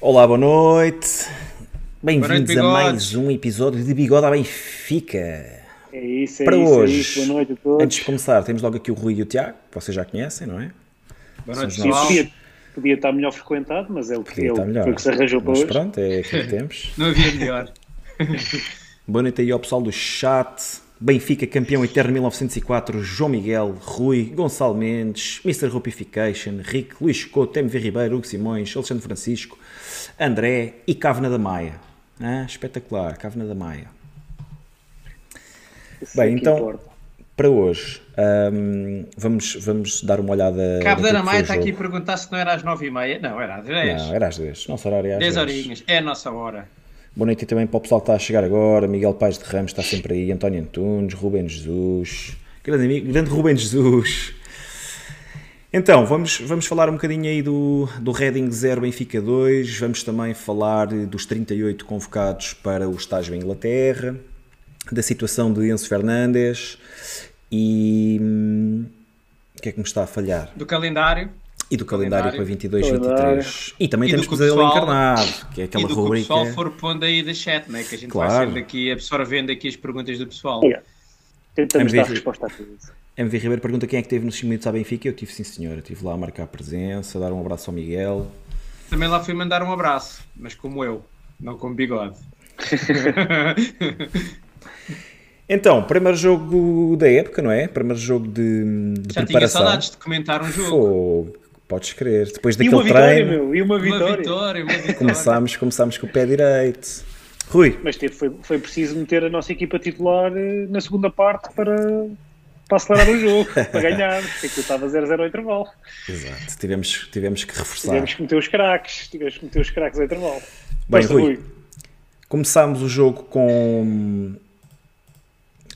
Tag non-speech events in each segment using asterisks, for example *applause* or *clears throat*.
Olá, boa noite. Bem-vindos a mais um episódio de Bigode à Benfica. É isso, é Para isso, hoje, é isso. Boa noite a todos. Antes de começar, temos logo aqui o Rui e o Tiago, que vocês já conhecem, não é? Boa noite, Sim, podia, podia estar melhor frequentado, mas é o que, Podia é o, estar melhor. foi o que se arranjou para Mas hoje. pronto, é aquilo que temos. Não havia melhor. Boa noite aí ao pessoal do chat. Benfica, campeão eterno 1904, João Miguel, Rui, Gonçalo Mendes, Mr. Rupification, Rick, Luís Couto, MV Ribeiro, Hugo Simões, Alexandre Francisco, André e Cávena da Maia. Ah, espetacular, Cávena da Maia. Isso é Bem, que então, importa. para hoje, hum, vamos, vamos dar uma olhada. Cabo naquilo da Maia está aqui a perguntar se não era às 9h30. Não, era às 10. Não, era às 10. Nosso horário é às 10 10. horinhas. É a nossa hora. Boa noite também para o pessoal que está a chegar agora. Miguel Paz de Ramos está sempre aí. António Antunes, Rubem Jesus. Grande amigo, grande Rubem Jesus. Então, vamos, vamos falar um bocadinho aí do, do Reading 0 Benfica 2. Vamos também falar dos 38 convocados para o estágio em Inglaterra, da situação de Enzo Fernandes e. hum, O que é que me está a falhar? Do calendário. E do calendário, para 22-23. Calendário. E também E temos que o Pesadelo pessoal- Encarnado, que é aquela e do que o rubrica. pessoal for pondo aí da chat, né? Que a gente Claro. vai sendo aqui, absorvendo aqui as perguntas do pessoal. Yeah. Tentamos MV. dar resposta a tudo. MV Ribeiro pergunta quem é que teve nos 5 minutos à Benfica. Eu tive, sim senhor. Eu estive lá a marcar a presença, a dar um abraço ao Miguel. Também lá fui mandar um abraço, mas como eu, não como bigode. *laughs* Então, primeiro jogo da época, não é? Primeiro jogo de, de Já tinha preparação. saudades de comentar um jogo. Fogo, podes crer. Depois E uma daquele vitória, treino, meu, e uma Uma vitória. vitória, uma vitória. começámos, começámos com o pé direito. Rui, Mas teve, foi, foi preciso meter a nossa equipa titular eh, na segunda parte para, para acelerar o jogo, *laughs* para ganhar, porque aquilo estava 0-0 ao intervalo. exato, tivemos, tivemos que reforçar. Tivemos que meter os craques, tivemos que meter os craques ao intervalo. Bem, Força, Rui, começámos o jogo com,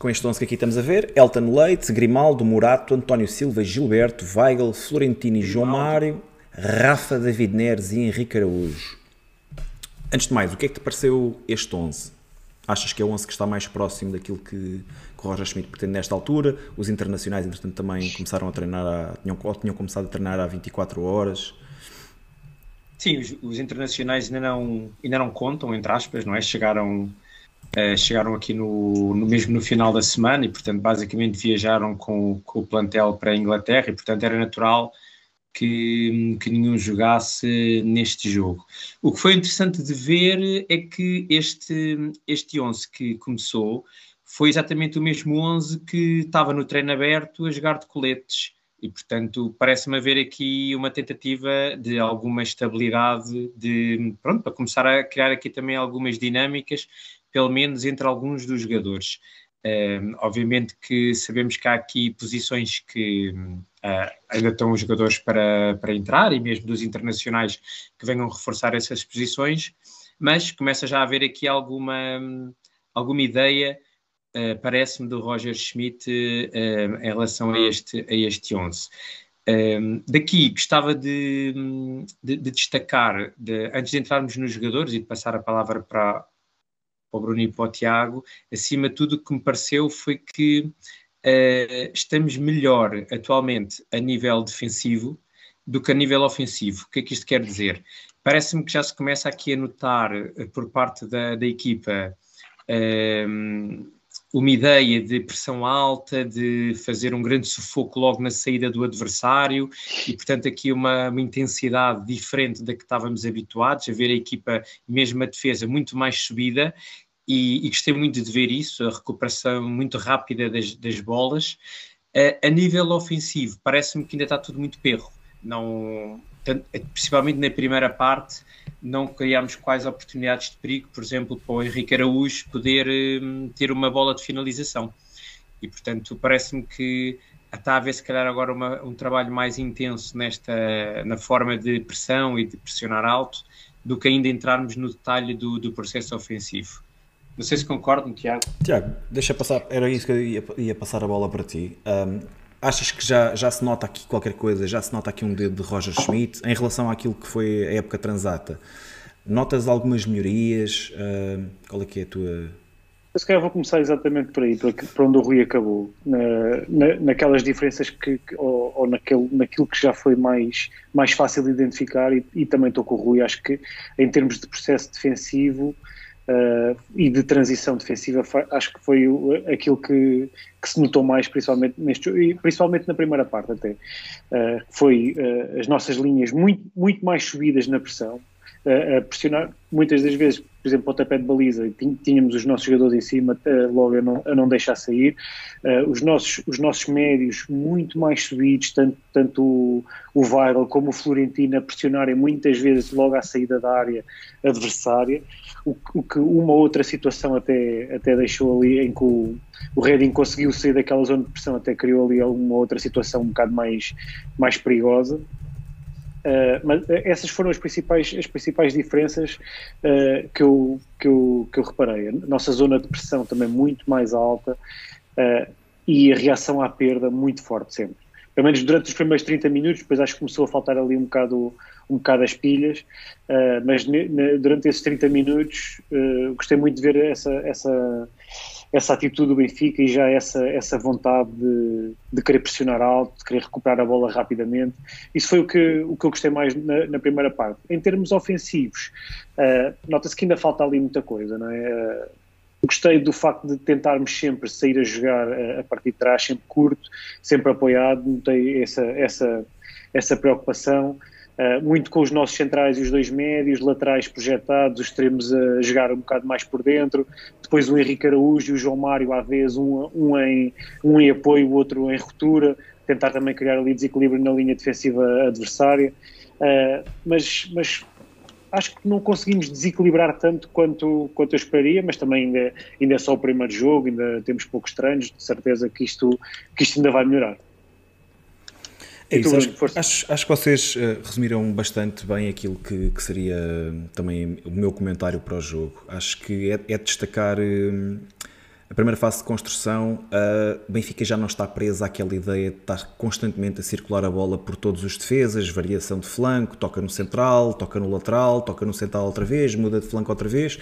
com este 11 que aqui estamos a ver: Elton Leite, Grimaldo, Murato, António Silva, Gilberto, Weigl, Florentino e João Mário, Rafa, David Neres e Henrique Araújo. Antes de mais, o que é que te pareceu este 11? Achas que é o 11 que está mais próximo daquilo que, que o Roger Schmidt pretende nesta altura? Os internacionais, entretanto, também começaram a treinar, há, tinham, ou tinham começado a treinar há 24 horas. Sim, os, os internacionais ainda não, ainda não contam, entre aspas, não é? Chegaram, eh, chegaram aqui no, no mesmo no final da semana e, portanto, basicamente viajaram com, com o plantel para a Inglaterra e, portanto, era natural que, que nenhum jogasse neste jogo. O que foi interessante de ver é que este, este 11 que começou foi exatamente o mesmo 11 que estava no treino aberto a jogar de coletes. E, portanto, parece-me haver aqui uma tentativa de alguma estabilidade, de, pronto, para começar a criar aqui também algumas dinâmicas, pelo menos entre alguns dos jogadores. Um, obviamente que sabemos que há aqui posições que uh, ainda estão os jogadores para, para entrar e mesmo dos internacionais que venham reforçar essas posições, mas começa já a haver aqui alguma, alguma ideia Uh, parece-me, do Roger Schmidt uh, em relação a este, a este 11. Um, daqui gostava de, de, de destacar, de, antes de entrarmos nos jogadores e de passar a palavra para, para o Bruno e para o Tiago, acima de tudo o que me pareceu foi que uh, estamos melhor atualmente a nível defensivo do que a nível ofensivo. O que é que isto quer dizer? Parece-me que já se começa aqui a notar por parte da, da equipa uma ideia de pressão alta, de fazer um grande sufoco logo na saída do adversário e, portanto, aqui uma, uma, intensidade diferente da que estávamos habituados, a ver a equipa, mesmo a defesa, muito mais subida e, e gostei muito de ver isso, a recuperação muito rápida das, das bolas. A, a nível ofensivo, parece-me que ainda está tudo muito perro, não, principalmente na primeira parte, não criámos quais oportunidades de perigo, por exemplo, para o Henrique Araújo poder um, ter uma bola de finalização. E, portanto, parece-me que está a haver, se calhar, agora uma, um trabalho mais intenso nesta, na forma de pressão e de pressionar alto, do que ainda entrarmos no detalhe do, do processo ofensivo. Não sei se concordam, Tiago. Tiago, deixa passar, era isso que eu ia, ia passar a bola para ti. Um, Achas que já, já se nota aqui qualquer coisa, já se nota aqui um dedo de Roger Schmidt em relação àquilo que foi a época transata? Notas algumas melhorias? Uh, qual é que é a tua, Eu se calhar vou começar exatamente por aí, para onde o Rui acabou, na, na, naquelas diferenças que, que ou, ou, naquele, naquilo que já foi mais, mais fácil de identificar e, e, também estou com o Rui, acho que em termos de processo defensivo uh, e de transição defensiva, acho que foi aquilo que, que se notou mais, principalmente neste principalmente na primeira parte até, uh, foi uh, as nossas linhas muito, muito mais subidas na pressão, a pressionar. Muitas das vezes, por exemplo, o tapete de baliza, tínhamos os nossos jogadores em cima logo a não, a não deixar sair, uh, os, nossos, os nossos médios muito mais subidos, tanto, tanto o, o Viral como o Florentino a pressionarem muitas vezes logo à saída da área adversária, o, o que uma outra situação até, até deixou ali em que o, o Reading conseguiu sair daquela zona de pressão, até criou ali alguma outra situação um bocado mais, mais perigosa. Uh, mas essas foram as principais, as principais diferenças uh, que, eu, que, eu, que eu reparei. A nossa zona de pressão também muito mais alta uh, e a reação à perda muito forte sempre. Pelo menos durante os primeiros 30 minutos, depois acho que começou a faltar ali um bocado, um bocado as pilhas, mas ne, ne, durante esses 30 minutos gostei muito de ver essa, essa, essa atitude do Benfica e já essa, essa vontade de, de querer pressionar alto, de querer recuperar a bola rapidamente. Isso foi o que, o que eu gostei mais na, na primeira parte. Em termos ofensivos, uh, nota-se que ainda falta ali muita coisa, não é? Gostei do facto de tentarmos sempre sair a jogar a, a partir de trás, sempre curto, sempre apoiado, notei essa, essa, essa preocupação. Uh, muito com os nossos centrais e os dois médios, laterais projetados, os extremos a jogar um bocado mais por dentro, depois o Henrique Araújo e o João Mário à vez, um, um, em, um em apoio, o outro em ruptura, tentar também criar ali desequilíbrio na linha defensiva adversária, uh, mas, mas acho que não conseguimos desequilibrar tanto quanto, quanto eu esperaria, mas também ainda, ainda é só o primeiro jogo, ainda temos poucos treinos, de certeza que isto, que isto ainda vai melhorar. É isso, acho, acho, acho, que vocês uh, resumiram bastante bem aquilo que, que, seria também o meu comentário para o jogo. Acho que é, é destacar uh, a primeira fase de construção. Uh, Benfica já não está presa àquela ideia de estar constantemente a circular a bola por todos os defesas, variação de flanco, toca no central, toca no lateral, toca no central outra vez, muda de flanco outra vez.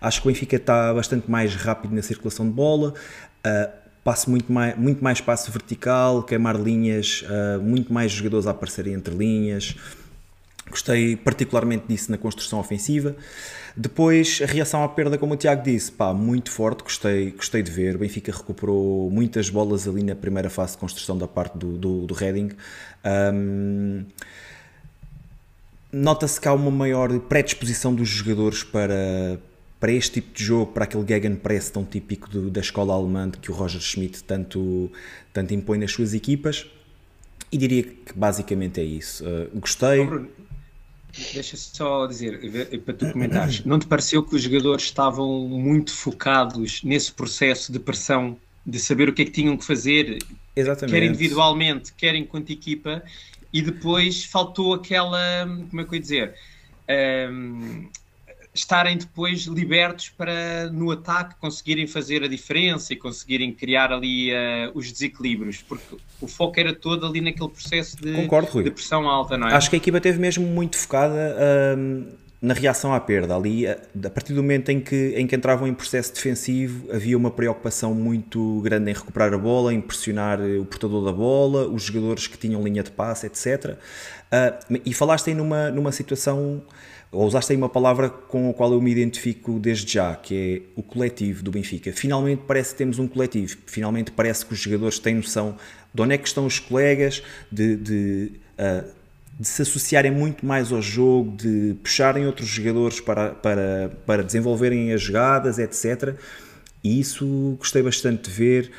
Acho que o Benfica está bastante mais rápido na circulação de bola. Uh, passo muito mais, muito mais passo vertical, queimar linhas, muito mais jogadores a aparecerem entre linhas. Gostei particularmente disso na construção ofensiva. Depois, a reação à perda, como o Tiago disse, pá, muito forte, gostei, gostei de ver. O Benfica recuperou muitas bolas ali na primeira fase de construção da parte do, do, do Reading. Um, Nota-se que há uma maior predisposição dos jogadores para, para este tipo de jogo, para aquele Gegenpress tão típico do, da escola alemã que o Roger Schmidt tanto, tanto impõe nas suas equipas. E diria que basicamente é isso. Uh, gostei. Oh, deixa só dizer, para tu comentares, não te pareceu que os jogadores estavam muito focados nesse processo de pressão, de saber o que é que tinham que fazer, Exatamente. quer individualmente, quer enquanto equipa, e depois faltou aquela, como é que eu ia dizer, um, estarem depois libertos para no ataque conseguirem fazer a diferença e conseguirem criar ali uh, os desequilíbrios, porque o foco era todo ali naquele processo de, Concordo, de pressão alta, não é? Acho que a equipa teve mesmo muito focada uh, na reação à perda. Ali, a partir do momento em que, em que entravam em processo defensivo, havia uma preocupação muito grande em recuperar a bola, em pressionar o portador da bola, os jogadores que tinham linha de passe, etc. Uh, ah, e falaste aí numa, numa situação ou usaste aí uma palavra com a qual eu me identifico desde já, que é o coletivo do Benfica. Finalmente parece que temos um coletivo, finalmente parece que os jogadores têm noção de onde é que estão os colegas, de, de, uh, de se associarem muito mais ao jogo, de puxarem outros jogadores para, para, para desenvolverem as jogadas, etc. E isso gostei bastante de ver.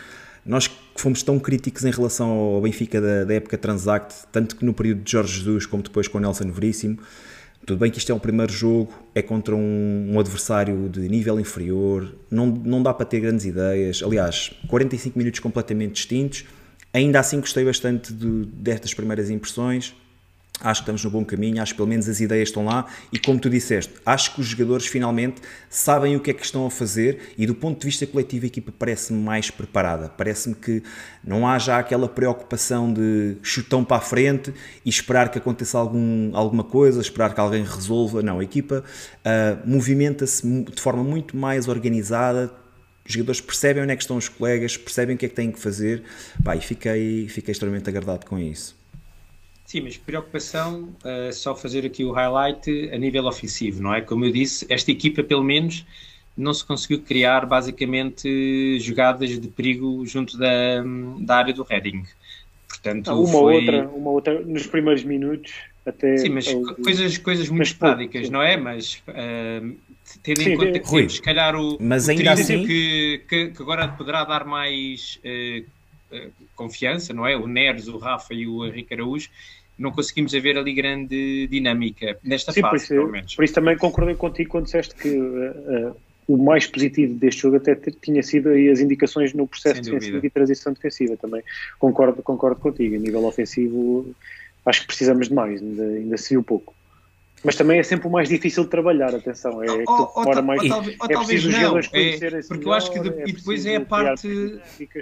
Nós que fomos tão críticos em relação ao Benfica da, da época Transact, tanto que no período de Jorge Jesus como depois com o Nelson Veríssimo, tudo bem que isto é o primeiro jogo, é contra um, um, adversário de nível inferior, não, não dá para ter grandes ideias. Aliás, 45 minutos completamente distintos. Ainda assim, gostei bastante de, destas primeiras impressões acho que estamos no bom caminho, acho que pelo menos as ideias estão lá e como tu disseste, acho que os jogadores finalmente sabem o que é que estão a fazer e do ponto de vista coletivo a equipa parece-me mais preparada, parece-me que não há já aquela preocupação de chutão para a frente e esperar que aconteça algum, alguma coisa, esperar que alguém resolva, não, a equipa uh, movimenta-se de forma muito mais organizada, os jogadores percebem onde é que estão os colegas, percebem o que é que têm que fazer, pá, e fiquei, fiquei extremamente agradado com isso. Sim, mas preocupação, uh, só fazer aqui o highlight a nível ofensivo, não é? Como eu disse, esta equipa, pelo menos, não se conseguiu criar basicamente jogadas de perigo junto da, da área do Reading. Portanto, uma, foi... outra, uma outra nos primeiros minutos até. Sim, mas coisas, coisas muito práticas, não é? Mas uh, tendo Sim, em conta que Rui, se calhar o, mas o ainda assim... que, que, que, agora poderá dar mais uh, confiança, não é? O Neres, o Rafa e o Henrique Araújo não conseguimos haver ali grande dinâmica nesta Sim, fase, por isso, pelo menos. Por isso também concordei contigo quando disseste que uh, o mais positivo deste jogo até tinha sido as indicações no processo defensivo e transição defensiva também. Concordo, concordo contigo. A nível ofensivo, acho que precisamos de mais, ainda, ainda se viu pouco. Mas também é sempre o mais difícil de trabalhar, atenção. É ou, ou, ou, mais, talvez, é talvez não, é, porque eu acho que de, é e depois é a parte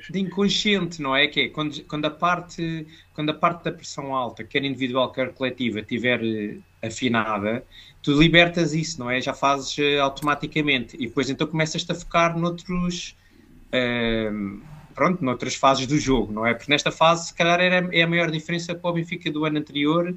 de inconsciente, não é? Que é quando, quando, a parte, quando a parte da pressão alta, quer individual, quer coletiva, estiver eh, afinada, tu libertas isso, não é? Já fazes uh, automaticamente e depois então começas-te a focar noutros. Uh, pronto, noutras fases do jogo, não é? Porque nesta fase, se calhar, era, é a maior diferença para o Benfica do ano anterior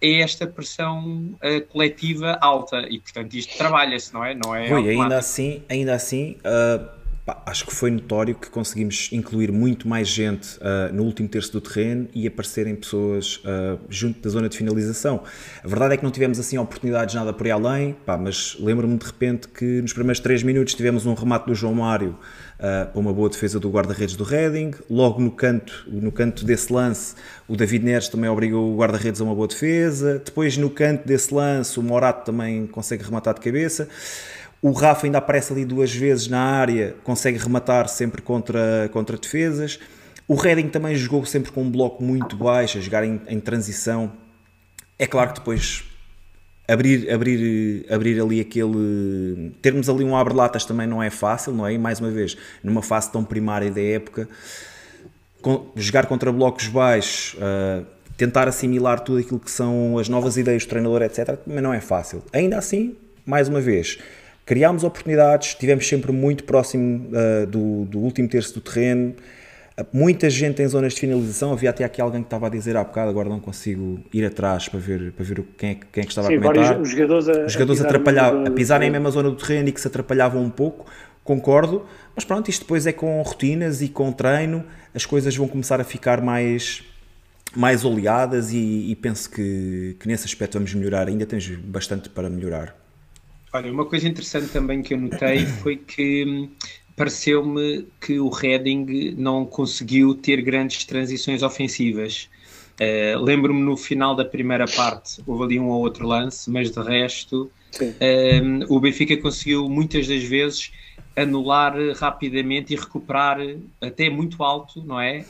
é esta pressão uh, coletiva alta e portanto isto trabalha-se, não é? Não é ainda assim, ainda assim uh, pá, acho que foi notório que conseguimos incluir muito mais gente uh, no último terço do terreno e aparecerem pessoas junto da zona de finalização. A verdade é que não tivemos assim oportunidades nada por aí além, pá, mas lembro-me de repente que nos primeiros 3 minutos tivemos um remate do João Mário uh, para uma boa defesa do guarda-redes do Reading. Logo no canto, no canto desse lance, o David Neres também obrigou o guarda-redes a uma boa defesa. Depois, no canto desse lance, o Morato também consegue rematar de cabeça. O Rafa ainda aparece ali duas vezes na área, consegue rematar sempre contra, contra defesas. O Reading também jogou sempre com um bloco muito baixo, a jogar em, em transição. É claro que depois abrir, abrir, abrir ali aquele. Termos ali um abre-latas também não é fácil, não é? E mais uma vez, numa fase tão primária da época, jogar contra blocos baixos, uh, tentar assimilar tudo aquilo que são as novas ideias do treinador, etc., também não é fácil. Ainda assim, mais uma vez, criámos oportunidades, estivemos sempre muito próximo uh, do, do último terço do terreno muita gente em zonas de finalização. Havia até aqui alguém que estava a dizer há bocado, agora não consigo ir atrás para ver, para ver quem, é, quem é que estava Sim, a comentar. Vários, os jogadores, a, os jogadores a, atrapalhavam, a pisarem a mesma zona do terreno e que se atrapalhavam um pouco, concordo, mas pronto, isto depois é com rotinas e com treino, as coisas vão começar a ficar mais mais oleadas e, e penso que, que nesse aspecto vamos melhorar, ainda temos bastante para melhorar. Olha, uma coisa interessante também que eu notei *coughs* foi que hum, pareceu-me que o Reading não conseguiu ter grandes transições ofensivas. Uh, Lembro-me no final da primeira parte, houve ali um ou outro lance, mas de resto, uh, o Benfica conseguiu muitas das vezes anular rapidamente e recuperar até muito alto, não é?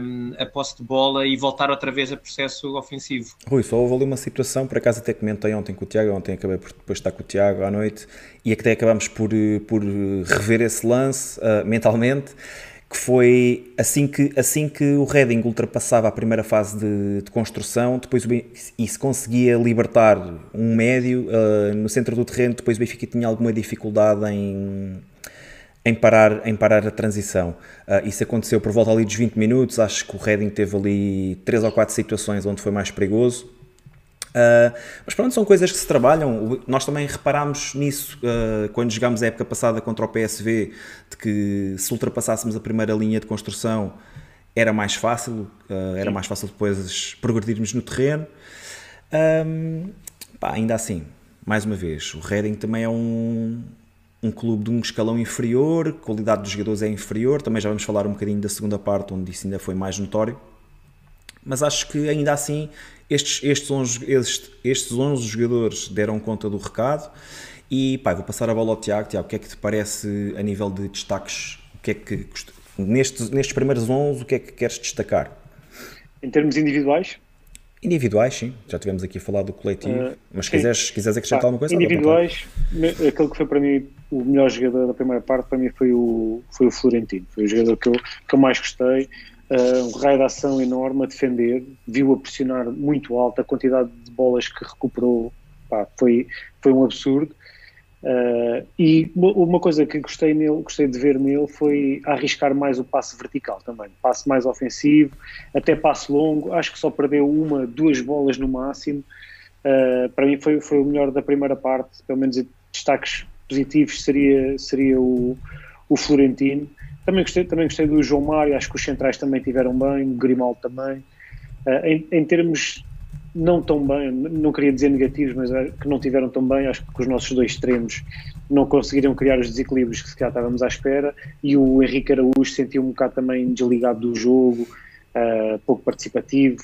Um, a posse de bola e voltar outra vez a processo ofensivo. Rui, só houve ali uma situação, por acaso até comentei ontem com o Tiago, ontem acabei por depois estar com o Tiago à noite e até acabamos por, por rever esse lance uh, mentalmente que foi assim que, assim que o Reading ultrapassava a primeira fase de, de construção, depois e se conseguia libertar um médio uh, no centro do terreno, depois o Benfica tinha alguma dificuldade em, em parar, em parar a transição. Uh, isso aconteceu por volta ali dos 20 minutos, acho que o Reading teve ali 3 ou 4 situações onde foi mais perigoso. Uh, mas pronto, são coisas que se trabalham. Nós também reparámos nisso uh, quando jogámos a época passada contra o PSV, de que se ultrapassássemos a primeira linha de construção era mais fácil, era mais fácil depois progredirmos no terreno. Um, pá, ainda assim, mais uma vez, o Reading também é um, um clube de um escalão inferior, qualidade dos jogadores é inferior, também já vamos falar um bocadinho da segunda parte, onde isso ainda foi mais notório. Mas acho que ainda assim estes, estes, 11, estes, estes 11 jogadores deram conta do recado. E pá, vou passar a bola ao Tiago. Tiago, o que é que te parece a nível de destaques? O que é que nestes, nestes primeiros 11, o que é que queres destacar? Em termos individuais? Individuais, sim. Já tivemos aqui a falar do coletivo. Uh, mas se quiseres, quiseres acrescentar alguma coisa? Individuais, aquele que foi para mim o melhor jogador da primeira parte, para mim foi o, foi o Florentino. Foi o jogador que eu, que eu mais gostei. Uh, um raio de ação enorme a defender, viu a pressionar muito alto, a quantidade de bolas que recuperou pá, foi, foi um absurdo. Uh, e uma coisa que gostei, nele, gostei de ver nele foi arriscar mais o passe vertical também, passe mais ofensivo, até passe longo. Acho que só perdeu uma, duas bolas no máximo. Uh, para mim foi, foi o melhor da primeira parte, pelo menos destaques positivos seria, seria o, o Florentino. Também gostei, também gostei do João Mário, acho que os centrais também tiveram bem, o Grimaldo também. Uh, em, em, termos não tão bem, não queria dizer negativos, mas que não tiveram tão bem, acho que os nossos dois extremos não conseguiram criar os desequilíbrios que se calhar estávamos à espera e o Henrique Araújo sentiu um bocado também desligado do jogo, uh, pouco participativo,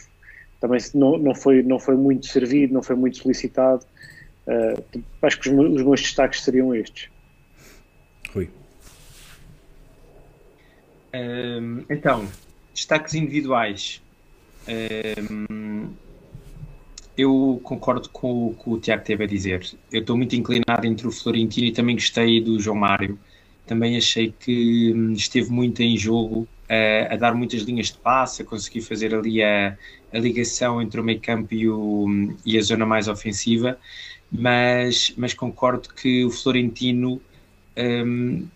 também não, não, foi, não foi muito servido, não foi muito solicitado. Uh, acho que os, os meus destaques seriam estes. Rui. Um, então, destaques individuais. Um, eu concordo com o que o Tiago teve a dizer. Eu estou muito inclinado entre o Florentino e também gostei do João Mário. Também achei que hum, esteve muito em jogo, a, a dar muitas linhas de passe, a conseguir fazer ali a, a ligação entre o meio campo e, o, e a zona mais ofensiva. Mas, mas concordo que o Florentino um,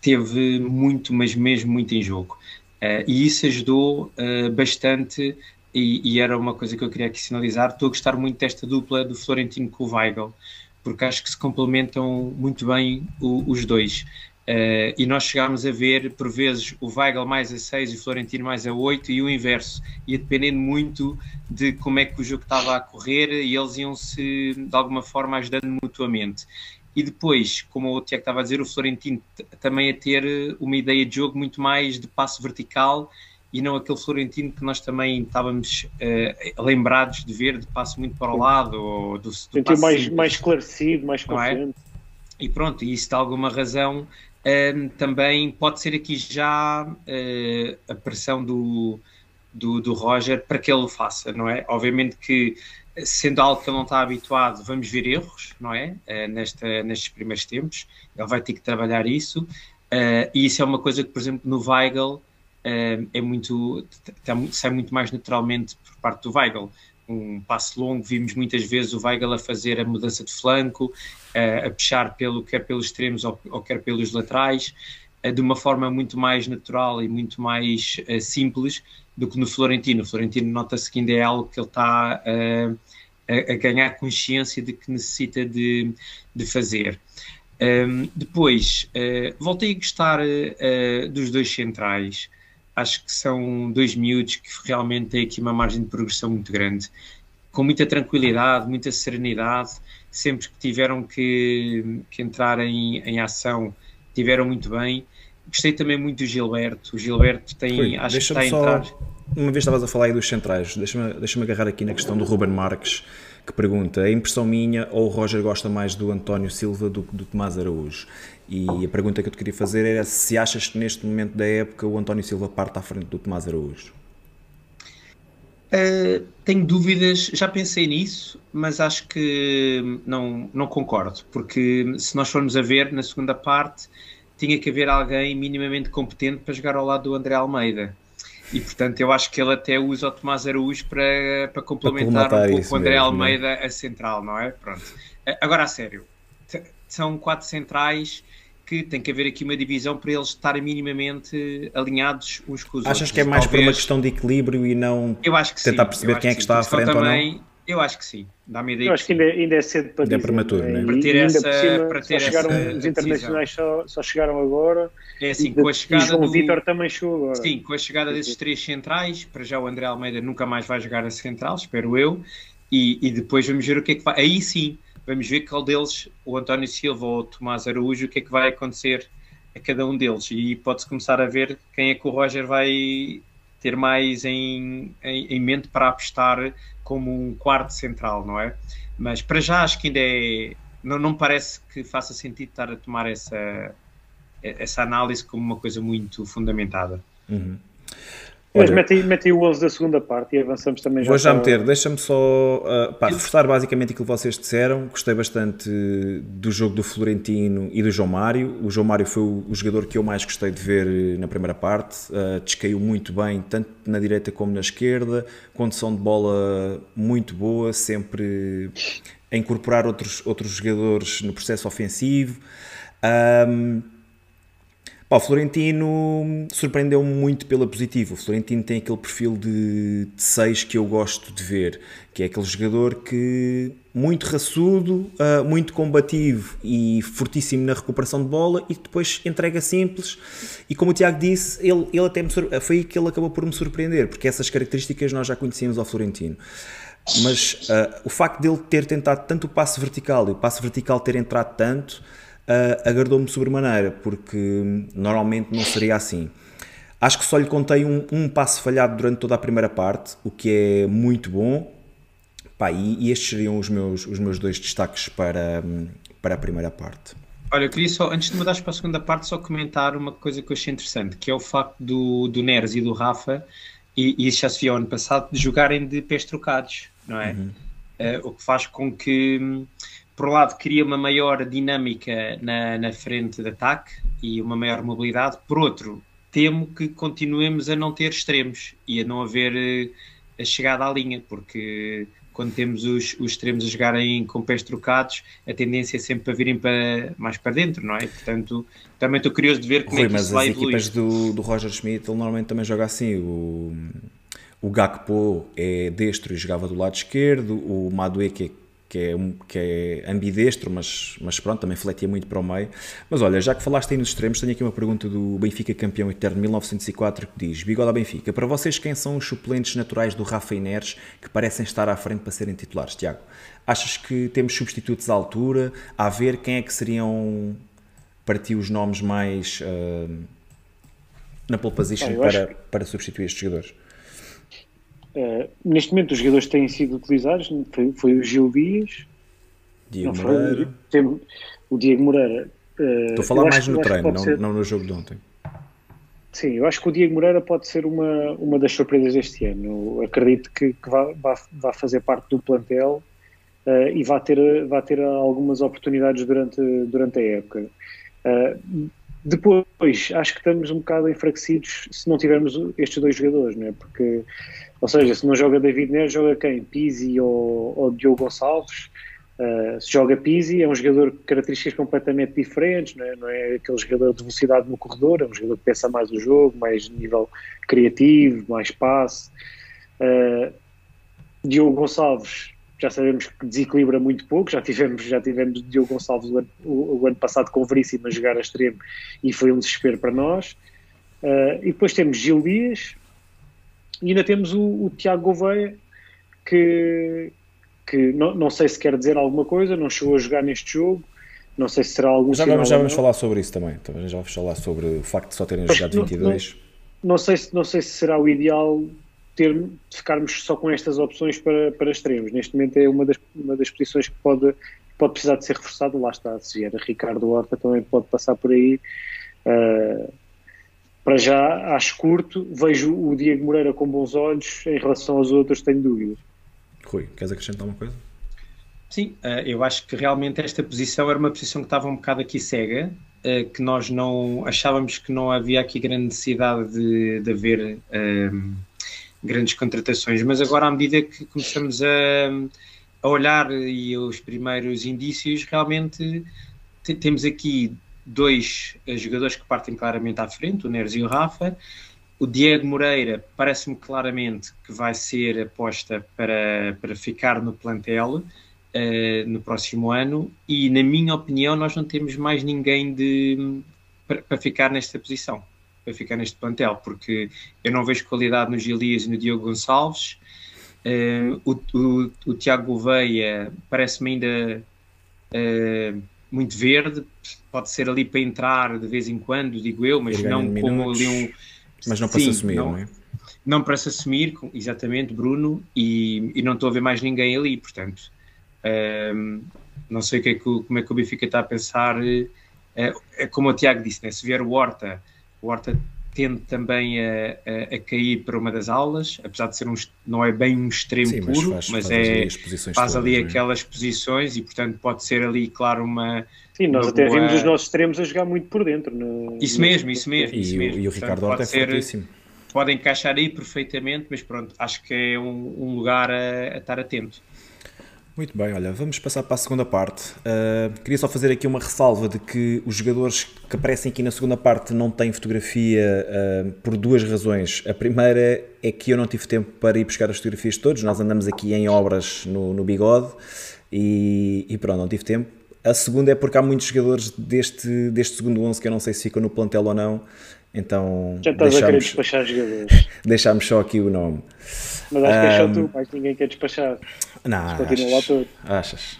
teve muito, mas mesmo muito em jogo. Uh, e isso ajudou uh, bastante, e, e, era uma coisa que eu queria aqui sinalizar. Estou a gostar muito desta dupla do Florentino com o Weigl, porque acho que se complementam muito bem o, os dois. Uh, e nós chegámos a ver, por vezes, o Weigl mais a 6 e o Florentino mais a 8 e o inverso. Ia dependendo muito de como é que o jogo estava a correr e eles iam-se, de alguma forma, ajudando mutuamente e depois, como o Tiago estava a dizer, o Florentino também a ter eh, uma ideia de jogo muito mais de passo vertical e não aquele Florentino que nós também estávamos uh, lembrados de ver de passo muito para o lado ou do, do Sentiu mais, mais esclarecido, mais é? confiante. É? E pronto, e isso de alguma razão um, ehm, também pode ser aqui já uh, a pressão do, do, do Roger para que ele o faça, não é? Obviamente que sendo algo que ele não está habituado, vamos ver erros, não é? Uh, nesta, nestes primeiros tempos, ele vai ter que trabalhar isso, e isso é uma coisa que, por exemplo, no Weigl uh, é muito, sai muito mais naturalmente por parte do Weigl. Um passo longo, vimos muitas vezes o Weigl a fazer a mudança de flanco, a puxar pelo, quer pelos extremos ou, quer pelos laterais, de uma forma muito mais natural e muito mais simples, do que no Florentino. O Florentino nota-se que ainda é algo que ele está uh, a, a, ganhar consciência de que necessita de, de fazer. Um, ehm, depois, uh, voltei a gostar dos dois centrais. Acho que são dois miúdos que realmente têm aqui uma margem de progressão muito grande, com muita tranquilidade, muita serenidade. Sempre que tiveram que, que entrar em, em ação, tiveram muito bem Gostei também muito do Gilberto. O Gilberto tem, Foi, acho que está a entrar. Uma vez estavas a falar aí dos centrais, deixa-me deixa agarrar aqui na questão do Ruben Marques, que pergunta: a impressão minha ou o Roger gosta mais do António Silva do que do Tomás Araújo? E a pergunta que eu te queria fazer era se achas que neste momento da época o António Silva parte à frente do Tomás Araújo? Uh, tenho dúvidas, já pensei nisso, mas acho que não, não concordo, porque se nós formos a ver na segunda parte, tinha que haver alguém minimamente competente para jogar ao lado do André Almeida. E portanto eu acho que ele até usa o Tomás Araújo para, para complementar para um pouco o André mesmo, né? Almeida a central, não é? Pronto. Agora a sério, são quatro centrais que tem que haver aqui uma divisão para eles estarem minimamente alinhados uns com os Achas outros. Achas que é mais Talvez... por uma questão de equilíbrio e não tentar sim. perceber quem é que, que está à frente também, ou não? Eu acho que sim. Dá-me ideia. Eu acho que ainda, ainda é cedo para ainda é dizer. É prematuro, né? Para ter essa, cima, para ter só chegaram, essa os internacionais só, só, chegaram agora. É assim, com a chegada. E João do... Vitor também chegou agora. Sim, com a chegada desses três centrais, para já o André Almeida nunca mais vai jogar a central, espero eu. E, e depois vamos ver o que é que vai. Aí sim, vamos ver qual deles, o António Silva ou o Tomás Araújo, o que é que vai acontecer a cada um deles. E pode-se começar a ver quem é que o Roger vai ter mais em, em, em mente para apostar como um quarto central, não é? Mas para já acho que ainda é. Não, não parece que faça sentido estar a tomar essa, essa análise como uma coisa muito fundamentada. Uhum. Mas mete aí, mete o 11 da segunda parte e avançamos também já. Vou já meter, deixa-me só uh, pá, reforçar basicamente aquilo que vocês disseram. Gostei bastante do jogo do Florentino e do João Mário. O João Mário foi o, o jogador que eu mais gostei de ver na primeira parte. Uh, descaiu muito bem, tanto na direita como na esquerda. Condição de bola muito boa, sempre a incorporar outros, outros jogadores no processo ofensivo. Um, Pá, o Florentino surpreendeu-me muito pela positiva. O Florentino tem aquele perfil de 6 que eu gosto de ver, que é aquele jogador que muito raçudo, uh, muito combativo e fortíssimo na recuperação de bola e depois entrega simples. E como o Tiago disse, ele, ele até foi aí que ele acabou por me surpreender, porque essas características nós já conhecíamos ao Florentino. Mas uh, o facto dele ter tentado tanto o passo vertical e o passo vertical ter entrado tanto uh, agradou-me sobremaneira, porque normalmente não seria assim. Acho que só lhe contei um, um passo falhado durante toda a primeira parte, o que é muito bom. Pá, e, e, estes seriam os meus, os meus dois destaques para, para a primeira parte. Olha, eu queria só, antes de mudares para a segunda parte, só comentar uma coisa que eu achei interessante, que é o facto do, do Neres e do Rafa, e, e isso já se viu ano passado, de jogarem de pés trocados, não é? Uhum. Uh, o que faz com que por um lado, cria uma maior dinâmica na, na frente de ataque e uma maior mobilidade. Por outro, temo que continuemos a não ter extremos e a não haver eh, a chegada à linha, porque quando temos os, os extremos a jogarem com pés trocados, a tendência é sempre para virem para, mais para dentro, não é? Portanto, também estou curioso de ver como Rui, é que isso vai evoluir. Mas as equipas do, do Roger Schmidt, ele normalmente também joga assim. O, o Gakpo é destro e jogava do lado esquerdo, o Madueke é que é, um, que é ambidestro, mas, mas pronto, também fletia muito para o meio. Mas olha, já que falaste aí nos extremos, tenho aqui uma pergunta do Benfica campeão eterno 1904 que diz: Bigode Benfica, para vocês quem são os suplentes naturais do Rafa Inês que parecem estar à frente para serem titulares? Tiago, achas que temos substitutos à altura? A ver quem é que seriam para ti os nomes mais uh, na pole position para, para substituir estes jogadores? Uh, neste momento, os jogadores têm sido utilizados foi, foi o Gil Dias, Diego Moreira. Tem, o Diego Moreira. Uh, Estou a falar mais no treino, não, ser, não no jogo de ontem. Sim, eu acho que o Diego Moreira pode ser uma, uma das surpresas deste ano. Eu acredito que, que vá, vá, vá, fazer parte do plantel uh, e vai ter, vai ter algumas oportunidades durante, durante a época. Uh, depois, acho que estamos um bocado enfraquecidos se não tivermos estes dois jogadores, não é? Porque ou seja, se não joga David Neres, joga quem? Pizzi ou, ou Diogo Gonçalves. Uh, se joga Pizzi, é um jogador com características completamente diferentes, não é? não é aquele jogador de velocidade no corredor, é um jogador que pensa mais o jogo, mais nível criativo, mais passe. Uh, Diogo Gonçalves, já sabemos que desequilibra muito pouco, já tivemos, já tivemos Diogo Gonçalves o ano, o, o ano passado com Veríssimo a jogar a extremo e foi um desespero para nós. Uh, e depois temos Gil Dias, e ainda temos o, o Tiago Gouveia, que, que não, não sei se quer dizer alguma coisa, não chegou a jogar neste jogo, não sei se será algum Já vamos, já vamos falar sobre isso também, também já vamos falar sobre o facto de só terem Mas jogado 22. Não, não, sei se, não sei se será o ideal ter, ficarmos só com estas opções para, para extremos. Neste momento é uma das, uma das posições que pode, pode precisar de ser reforçado. Lá está, se vier Ricardo Horta também pode passar por aí. Uh, para já acho curto, vejo o Diego Moreira com bons olhos, em relação aos outros tenho dúvidas. Rui, queres acrescentar uma coisa? Sim, eh, eu acho que realmente esta posição era uma posição que estava um bocado aqui cega, eh, que nós não achávamos que não havia aqui grande necessidade de, de haver um, ehm, grandes contratações, mas agora à medida que começamos a, a olhar e os primeiros indícios, realmente temos aqui dois eh, jogadores que partem claramente à frente, o Neres e o Rafa. O Diego Moreira parece-me claramente que vai ser aposta para, para ficar no plantel uh, no próximo ano e, na minha opinião, nós não temos mais ninguém de, para, para ficar nesta posição, para ficar neste plantel, porque eu não vejo qualidade no Gilias e no Diogo Gonçalves. Uh, o, o, o Tiago Gouveia parece-me ainda uh, muito verde, pode ser ali para entrar de vez em quando, digo eu, mas não como ali um. Mas não para se assumir, não, não é? Não para se assumir, exatamente, Bruno, e, e não estou a ver mais ninguém ali, portanto. Um, não sei o que é que, como é que o Benfica está a pensar. É, é como o Tiago disse, né? se vier o Horta, o Horta tende também a, a, a, cair para uma das aulas, apesar de ser um, não é bem um extremo Sim, puro, mas, faz, mas faz é, ali faz ali todas, é? aquelas posições e, portanto, pode ser ali, claro, uma. Sim, nós até boa... vimos os nossos extremos a jogar muito por dentro. No, isso mesmo, isso mesmo. E, isso mesmo. e o Ricardo Horta é ser, fortíssimo. Pode encaixar aí perfeitamente, mas pronto, acho que é um, um lugar a, a estar atento. Muito bem, olha, vamos passar para a segunda parte. Uh, queria só fazer aqui uma ressalva de que os jogadores que aparecem aqui na segunda parte não têm fotografia uh, por duas razões. A primeira é que eu não tive tempo para ir buscar as fotografias de todos, nós andamos aqui em obras no, no bigode e, e pronto, não tive tempo. A segunda é porque há muitos jogadores deste, deste segundo 11 que eu não sei se ficam no plantel ou não, então. Já estás deixamos, a querer despachar jogadores. *laughs* Deixámos só aqui o nome. Mas acho que é só tu, mais ninguém quer despachar. Não, continua lá todo. Achas?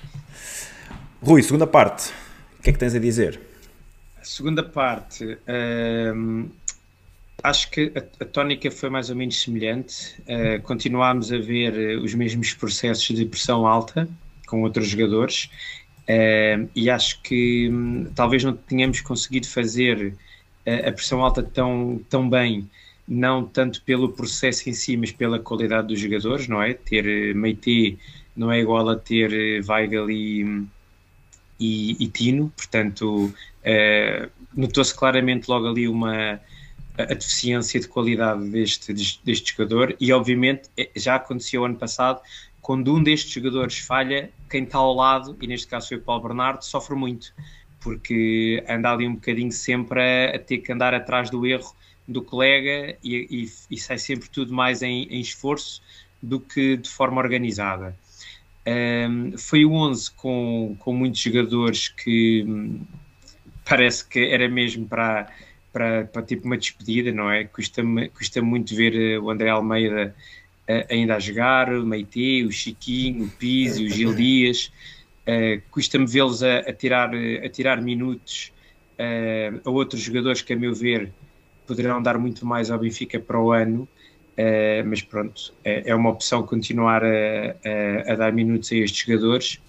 Rui, segunda parte. O que é que tens a dizer? A segunda parte. Hum, acho que a, a, tónica foi mais ou menos semelhante. Uh, continuámos a ver eh, os mesmos processos de pressão alta com outros jogadores. Uh, e acho que hum, talvez não tenhamos conseguido fazer a pressão alta tão, tão bem, não tanto pelo processo em si, mas pela qualidade dos jogadores, não é? Ter eh, Meite não é igual a ter eh, Weigel e, e, e Tino, portanto, uh, notou-se claramente logo ali uma a, deficiência de qualidade deste, deste jogador e obviamente já aconteceu ano passado quando um destes jogadores falha, quem está ao lado, e neste caso foi o Paulo Bernardo, sofre muito porque anda ali um bocadinho sempre a, a ter que andar atrás do erro do colega e, e, e sai sempre tudo mais em, em, esforço do que de forma organizada. Um, foi o 11 com, com muitos jogadores que hum, parece que era mesmo para, para, para tipo uma despedida, não é? Custa, custa muito ver eh, o André Almeida uh, ainda a jogar, o Meite, o Chiquinho, o Pizzi, o Gil *laughs* Dias. Uh, Custa-me vê-los a, a, tirar, a tirar minutos uh, a outros jogadores que, a meu ver, poderão dar muito mais ao Benfica para o ano. Uh, mas pronto, é, é, uma opção continuar a, a, a, dar minutos a estes jogadores.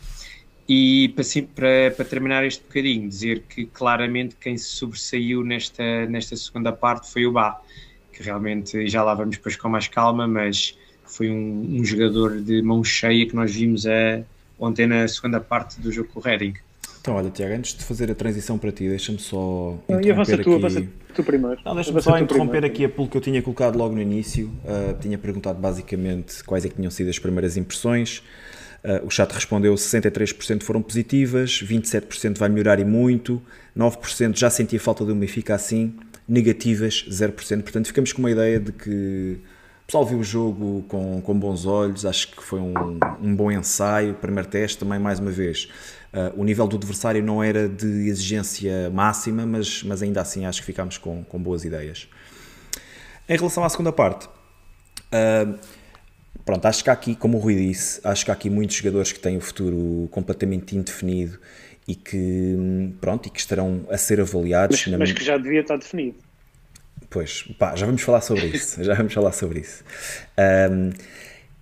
E para, para, para, terminar este bocadinho, dizer que claramente quem se sobressaiu nesta, nesta segunda parte foi o Bá, que realmente já lá vamos depois com mais calma, mas foi um, um jogador de mão cheia que nós vimos a, ontem na segunda parte do jogo com o Reading. Então, olha, Tiago, antes de fazer a transição para ti, deixa-me só. Não, e avança tu, avança tu primeiro. Não, deixa-me só interromper primeiro. aqui a pulo que eu tinha colocado logo no início. Uh, tinha perguntado basicamente quais é que tinham sido as primeiras impressões. Uh, o chat respondeu 63% foram positivas, 27% vai melhorar e muito, 9% já sentia falta de um Benfica assim, negativas 0%. Portanto, ficamos com uma ideia de que o pessoal viu o jogo com, com bons olhos, acho que foi um, um bom ensaio. Primeiro teste, também, mais uma vez, uh, o nível do adversário não era de exigência máxima, mas, mas ainda assim acho que ficámos com, com boas ideias. Em relação à segunda parte, uh, pronto, acho que há aqui, como o Rui disse, acho que há aqui muitos jogadores que têm o futuro completamente indefinido e que, pronto, e que estarão a ser avaliados. Mas, mas que já devia estar definido. Pois, pá, já vamos falar sobre isso. *laughs* já vamos falar sobre isso. Um,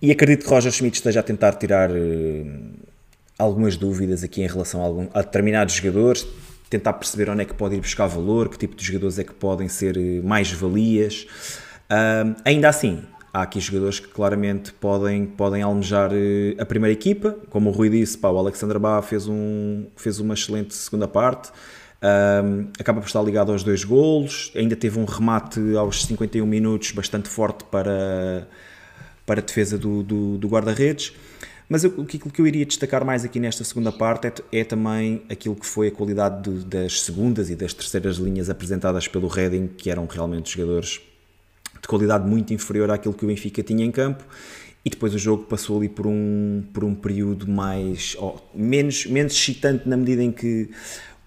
e acredito que Roger Schmidt esteja a tentar tirar uh, algumas dúvidas aqui em relação a, algum, a, determinados jogadores, tentar perceber onde é que pode ir buscar valor, que tipo de jogadores é que podem ser uh, mais valias. Um, ainda assim, há aqui jogadores que claramente podem, podem almejar uh, a primeira equipa. Como o Rui disse, pá, o Alexandre Bá fez, um, fez uma excelente segunda parte. Um, acaba por estar ligado aos dois golos, ainda teve um remate aos 51 minutos bastante forte para, para a defesa do, do, do guarda-redes. Mas eu, aquilo que eu iria destacar mais aqui nesta segunda parte é, é também aquilo que foi a qualidade de, das segundas e das terceiras linhas apresentadas pelo Reading, que eram realmente jogadores de qualidade muito inferior àquilo que o Benfica tinha em campo. E depois o jogo passou ali por um, por um período mais oh, menos, menos excitante na medida em que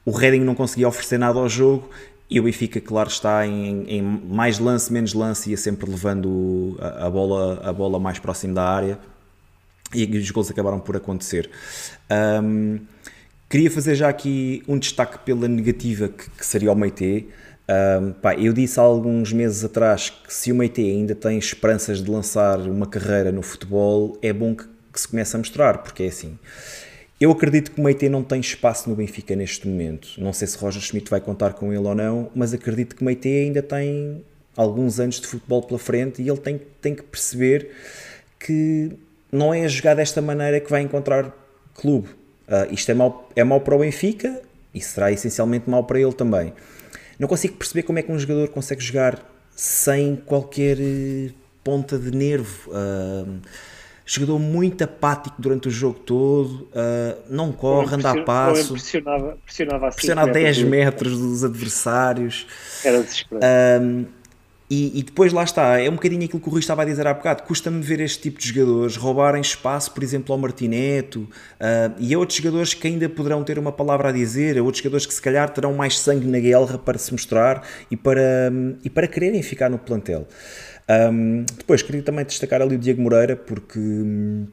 o Reading não conseguia oferecer nada ao jogo e o Benfica, claro, está em, em mais lance, menos lance, ia sempre levando a, a, bola, a bola mais próximo da área e os gols acabaram por acontecer. Um, queria fazer já aqui um destaque pela negativa que, que seria o Meite. Um, pá, eu disse há alguns meses atrás que se o Meite ainda tem esperanças de lançar uma carreira no futebol, é bom que, que se comece a mostrar, porque é assim. Eu acredito que o Meite não tem espaço no Benfica neste momento. Não sei se Roger Schmidt vai contar com ele ou não, mas acredito que o Meite ainda tem alguns anos de futebol pela frente e ele tem, tem que perceber que não é a jogar desta maneira que vai encontrar clube. Uh, isto é mau, é mau para o Benfica e será essencialmente mau para ele também. Não consigo perceber como é que um jogador consegue jogar sem qualquer eh, ponta de nervo. Uh, jogador muito apático durante o jogo todo, uh, não corre, anda a passo. Pressionava, pressionava, pressionava a 10 metros, metros dos adversários. Era desesperado. Um, e, e, depois lá está, é um bocadinho aquilo que o Rui estava a dizer há bocado. Custa-me ver este tipo de jogadores roubarem espaço, por exemplo, ao Martineto uh, e a outros jogadores que ainda poderão ter uma palavra a dizer, a outros jogadores que se calhar terão mais sangue na guerra para se mostrar e para, e para quererem ficar no plantel. Um, depois queria também destacar ali o Diego Moreira, porque hum,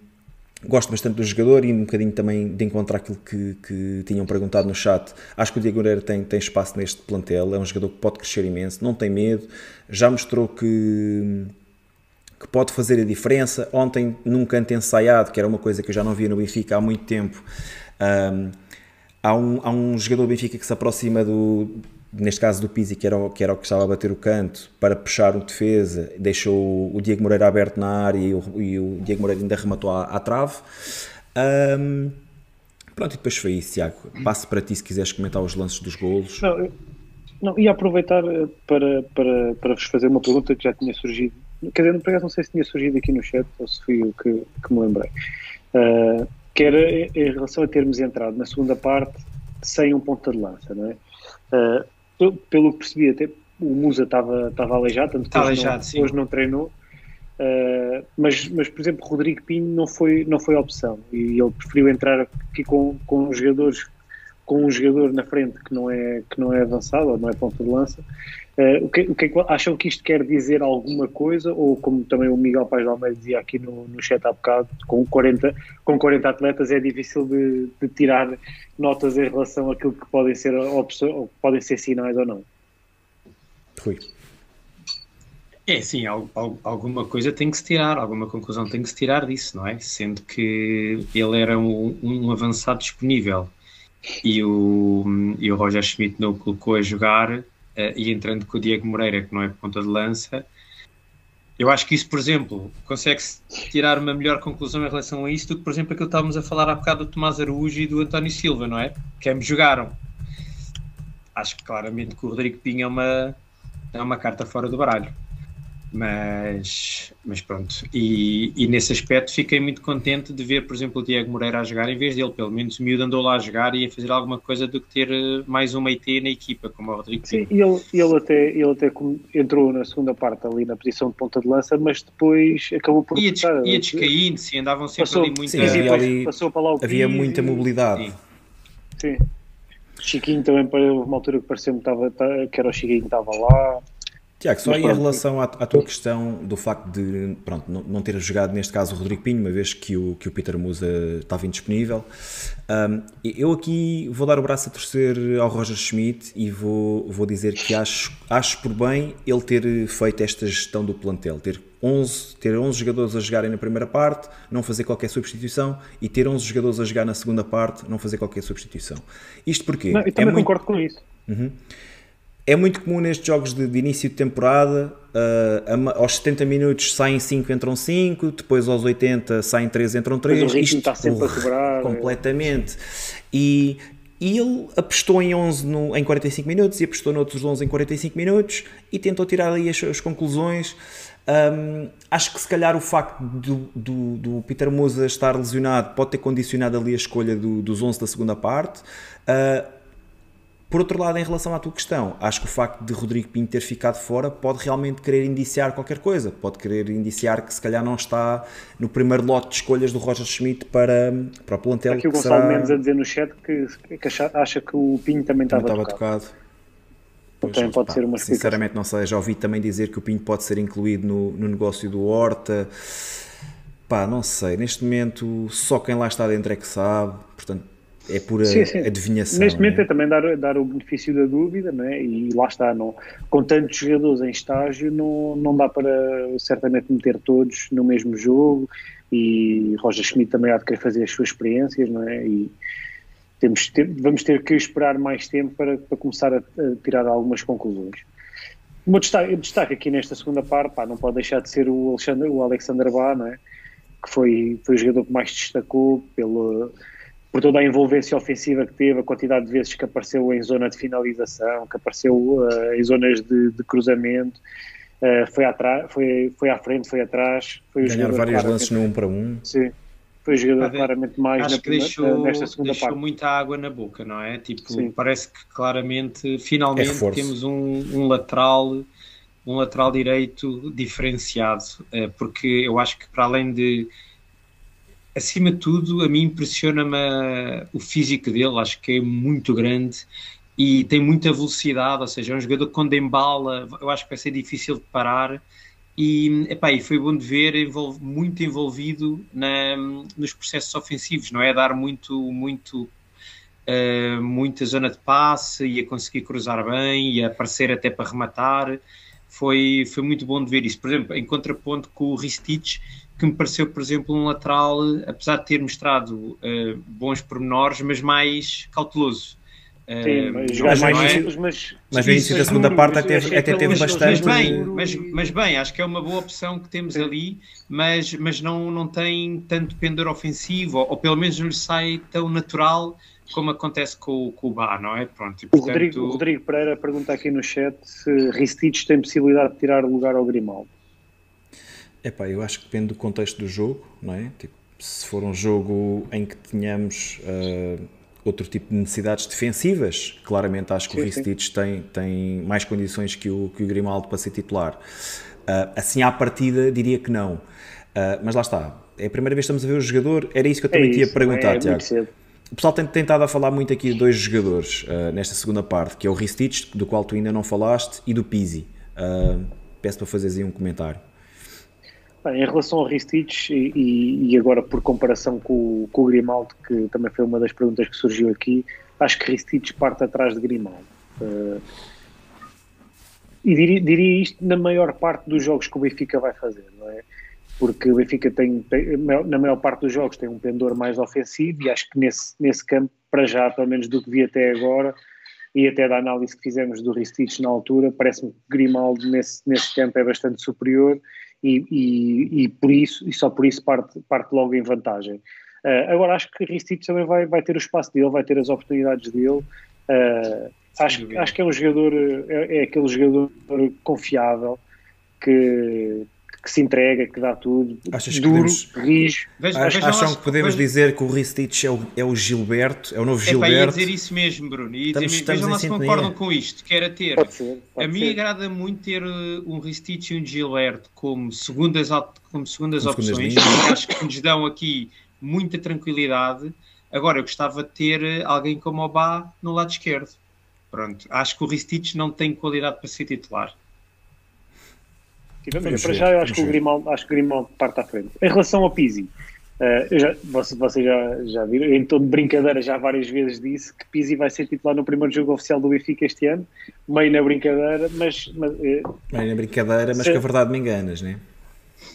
gosto bastante do jogador e um bocadinho também de encontrar aquilo que, que tinham perguntado no chat. Acho que o Diego Moreira tem, tem espaço neste plantel, é um jogador que pode crescer imenso, não tem medo, já mostrou que, que pode fazer a diferença. Ontem, num canto ensaiado, que era uma coisa que eu já não via no Benfica há muito tempo. Um, há um, há um jogador do Benfica que se aproxima do, neste caso do Pizzi, que era, o, que era o que estava a bater o canto, para puxar o defesa, deixou o Diego Moreira aberto na área e o, e o Diego Moreira ainda rematou à, à trave. Um, pronto, e depois foi isso, Tiago. Passo para ti se quiseres comentar os lances dos golos. Não, não ia aproveitar eh, para, para, para vos fazer uma pergunta que já tinha surgido. Quer dizer, não sei se tinha surgido aqui no chat ou se fui eu que, que me lembrei. Uh, que era em relação a termos entrado na segunda parte sem um ponta de lança, não é? Uh, pelo que percebi, até o Musa estava, estava aleijado, tanto que hoje, aleijado, não, hoje não treinou. Uh, mas, mas, por exemplo, Rodrigo Pinho não foi, não foi opção e ele preferiu entrar aqui com, com jogadores com um jogador na frente que não é, que não é avançado ou não é ponto de lança. Uh, o, que, o que, é acham que isto quer dizer alguma coisa? Ou como também o Miguel Paz de Almeida dizia aqui no, no chat há bocado, com 40, com 40 atletas é difícil de, de tirar notas em relação àquilo que podem ser opções, ou podem ser sinais ou não. Rui. É, sim, alguma coisa tem que se tirar, alguma conclusão tem que se tirar disso, não é? Sendo que ele era um, um avançado disponível e o, e o Roger Schmidt não o colocou a jogar uh, e entrando com o Diego Moreira, que não é ponta de lança. Eu acho que isso, por exemplo, consegue-se tirar uma melhor conclusão em relação a isso do que, por exemplo, aquilo que estávamos a falar há bocado do Tomás Araújo e do António Silva, não é? Que ambos jogaram. Acho que claramente que o Rodrigo Pinho é uma, é uma carta fora do baralho. Mas, mas pronto, e, e, nesse aspecto fiquei muito contente de ver, por exemplo, o Diego Moreira a jogar em vez dele, pelo menos o miúdo andou lá a jogar e a fazer alguma coisa do que ter eh, mais uma IT na equipa, como o Rodrigo Sim, e ele, ele, até, ele até entrou na segunda parte ali na posição de ponta de lança, mas depois acabou por. Ia, des, ia descaindo, sim, andavam sempre passou, ali muito. Sim, havia, ali, passou para lá o havia muita mobilidade. Sim. sim. Chiquinho também, houve uma altura que pareceu que era o Chiquinho que estava lá. Tiago, só aí em relação à, à, tua questão do facto de pronto, não, não, ter jogado, neste caso, o Rodrigo Pinho, uma vez que o, que o Peter Musa estava indisponível, um, eu aqui vou dar o braço a torcer ao Roger Schmidt e vou, vou dizer que acho, acho por bem ele ter feito esta gestão do plantel, ter 11, ter 11 jogadores a jogarem na primeira parte, não fazer qualquer substituição, e ter 11 jogadores a jogar na segunda parte, não fazer qualquer substituição. Isto porque... Não, eu também é concordo muito... com isso. Uhum. É muito comum nestes jogos de, de início de temporada, uh, aos 70 minutos saem 5, entram 5, depois aos 80 saem 3, entram 3. o ritmo Isto, está sempre a cobrar. É. Completamente. E, e ele apostou em 11 no, em 45 minutos e apostou noutros 11 em 45 minutos e tentou tirar aí as, as conclusões. Um, acho que se calhar o facto do, do, do, Peter Musa estar lesionado pode ter condicionado ali a escolha do, dos 11 da segunda parte. Uh, por outro lado, em relação à tua questão, acho que o facto de Rodrigo Pinto ter ficado fora pode realmente querer indiciar qualquer coisa. Pode querer indiciar que se calhar não está no primeiro lote de escolhas do Roger Schmidt para, para o plantel. Aqui o Gonçalo será... Mendes a dizer no chat que, que acha que o Pinto também, também estava, tocado. tocado. Pois, também pode pá, ser uma Sinceramente não sei, já ouvi também dizer que o Pinto pode ser incluído no, no negócio do Horta. Pá, não sei, neste momento só quem lá está dentro é que sabe, portanto é pura sim, sim. adivinhação. Neste momento é? é também dar, dar o benefício da dúvida, não é? e lá está, não, com tantos jogadores em estágio, não, não dá para certamente meter todos no mesmo jogo. E Roger Schmidt também há de querer fazer as suas experiências, não é? E temos, vamos ter que esperar mais tempo para, para começar a, a tirar algumas conclusões. O meu destaque, destaque aqui nesta segunda parte, pá, não pode deixar de ser o Alexander, o Alexander Bá, é? que foi, foi o jogador que mais destacou pelo, por toda a envolvência ofensiva que teve, a quantidade de vezes que apareceu em zona de finalização, que apareceu uh, em zonas de, de cruzamento, uh, foi, atrás, foi, foi à frente, foi atrás. Foi Ganhar vários lances no 1 um para 1. Um. Sim. Foi o jogador claramente mais acho na, que deixou, nesta segunda deixou parte. muita água na boca, não é? Tipo, Sim. parece que claramente, finalmente, é temos um, um lateral um lateral direito diferenciado, eh, porque eu acho que para além de acima de tudo, a mim impressiona-me o físico dele, acho que é muito grande e tem muita velocidade, ou seja, é um jogador que quando embala, eu acho que vai ser difícil de parar e, epá, e foi bom de ver muito envolvido na, nos processos ofensivos, não é? Dar muito, muito uh, muita zona de passe e a conseguir cruzar bem e a aparecer até para rematar foi, foi muito bom de ver isso. Por exemplo, em contraponto com o Ristich, que me pareceu, por exemplo, um lateral, apesar de ter mostrado uh, bons pormenores, mas mais cauteloso. Sim, uh, mas, mais é? mas, mas no início da segunda parte até, até teve bastante. Mas bem, mas, mas bem, acho que é uma boa opção que temos Sim. ali, mas, mas não, não tem tanto pendor ofensivo, ou, ou pelo menos não lhe sai tão natural como acontece com, com o Bar, não é? Pronto, e, portanto... o, Rodrigo, o Rodrigo Pereira pergunta aqui no chat se Ristich tem possibilidade de tirar o lugar ao Grimaldo. Epá, eu acho que depende do contexto do jogo, não é? Tipo, se for um jogo em que tenhamos uh, outro tipo de necessidades defensivas, claramente acho que sim, o Ristich tem, tem mais condições que o, que o Grimaldo para ser titular. Uh, assim, à partida, diria que não. Uh, mas lá está, é a primeira vez que estamos a ver o jogador, era isso que eu também é tinha perguntar, é, Tiago. O pessoal tem tentado a falar muito aqui de dois jogadores nesta segunda parte, que é o Ristich, do qual tu ainda não falaste, e do Pizzi. Peço para fazeres aí um comentário. Em relação ao Ristich, e, e, agora por comparação com, com, o Grimaldo, que também foi uma das perguntas que surgiu aqui, acho que Ristich parte atrás de Grimaldo. Uh, e diria, diria, isto na maior parte dos jogos que o Benfica vai fazer, não é? porque o Benfica tem, tem, na maior parte dos jogos tem um pendor mais ofensivo e acho que nesse, nesse campo, para já, pelo menos do que vi até agora, e até da análise que fizemos do Ristich na altura, parece-me que Grimaldo nesse, nesse campo é bastante superior e, e, e, por isso, e só por isso parte, parte logo em vantagem. Uh, agora acho que Ristich também vai, vai ter o espaço dele, vai ter as oportunidades dele. Uh, acho, acho que é um jogador, é, é aquele jogador confiável que, que se entrega, que dá tudo, Achas duro, podemos, rijo. acham que podemos dizer que o Ristich é o, é o Gilberto, é o novo Gilberto? É ia dizer isso mesmo, Bruno. Ia estamos, dizer, vejam lá se concordam com isto, que era ter. Pode ser, pode a mim agrada muito ter uh, um Ristich e um Gilberto como segundas, como segundas como opções. Acho que nos dão aqui muita tranquilidade. Agora, eu gostava de ter uh, alguém como o Bá no lado esquerdo. Pronto, acho que o Ristich não tem qualidade para ser titular. Vamos para já, eu acho que, o Grimaldo, acho que o Grimaldo parte à frente. Em relação ao Pizzi, uh, já, vocês você já, já viram, em tom de brincadeira, já várias vezes disse que Pizzi vai ser titular no primeiro jogo oficial do Benfica este ano, meio na brincadeira, mas. mas uh, meio na brincadeira, mas se, que a verdade me enganas, não é?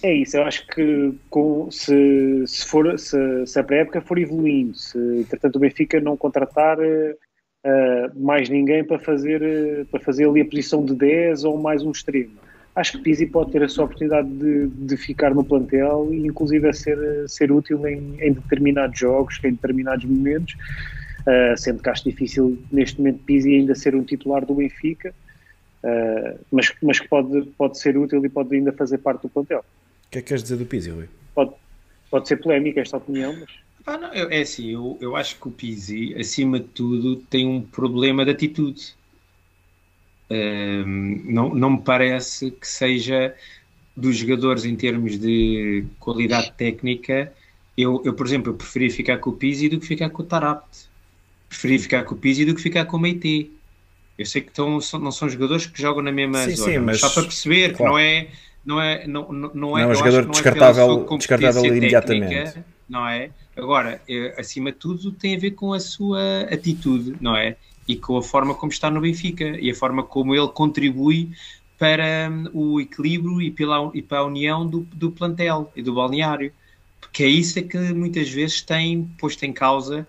É isso, eu acho que com, se, se, for, se, se a pré-época for evoluindo, se entretanto o Benfica não contratar uh, mais ninguém para fazer, uh, para fazer ali a posição de 10 ou mais um extremo, acho que Pizzi pode ter a sua oportunidade de, de ficar no plantel e inclusive a ser, ser útil em, em determinados jogos, em determinados momentos, uh, sendo que acho difícil neste momento Pizzi ainda ser um titular do Benfica, uh, mas, mas que pode, pode ser útil e pode ainda fazer parte do plantel. O que é que queres dizer do Pizzi, Rui? Pode, pode ser polémica esta opinião, mas... Ah, não, é assim, eu, eu acho que o Pizzi, acima de tudo, tem um problema de atitude não, não me parece que seja dos jogadores em termos de qualidade técnica. Eu, eu por exemplo, eu preferia ficar com o Pizzi do que ficar com o Tarapt. Preferia ficar com o Pizzi do que ficar com o Meite. Eu sei que estão, não são jogadores que jogam na mesma sim, zona, sim, mas só para perceber claro. que não é não é não, não, não é, não é um jogador não descartável, é descartável imediatamente. Técnica, não é? Agora, eh, acima de tudo, tem a ver com a sua atitude, não é? E com a forma como está no Benfica e a forma como ele contribui para hum, o equilíbrio e, pela, e para a união do, do plantel e do balneário. Porque é isso é que muitas vezes tem posto em causa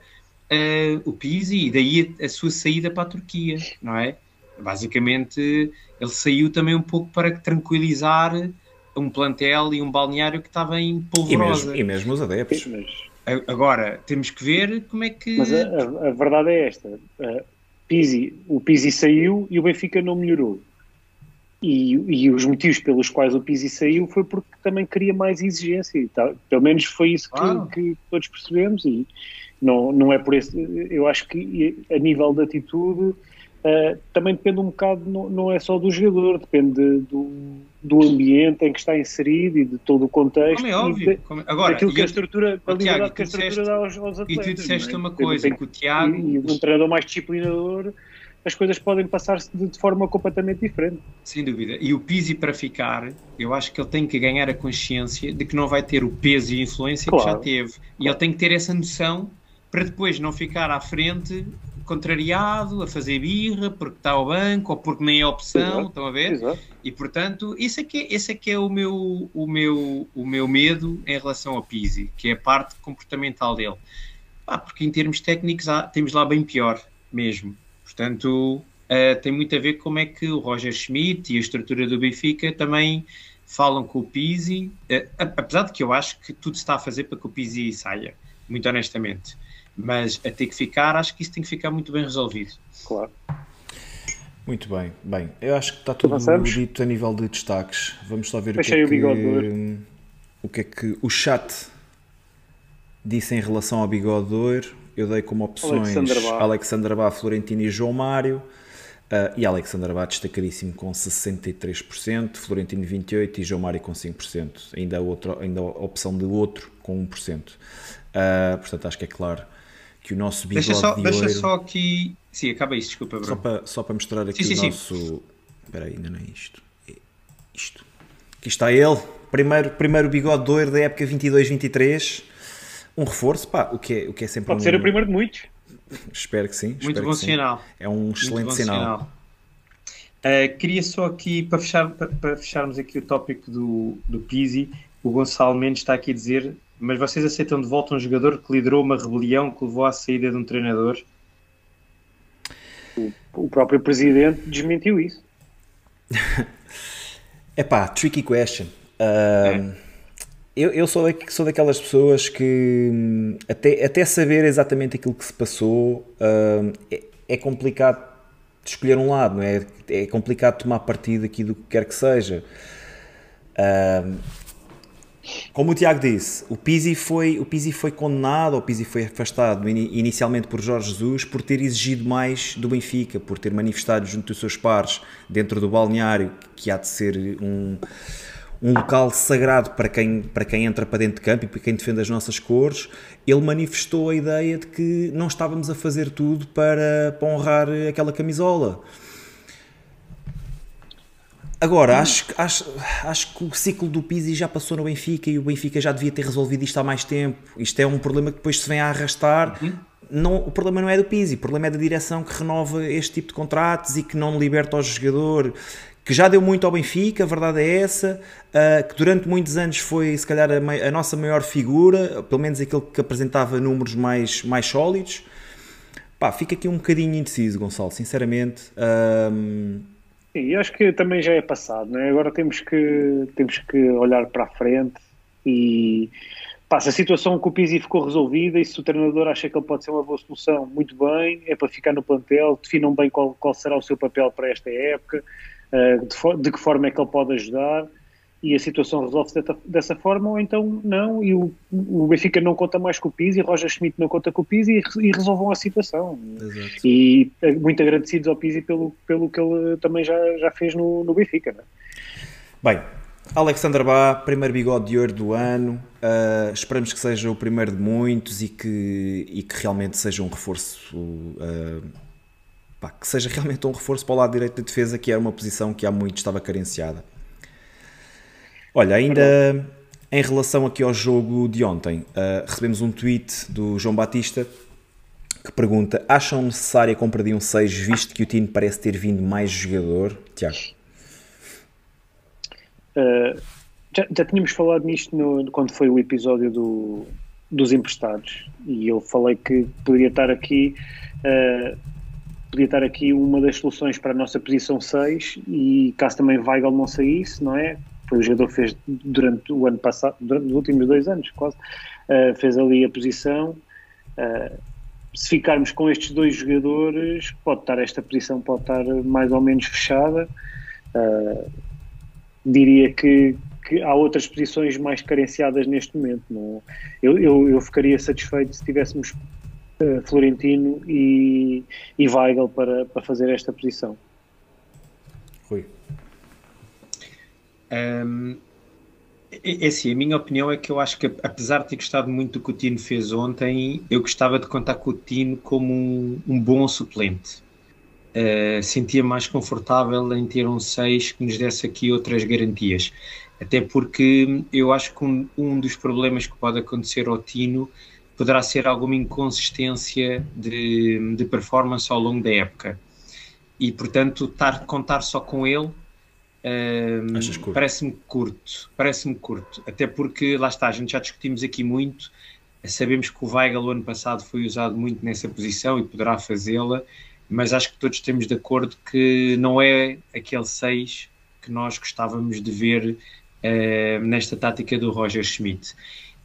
uh, o Pizzi e daí a, a, sua saída para a Turquia, não é? Basicamente, ele saiu também um pouco para tranquilizar um plantel e um balneário que estava em polvorosa. E mesmo, e mesmo os adeptos. Mas, Agora, temos que ver como é que... mas a, a- a verdade é esta. A Pizzi, o Pizzi saiu e o Benfica não melhorou. E, e os motivos pelos quais o Pizzi saiu foi porque também queria mais exigência. E tal. Pelo menos foi isso que, Claro. que todos percebemos. E não, não é por esse. Eu acho que a nível de atitude eh, também depende um bocado, não, não é só do jogador, depende do, do ambiente em que está inserido e de todo o contexto. Como é e óbvio. de- Como- Agora, daquilo que e a estrutura, Tiago, liberdade e que a tu estrutura disseste- dá aos, aos e atletas. tu disseste não é? uma coisa, que o Tiago... e, e um treinador mais disciplinador, as coisas podem passar-se de, de forma completamente diferente. Sem dúvida. E o Pizzi para ficar, eu acho que ele tem que ganhar a consciência de que não vai ter o peso e a influência que Claro. já teve. E ele tem que ter essa noção para depois não ficar à frente contrariado, a fazer birra, porque está ao banco ou porque nem é opção, Exato. estão a ver? Exato. E portanto, esse é que é, esse é, que é o, meu, o, meu, o meu medo em relação ao Pizzi, que é a parte comportamental dele. Pá, porque em termos técnicos há- temos lá bem pior mesmo. Portanto, eh, tem muito a ver com como é que o Roger Schmidt e a estrutura do Benfica também falam com o Pizzi, a- apesar de que eu acho que tudo se está a fazer para que o Pizzi saia, muito honestamente. Mas a ter que ficar, acho que isso tem que ficar muito bem resolvido. Claro. Muito bem. Bem, eu acho que está tudo Avançamos? dito a nível de destaques. Vamos só ver o o que, é bigode que, o que é que o chat disse em relação ao bigode de ouro. Eu dei como opções Alexander Bá. Florentino e João Mário. Ah, e Alexander Bá destacadíssimo com 63%, Florentino 28% e João Mário com 5%. Ainda a, outra, ainda a opção de outro com 1%. Ah, portanto, acho que é claro que o nosso bigode Deixa só, de deixa ouro... só aqui. Sim, acaba isso, desculpa, Bruno. Só para, só para mostrar aqui Sim, o sim, sim. nosso. Espera aí, ainda não é isto. É isto. Aqui está ele. Primeiro, primeiro bigode de ouro da época 22-23. Um reforço, pá, o que é, o que é sempre Pode um... ser o primeiro de muitos. Espero que sim. Muito espero bom que sim. sinal. É um Muito excelente bom sinal. Uh, queria só aqui, para, fechar, para, para fecharmos aqui o tópico do, do Pizzi, o Gonçalo Mendes está aqui a dizer mas vocês aceitam de volta um jogador que liderou uma rebelião que levou à saída de um treinador? O próprio presidente desmentiu isso. *laughs* É pá, tricky question. Um, eu, eu sou, da- sou daquelas pessoas que hum, até, até saber exatamente aquilo que se passou hum, é, é complicado de escolher um lado, não é? É complicado tomar partido aqui do que quer que seja. Hum, como o Tiago disse, o Pizzi foi, o Pizzi foi condenado, o Pizzi foi afastado ini- inicialmente por Jorge Jesus por ter exigido mais do Benfica, por ter manifestado junto dos seus pares dentro do balneário que há de ser um, um local sagrado para quem, para quem entra para dentro de campo e para quem defende as nossas cores. Ele manifestou a ideia de que não estávamos a fazer tudo para, para honrar aquela camisola. Agora, acho, que- acho, acho que o ciclo do Pizzi já passou no Benfica e o Benfica já devia ter resolvido isto há mais tempo. Isto é um problema que depois se vem a arrastar. Não, o problema não é do Pizzi, o problema é da direção que renova este tipo de contratos e que não liberta ao jogador, que já deu muito ao Benfica, a verdade é essa, ah, que durante muitos anos foi se calhar a, a nossa maior figura, pelo menos aquele que apresentava números mais, mais sólidos. Pá, fica aqui um bocadinho indeciso, Gonçalo, sinceramente. Sim, acho que também já é passado, não é? Agora temos que, temos que olhar para a frente e se a situação com o Pizzi ficou resolvida e se o treinador acha que ele pode ser uma boa solução, muito bem, é para ficar no plantel, definam bem qual, qual será o seu papel para esta época, eh, de, de que forma é que ele pode ajudar e a situação resolve-se dessa, forma ou então não, e o, o Benfica não conta mais com o Pizzi, Roger Schmidt não conta com o Pizzi e, e resolvam a situação. exato. E eh, muito agradecidos ao Pizzi pelo, pelo que ele também já, já fez no, no Benfica. É? Bem, Alexander Bá, primeiro bigode de ouro do ano. Uh, esperamos que seja o primeiro de muitos e que, e que realmente seja um reforço. uh, pá, que seja realmente um reforço para o lado direito da defesa, que era uma posição que há muito estava carenciada. Olha, ainda em relação aqui ao jogo de ontem, uh, recebemos um tweet do João Batista que pergunta: acham necessária a compra de um 6 visto que o time parece ter vindo mais jogador? Tiago. Uh, já, já tínhamos falado nisto no, quando foi o episódio do, dos emprestados e eu falei que poderia estar aqui uh, podia estar aqui uma das soluções para a nossa posição 6 e caso também Weigl não saísse, não é? Foi o jogador que fez durante o ano passado, durante os últimos dois anos, quase, uh, fez ali a posição. Uh, se ficarmos com estes dois jogadores, pode estar esta posição pode estar mais ou menos fechada. Uh, diria que, que, há outras posições mais carenciadas neste momento. Não? Eu, eu, eu ficaria satisfeito se tivéssemos uh, Florentino e, e Weigl para, para fazer esta posição. Rui. Um, é, é assim, a minha opinião é que eu acho que, apesar de ter gostado muito do que o Tino fez ontem, eu gostava de contar com o Tino como um, um bom suplente. Uh, sentia mais confortável em ter um 6 que nos desse aqui outras garantias. Até porque eu acho que um, um dos problemas que pode acontecer ao Tino poderá ser alguma inconsistência de, de performance ao longo da época. E, portanto, tar, contar só com ele um, parece-me curto, parece-me curto, até porque lá está, a gente já discutimos aqui muito, sabemos que o Weigl o ano passado foi usado muito nessa posição e poderá fazê-la, mas acho que todos estamos de acordo que não é aquele 6 que nós gostávamos de ver uh, nesta tática do Roger Schmidt.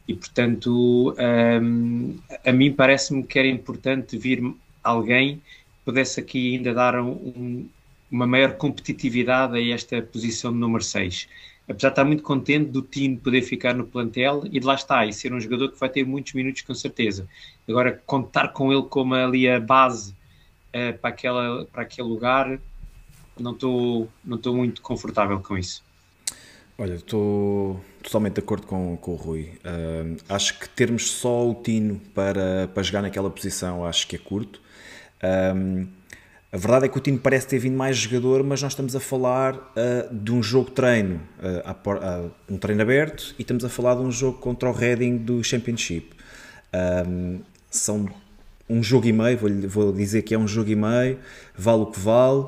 E, portanto, um, a mim parece-me que era importante vir alguém que pudesse aqui ainda dar um, uma maior competitividade a esta posição de número 6. Apesar de estar muito contente do Tino poder ficar no plantel e de lá está, e ser um jogador que vai ter muitos minutos com certeza. Agora, contar com ele como ali a base uh, para, aquela, para aquele lugar, não estou não muito confortável com isso. Olha, estou totalmente de acordo com, com o Rui. Uh, acho que termos só o Tino para, para jogar naquela posição, acho que é curto. A verdade é que o Tino parece ter vindo mais jogador, mas nós estamos a falar uh, de um jogo treino, uh, um treino aberto, e estamos a falar de um jogo contra o Reading do Championship. Um, são um jogo e meio, vou, vou dizer que é um jogo e meio, vale o que vale.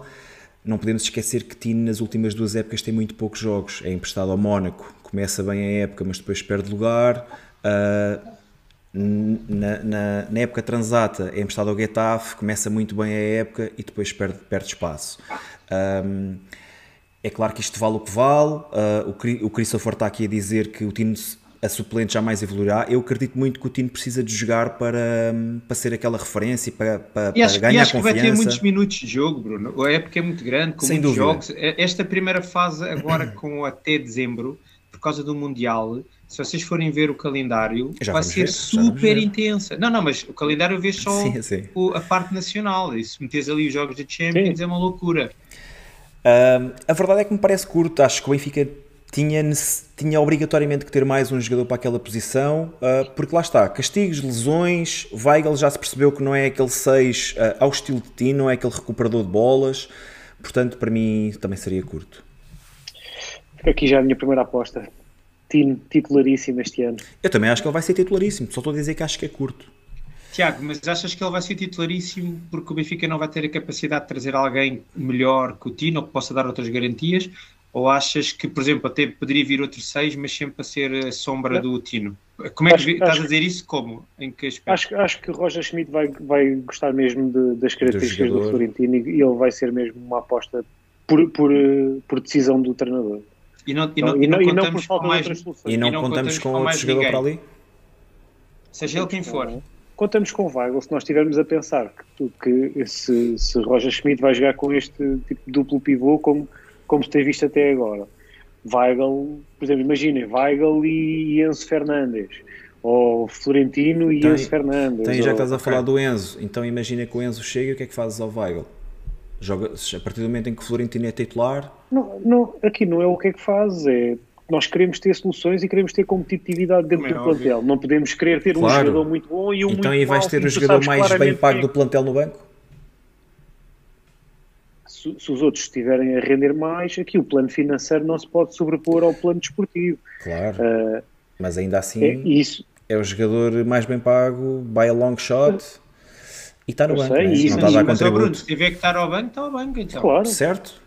Não podemos esquecer que Tino nas últimas duas épocas tem muito poucos jogos. É emprestado ao Mónaco, começa bem a época, mas depois perde lugar. Uh, na, na, na, época transata é emprestado ao Getafe, começa muito bem a época e depois perde, perde espaço. Um, é claro que isto vale o que vale. Uh, o, o Christopher está aqui a dizer que o Tino a suplente jamais evoluirá. Eu acredito muito que o Tino precisa de jogar para, para ser aquela referência, para, para, e acho, para ganhar e acho confiança. que vai ter muitos minutos de jogo, Bruno. A época é muito grande, com Sem muitos dúvida. jogos. Esta primeira fase, agora *coughs* com até dezembro, causa do Mundial, se vocês forem ver o calendário, vai ser ver, super intensa. Não, não, mas o calendário vê só sim, sim. O, a parte nacional. E se metes ali os jogos da Champions, sim. é uma loucura. Uh, a verdade é que me parece curto. Acho que o Benfica tinha, tinha obrigatoriamente que ter mais um jogador para aquela posição, uh, porque lá está, castigos, lesões, Weigl já se percebeu que não é aquele 6 uh, ah, ao estilo de ti, não é aquele recuperador de bolas, portanto para mim também seria curto. Aqui já a minha primeira aposta, Tino titularíssimo este ano. Eu também acho que ele vai ser titularíssimo, só estou a dizer que acho que é curto. Tiago, mas achas que ele vai ser titularíssimo porque o Benfica não vai ter a capacidade de trazer alguém melhor que o Tino ou que possa dar outras garantias? Ou achas que, por exemplo, até poderia vir outro 6, mas sempre a ser a sombra não. do Tino? Como é que acho, estás acho, a dizer isso? Como? Em que aspecto? Acho, acho que o Roger Schmidt vai, vai gostar mesmo de, das características do, do Florentino e ele vai ser mesmo uma aposta por, por, por decisão do treinador. E não, e não, e não, e não por falta mais, E não, contamos, contamos com, com outro jogador ninguém. para ali? Seja ele quem for. Contamos com o Weigl, se nós estivermos a pensar que, que se, se Roger Schmidt vai jogar com este tipo de duplo pivô como como se tem visto até agora. Weigl, por exemplo, imaginem, Weigl e Enzo Fernandes, ou Florentino e então, Enzo Fernandes. Então, já que estás a falar do Enzo, então imagina que o Enzo chega e o que é que fazes ao Weigl? Joga, a partir do momento em que o Florentino é titular? Não, não, aqui não é o que é que fazes, é nós queremos ter soluções e queremos ter competitividade dentro é do plantel. Não podemos querer ter claro. um jogador muito bom e um então, muito Então, e vais ter o jogador mais bem pago do plantel no banco? se, se, os outros estiverem a render mais, aqui o plano financeiro não se pode sobrepor ao plano desportivo. Claro. Uh, mas ainda assim é, isso, é o jogador mais bem pago, by a long shot. E está no banco, sei, né? isso, não está a dar contributo. Bruno, se tiver que estar ao banco, está ao banco então. Claro. Certo.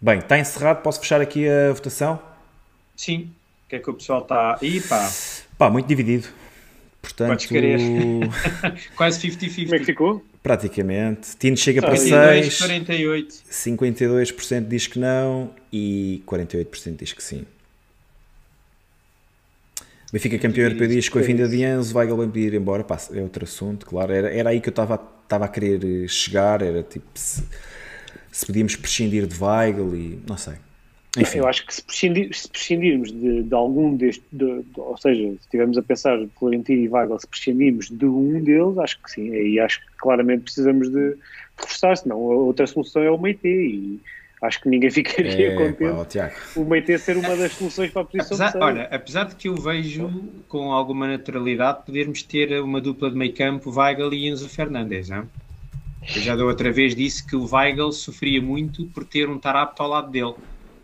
Bem, está encerrado, posso fechar aqui a votação? Sim. O que é que o pessoal está aí, pá? Pá, muito dividido. Portanto, Podes querer. *laughs* Quase 50-50. Como é que ficou? Praticamente. Tino chega para 42, 6, 48. 52% diz que não e 48% diz que sim. Benfica campeão europeu diz que com a vinda de Enzo, Weigl vai pedir ir embora. Pá, é outro assunto, claro. Era, era aí que eu estava a querer chegar. Era tipo se, se podíamos prescindir de Weigl e não sei. Enfim. Eu acho que se, prescindir, se prescindirmos de, de algum deste, de, de, ou seja, se estivermos a pensar Florentino e Weigl, se prescindirmos de um deles, acho que sim. E acho que claramente precisamos de reforçar, senão a outra solução é o Meite e acho que ninguém ficaria É, contente pá, o Meite ser uma das soluções para a posição Apesar, de olha, apesar de que eu vejo com alguma naturalidade podermos ter uma dupla de meio campo, Weigl e Enzo Fernandes. Hein? Eu já da outra vez disse que o Weigl sofria muito por ter um Tarapto ao lado dele,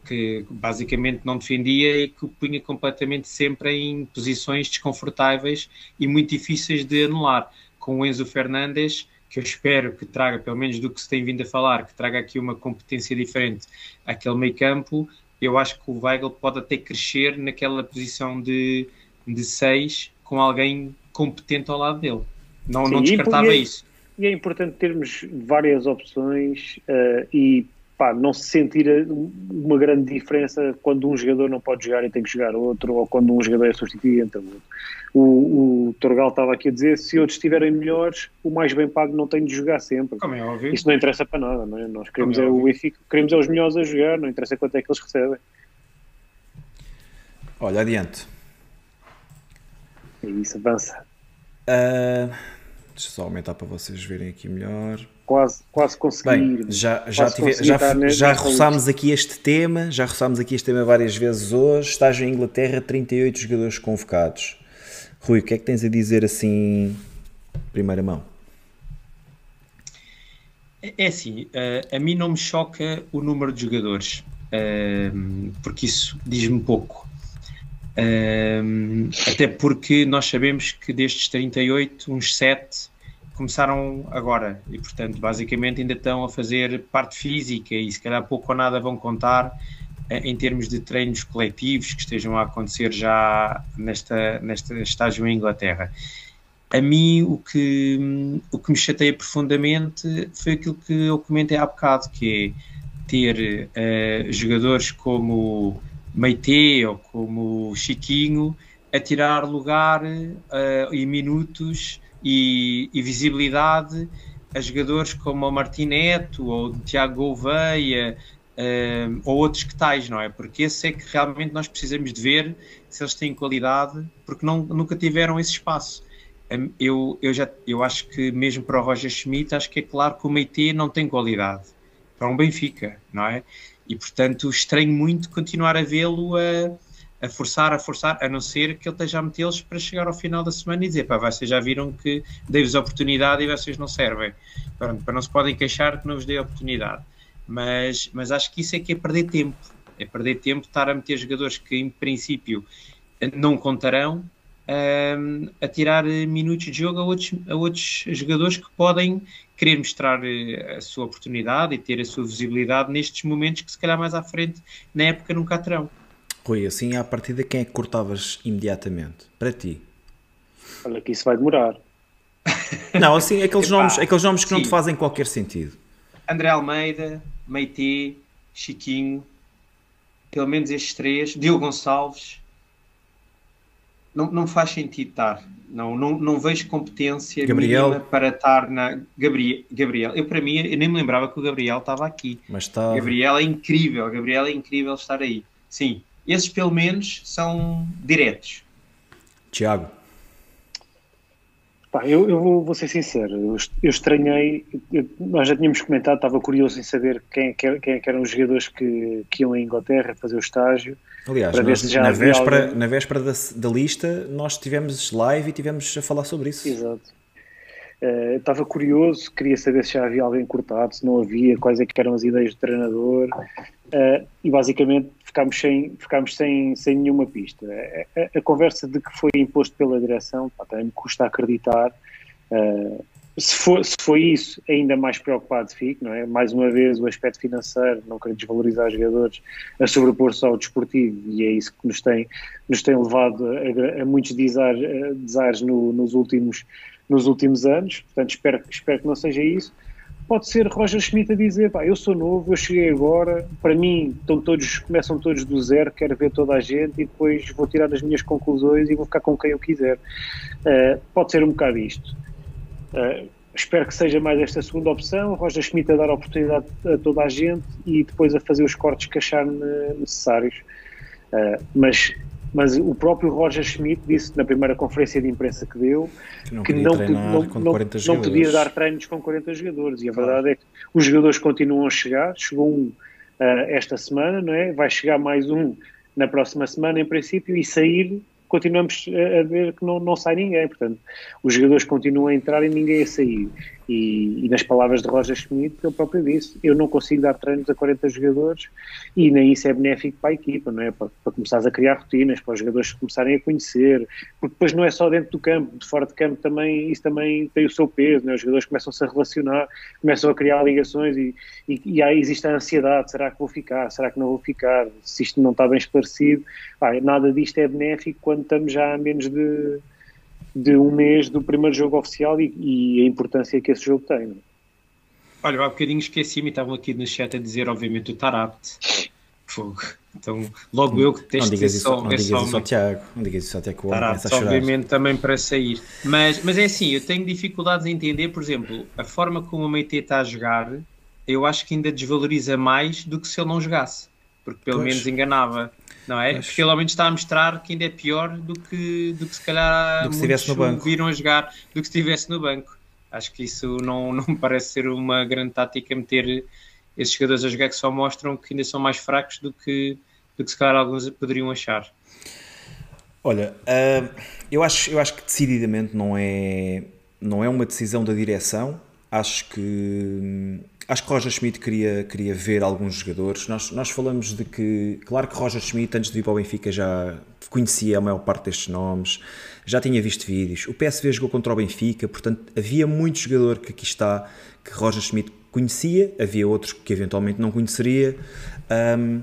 que basicamente não defendia e que o punha completamente sempre em posições desconfortáveis e muito difíceis de anular. Com o Enzo Fernandes, que eu espero que traga, pelo menos do que se tem vindo a falar, que traga aqui uma competência diferente àquele meio campo, eu acho que o Weigl pode até crescer naquela posição de, de seis com alguém competente ao lado dele. Não, Sim, não e descartava podia- isso. E é importante termos várias opções eh, e pá, não se sentir uma grande diferença quando um jogador não pode jogar e tem que jogar outro, ou quando um jogador é substituído entre outro. O, o Torgal estava aqui a dizer: se outros estiverem melhores, o mais bem pago não tem de jogar sempre. Como é óbvio. Isso não interessa para nada, não é? Nós queremos é é, o. Benfica, queremos é os melhores a jogar, não interessa quanto é que eles recebem. Olha, adiante. E isso avança. Ah, deixa eu só aumentar para vocês verem aqui melhor. Quase, quase consegui. Bem, já, já, Quase tive- consegui já, já roçámos aqui este tema, já roçámos aqui este tema várias vezes hoje. Estágio em Inglaterra, 38 jogadores convocados. Rui, o que é que tens a dizer assim, primeira mão? É assim, eh, a mim não me choca o número de jogadores, eh, porque isso diz-me pouco. Eh, até porque nós sabemos que destes 38, uns 7 começaram agora e, portanto, basicamente ainda estão a fazer parte física e se calhar pouco ou nada vão contar eh, em termos de treinos coletivos que estejam a acontecer já nesta, nesta estágio em Inglaterra. A mim o que, o que me chateia profundamente foi aquilo que eu comentei há bocado, que é ter eh, jogadores como Meite ou como Chiquinho a tirar lugar eh, e minutos e, e visibilidade a jogadores como o Martineto ou o Tiago Gouveia eh, ou outros que tais, não é? Porque esse é que realmente nós precisamos de ver se eles têm qualidade, porque não, nunca tiveram esse espaço. Hum, Eu, eu, já, eu acho que mesmo para o Roger Schmidt, acho que é claro que o Meite não tem qualidade para um Benfica, não é? E portanto estranho muito continuar a vê-lo a, a forçar, a forçar, a não ser que ele esteja a metê-los para chegar ao final da semana e dizer, pá, vocês já viram que dei-vos oportunidade e vocês não servem. Pronto, para não se podem queixar que não vos dei oportunidade. Mas, mas acho que isso é que é perder tempo. É perder tempo estar a meter jogadores que em princípio não contarão um, a tirar eh, minutos de jogo a outros, a outros jogadores que podem querer mostrar eh, a sua oportunidade e ter a sua visibilidade nestes momentos que se calhar mais à frente na época nunca terão. Rui, assim à partida, quem é que cortavas imediatamente? Para ti? Olha que isso vai demorar. *laughs* Não, assim, aqueles, Epá, nomes, aqueles nomes que não te sim. fazem qualquer sentido. André Almeida, Meite, Chiquinho, pelo menos estes três, Diogo Gonçalves, não, não faz sentido estar. Não, não, não vejo competência Gabriel. para estar na. Gabriel, Gabriel, eu para mim, eu nem me lembrava que o Gabriel estava aqui. Mas está. Gabriel é incrível, Gabriel é incrível estar aí. Sim, esses pelo menos são diretos. Tiago, Pá, eu, eu vou, vou ser sincero, eu, eu estranhei, eu- nós já tínhamos comentado, estava curioso em saber quem, é que- quem é eram os jogadores que, que iam à Inglaterra fazer o estágio. aliás, Para ver nós, se já na, véspera, alguém- na véspera da, da lista, nós tivemos live e tivemos a falar sobre isso. Exato. Eh, estava curioso, queria saber se já havia alguém cortado, se não havia, quais é que eram as ideias do treinador, eh, e basicamente ficámos sem, ficámos sem, sem nenhuma pista. A, a- conversa de que foi imposto pela direção, pá, também me custa acreditar. Eh, se, for, se foi isso, ainda mais preocupado fico, não é? Mais uma vez, o aspecto financeiro, não quero desvalorizar os jogadores, a sobrepor-se ao desportivo, e é isso que nos tem, nos tem levado a, a muitos desares, a desares no- nos últimos nos últimos anos, portanto espero, espero que não seja isso. Pode ser Roger Schmidt a dizer, pá, eu sou novo, eu cheguei agora, para mim estão todos, começam todos do zero, quero ver toda a gente e depois vou tirar as minhas conclusões e vou ficar com quem eu quiser. Uh, pode ser um bocado isto. Uh, espero que seja mais esta segunda opção, Roger Schmidt a dar a oportunidade a toda a gente e depois a fazer os cortes que achar necessários. Uh, mas mas o próprio Roger Schmidt disse na primeira conferência de imprensa que deu que não, que não, não, não, não podia dar treinos com 40 jogadores. E a claro. verdade é que os jogadores continuam a chegar. Chegou um uh, esta semana, não é? Vai chegar mais um na próxima semana, em princípio, e sair continuamos a ver que não, não sai ninguém. Portanto, os jogadores continuam a entrar e ninguém a sair. E, e, nas palavras de Roger Schmidt, ele próprio disse: Eu não consigo dar treinos a 40 jogadores e nem isso é benéfico para a equipa, não é? Para, para começares a criar rotinas, para os jogadores começarem a conhecer, porque depois não é só dentro do campo, de fora de campo também, isso também tem o seu peso, não é? Os jogadores começam-se a relacionar, começam a criar ligações e, e, e, aí existe a ansiedade: será que vou ficar? Será que não vou ficar? Se isto não está bem esclarecido, nada disto é benéfico quando estamos já a menos de de um mês do primeiro jogo oficial e, e a importância que esse jogo tem. Não? É? Olha, há bocadinho esqueci-me e estavam aqui no chat a dizer, obviamente, o Tarapte. Fogo. Então, logo eu que testo não isso, só, não digas isso ao Tiago, não digas isso ao Tiago, o Tarapte, obviamente, também para sair. Mas, mas é assim, eu tenho dificuldades em entender, por exemplo, a forma como o Meite está a jogar, eu acho que ainda desvaloriza mais do que se ele não jogasse, porque pelo pois. menos enganava não é? Mas... Porque ele menos está a mostrar que ainda é pior do que, do que se calhar do que muitos no banco. viram a jogar do que se estivesse no banco. Acho que isso não, *laughs* não me parece ser uma grande tática meter esses jogadores a jogar que só mostram que ainda são mais fracos do que, do que se calhar alguns poderiam achar. Olha, uh, eu, acho, eu acho que decididamente não é, não é uma decisão da direção. Acho que Acho que Roger Schmidt queria, queria ver alguns jogadores. Nós, nós falamos de que, claro que Roger Schmidt, antes de ir para o Benfica, já conhecia a maior parte destes nomes, já tinha visto vídeos. O PSV jogou contra o Benfica, portanto, havia muito jogador que aqui está que Roger Schmidt conhecia, havia outros que eventualmente não conheceria. Um,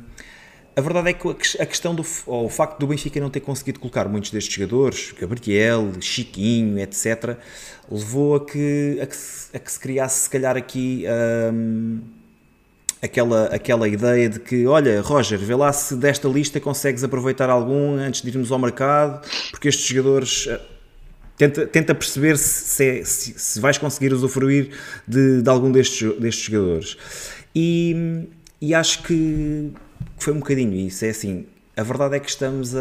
a verdade é que a questão do o facto do Benfica não ter conseguido colocar muitos destes jogadores, Gabriel, Chiquinho, etc., levou a que, a que, a que se criasse, se calhar, aqui hum, aquela, aquela ideia de que, olha, Roger, vê lá se desta lista consegues aproveitar algum antes de irmos ao mercado, porque estes jogadores. Eh, tenta, tenta perceber se, é, se, se vais conseguir usufruir de, de algum destes, destes jogadores. E, e acho que foi um bocadinho isso. É assim, a verdade é que estamos a,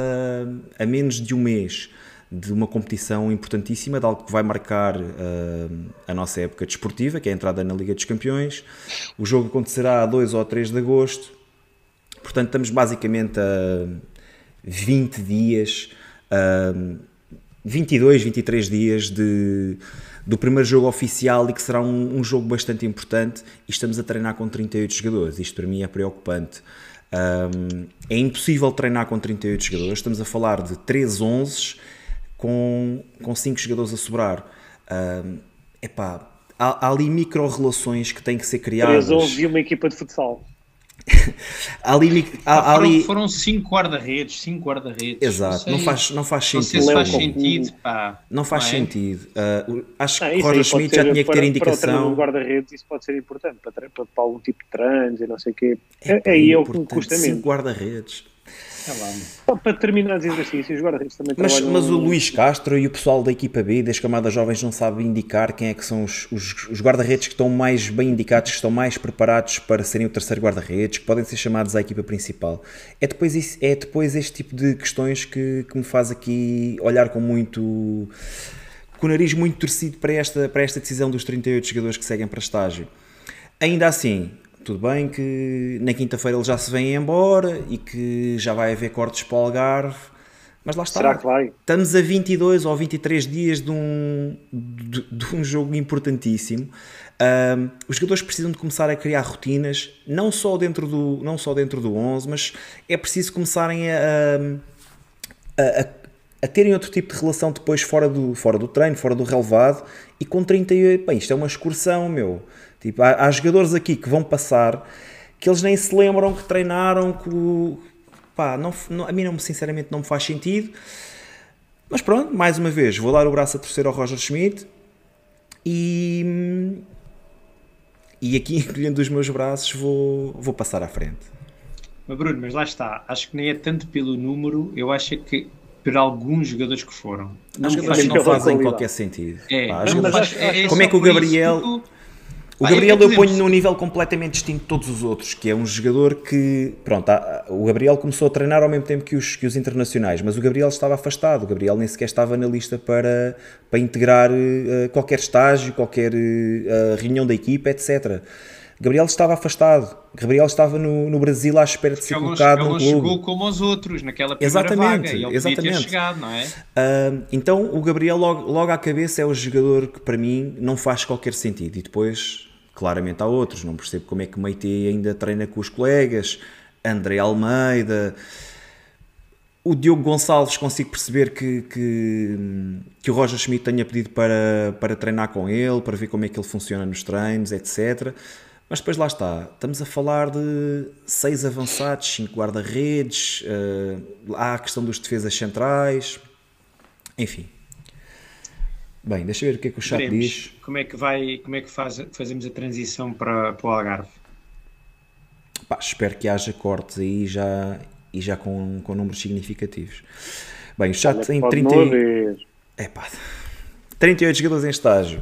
a menos de um mês de uma competição importantíssima, de algo que vai marcar uh, a nossa época desportiva, que é a entrada na Liga dos Campeões. O jogo acontecerá a 2 ou 3 de agosto, portanto, estamos basicamente a 20 dias, uh, 22, 23 dias de, do primeiro jogo oficial e que será um, um jogo bastante importante. E estamos a treinar com 38 jogadores, isto para mim é preocupante. Um, é impossível treinar com 38 jogadores, estamos a falar de 3 11 com, com 5 jogadores a sobrar. Um, epá, há, há ali micro-relações que têm que ser criadas. 3 11 e uma equipa de futsal. Ali, há, ali... Foram cinco guarda-redes, cinco guarda-redes. Exato, não, faz, não faz sentido. Não faz sentido, pá. Não faz não é? sentido. Uh, acho que Roger Schmidt já tinha que ter indicação. Para guarda-redes isso pode ser importante, para, para, para algum tipo de trans e não sei o quê. É, aí é o que me custa mesmo. Guarda-redes. Só para terminar os exercícios, guarda-redes também mas, mas o Luís Castro e o pessoal da equipa B das camadas jovens não sabem indicar quem é que são os, os, os guarda-redes que estão mais bem indicados, que estão mais preparados para serem o terceiro guarda-redes, que podem ser chamados à equipa principal. É depois, isso, é depois este tipo de questões que, que me faz aqui olhar com muito. com o nariz muito torcido para esta, para esta decisão dos 38 jogadores que seguem para estágio. Ainda assim, tudo bem que na quinta-feira ele já se vem embora e que já vai haver cortes para o Algarve, mas lá está. Será que vai? Estamos a 22 ou 23 dias de um, de, de um jogo importantíssimo. Um, os jogadores precisam de começar a criar rotinas, não só dentro do, não só dentro do 11, mas é preciso começarem a, a, a, a terem outro tipo de relação depois fora do, fora do treino, fora do relevado. E com 38, bem, isto é uma excursão, meu. Tipo, há, há, jogadores aqui que vão passar que eles nem se lembram que treinaram, que pá, não, não, a mim não, sinceramente não me faz sentido. Mas pronto, mais uma vez, vou dar o braço a torcer ao Roger Schmidt. E, e aqui, *laughs* encolhendo os meus braços, vou, vou passar à frente. Mas Bruno, mas lá está. Acho que nem é tanto pelo número, eu acho que por alguns jogadores que foram. Jogadores que não fazem qualquer sentido. É, Pá, há não, jogadores- mas é- é Como é que o Gabriel- O Gabriel é que, eu ponho num nível completamente distinto de todos os outros, que é um jogador que, pronto, há- o Gabriel começou a treinar ao mesmo tempo que os, que os internacionais, mas o Gabriel estava afastado, o Gabriel nem sequer estava na lista para, para integrar eh, qualquer estágio, qualquer eh, reunião da equipa, etc. Gabriel estava afastado, Gabriel estava no, no Brasil à espera de ser Ele colocado ele não clube. chegou como os outros naquela primeira Exatamente, vaga. Ele exatamente. chegado, não é? Ah, então o Gabriel logo, logo à cabeça é o jogador que para mim não faz qualquer sentido e depois claramente há outros, não percebo como é que o Meite ainda treina com os colegas, André Almeida, o Diogo Gonçalves consigo perceber que, que, que o Roger Schmidt tenha pedido para, para treinar com ele, para ver como é que ele funciona nos treinos, etc. Mas depois lá está, estamos a falar de seis avançados, cinco guarda-redes, eh, há a questão dos defesas centrais, enfim. Bem, deixa eu ver o que é que o chat Veremos diz. como é que vai, como é que faz, fazemos a transição para, para o Algarve. Pá, espero que haja cortes aí já, e já com, com números significativos. Bem, o chat tem Pode 30. não haver. É pá, 38 jogadores em estágio.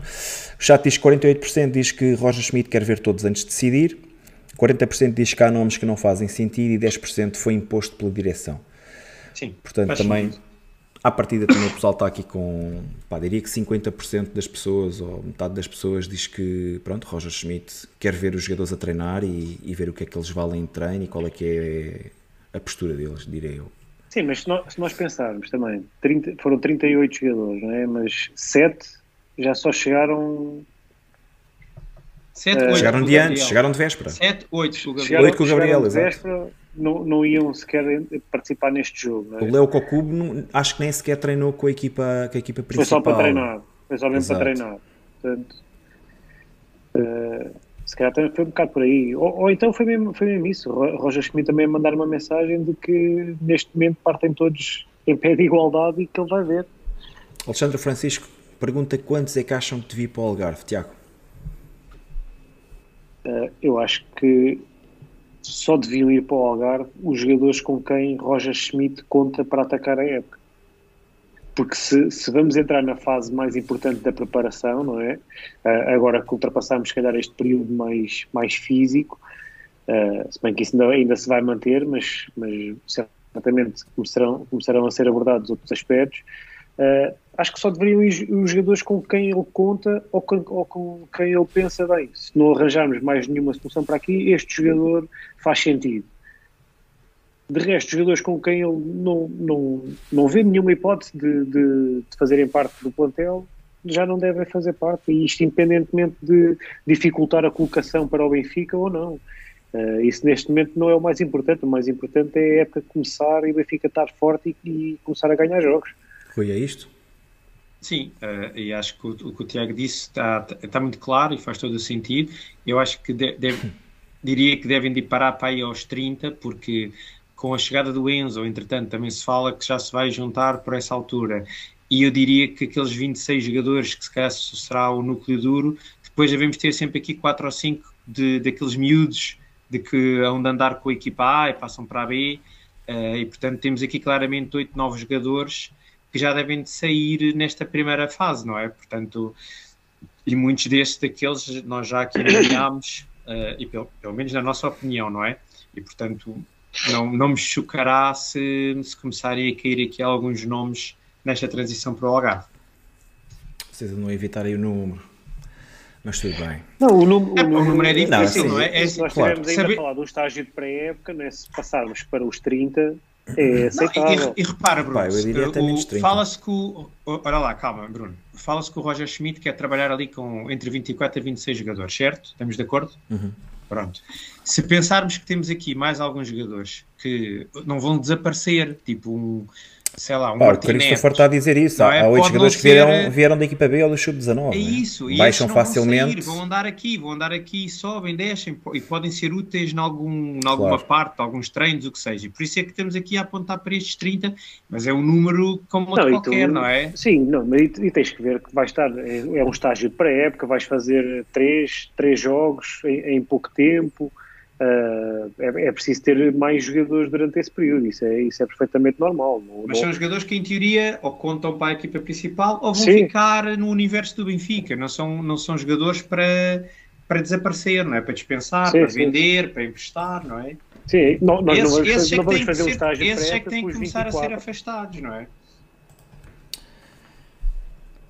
O chat diz que 48% diz que Roger Schmidt quer ver todos antes de decidir, 40% diz que há nomes que não fazem sentido e 10% foi imposto pela direção. Sim, Portanto, também, sentido. à partida, também o pessoal está aqui com, pá, diria que 50% das pessoas, ou metade das pessoas, diz que, pronto, Roger Schmidt quer ver os jogadores a treinar e, e ver o que é que eles valem em treino e qual é que é a postura deles, direi eu. Sim, mas se nós, se nós pensarmos também, 30 foram 38 jogadores, não é? Mas 7 já só chegaram. 7, 8 chegaram de antes, chegaram de véspera. 7, 8 o Gabriel. chegaram Oito com o Gabriel, exato. véspera, não, não iam sequer participar neste jogo, não é? O Leo não- acho que nem sequer treinou com a equipa, com a equipa Foi principal. só para treinar. Foi só mesmo Exato. para treinar. Portanto, eh, se calhar também foi um bocado por aí. Ou, ou então foi mesmo, foi mesmo isso. Ro- Roger Schmidt também mandar uma mensagem de que neste momento partem todos em pé de igualdade e que ele vai ver. Alexandre Francisco pergunta quantos é que acham que devia ir para o Algarve, Tiago? Eh, eu acho que só deviam ir para o Algarve os jogadores com quem Roger Schmidt conta para atacar a época. Porque se, se vamos entrar na fase mais importante da preparação, não é? Eh, agora que ultrapassamos, se calhar, este período mais, mais físico, eh, se bem que isso ainda, ainda se vai manter, mas, mas certamente começarão, começarão a ser abordados outros aspectos. Eh, acho que só deveriam ir os jogadores com quem ele conta ou com, ou com quem ele pensa bem. Se não arranjarmos mais nenhuma solução para aqui, este jogador faz sentido. De resto, jogadores com quem ele não, não, não vê nenhuma hipótese de, de, de fazerem parte do plantel já não devem fazer parte, e isto independentemente de dificultar a colocação para o Benfica ou não. Uh, isso neste momento não é o mais importante, o mais importante é a época começar e o Benfica estar forte e, e começar a ganhar jogos. Rui, é isto? Sim, uh, e acho que o, o, que o Tiago disse está, está muito claro e faz todo o sentido. Eu acho que de, deve, diria que devem de parar para aí aos 30, porque com a chegada do Enzo, entretanto, também se fala que já se vai juntar por essa altura. E eu diria que aqueles 26 jogadores, que se calhar será o núcleo duro, depois devemos ter sempre aqui 4 ou 5 de, daqueles miúdos de que hão de andar com a equipa A e passam para a B. Uh, e portanto temos aqui claramente 8, 9 jogadores que já devem de sair nesta primeira fase, não é? Portanto, e muitos destes daqueles nós já aqui *coughs* nomeámos, uh, e pelo, pelo menos na nossa opinião, não é? E portanto, não, não me chocará se, se começarem a cair aqui alguns nomes nesta transição para o Algarve. Vocês não evitarem o número. Mas tudo bem. Não, o, número, é, o número é difícil, não, não é? é se nós claro. estivermos ainda Saber... a falar do estágio de pré-época, né, se passarmos para os 30, é aceitável. Não, e, e, repara, Bruno, Pá, eu diria até menos 30. fala-se que o. Olha lá, calma, Bruno. Fala-se que o Roger Schmidt quer trabalhar ali com entre 24 a 26 jogadores, certo? Estamos de acordo? Uhum. Pronto. Se pensarmos que temos aqui mais alguns jogadores que não vão desaparecer, tipo um, sei lá, um Pá, o Christopher está a dizer isso. Há, é? há oito jogadores que vieram, ser- vieram da equipa B ou do Sub-19. É né? isso, e Baixam esses não vão facilmente. sair, vão andar aqui, vão andar aqui, sobem, descem, e podem ser úteis em, algum, em alguma Claro. parte, alguns treinos, o que seja. E Por isso é que estamos aqui a apontar para estes 30, mas é um número como outro Não, e tu- qualquer, não é? Sim, não, mas e, e tens que ver que vais estar, é, é um estágio de pré-época, vais fazer três, três jogos em, em pouco tempo, ah, é, é preciso ter mais jogadores durante esse período, isso é, isso é perfeitamente normal. Não, Mas não- são jogadores que, em teoria, ou contam para a equipa principal ou vão Sim. ficar no universo do Benfica. Não são, não são jogadores para, para desaparecer, não é? Para dispensar, Sim, para sim, vender, para emprestar, não é? Sim, não, nós esses, não vamos, esses é não vamos têm que fazer um ser- estágio esses é que têm que pelos começar a ser 24. afastados, não é?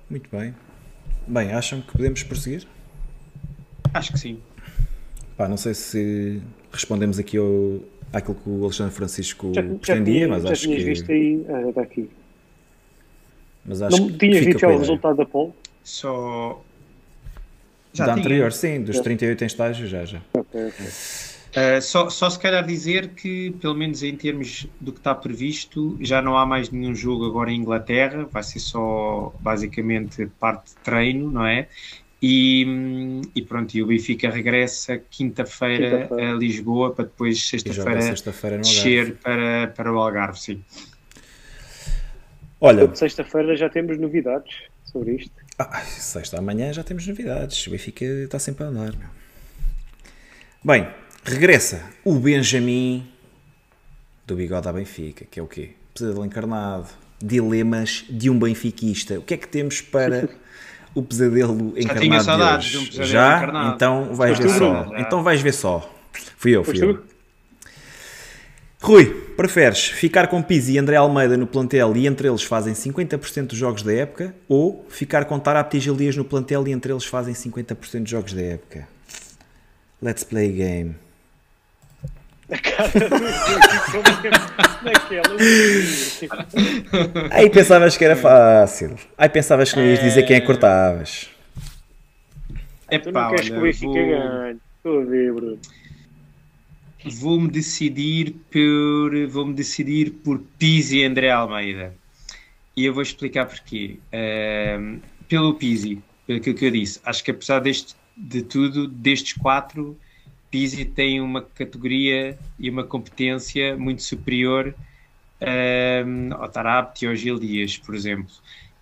Muito bem. Bem, acham que podemos prosseguir? Acho que sim. Pá, não sei se respondemos aqui ao, àquilo que o Alexandre Francisco Já, já, pretendia, tinha- mas já acho que. visto aí, ah, está aqui. Mas acho Não que tinhas visto já o resultado da poll? Só. da tinha. anterior, sim, dos Já. 38 em estágio, já, já. Ok, ok. Uh, só, só se calhar dizer que, pelo menos em termos do que está previsto, já não há mais nenhum jogo agora em Inglaterra, vai ser só basicamente parte de treino, não é? E, e pronto, e o Benfica regressa quinta-feira Quinta-feira. a Lisboa para depois sexta-feira Algarve. descer para, para o Algarve, sim. Olha, Sexta-feira já temos novidades sobre isto. ah, sexta amanhã já temos novidades. O Benfica está sempre a andar. Meu. Bem, regressa o Benjamin do Bigode à Benfica, que é o quê? Pesadelo encarnado. Dilemas de um benfiquista. O que é que temos para *laughs* o pesadelo encarnado tinha saudades de um pesadelo Já? encarnado. Então vais ver só. Então vais ver só. Fui eu, fui eu. tu? Rui, preferes ficar com Pizzi e André Almeida no plantel e entre eles fazem 50% dos jogos da época ou ficar com Tarapti e Gil Dias no plantel e entre eles fazem 50% dos jogos da época? Let's play a game. A cara do naquela. Aí pensavas que era fácil. Aí pensavas que não ias dizer quem é que cortavas. É Tu não queres que o Benfica ganhe. Estou a ver, Bruno. Vou-me decidir por vou-me decidir por Pizzi e André Almeida. E eu vou explicar porquê. Ahm, pelo Pizzi, pelo aquilo que eu disse. Acho que apesar deste, de tudo, destes quatro, Pizzi tem uma categoria e uma competência muito superior ahm, ao Tarapti e ao Gil Dias, por exemplo.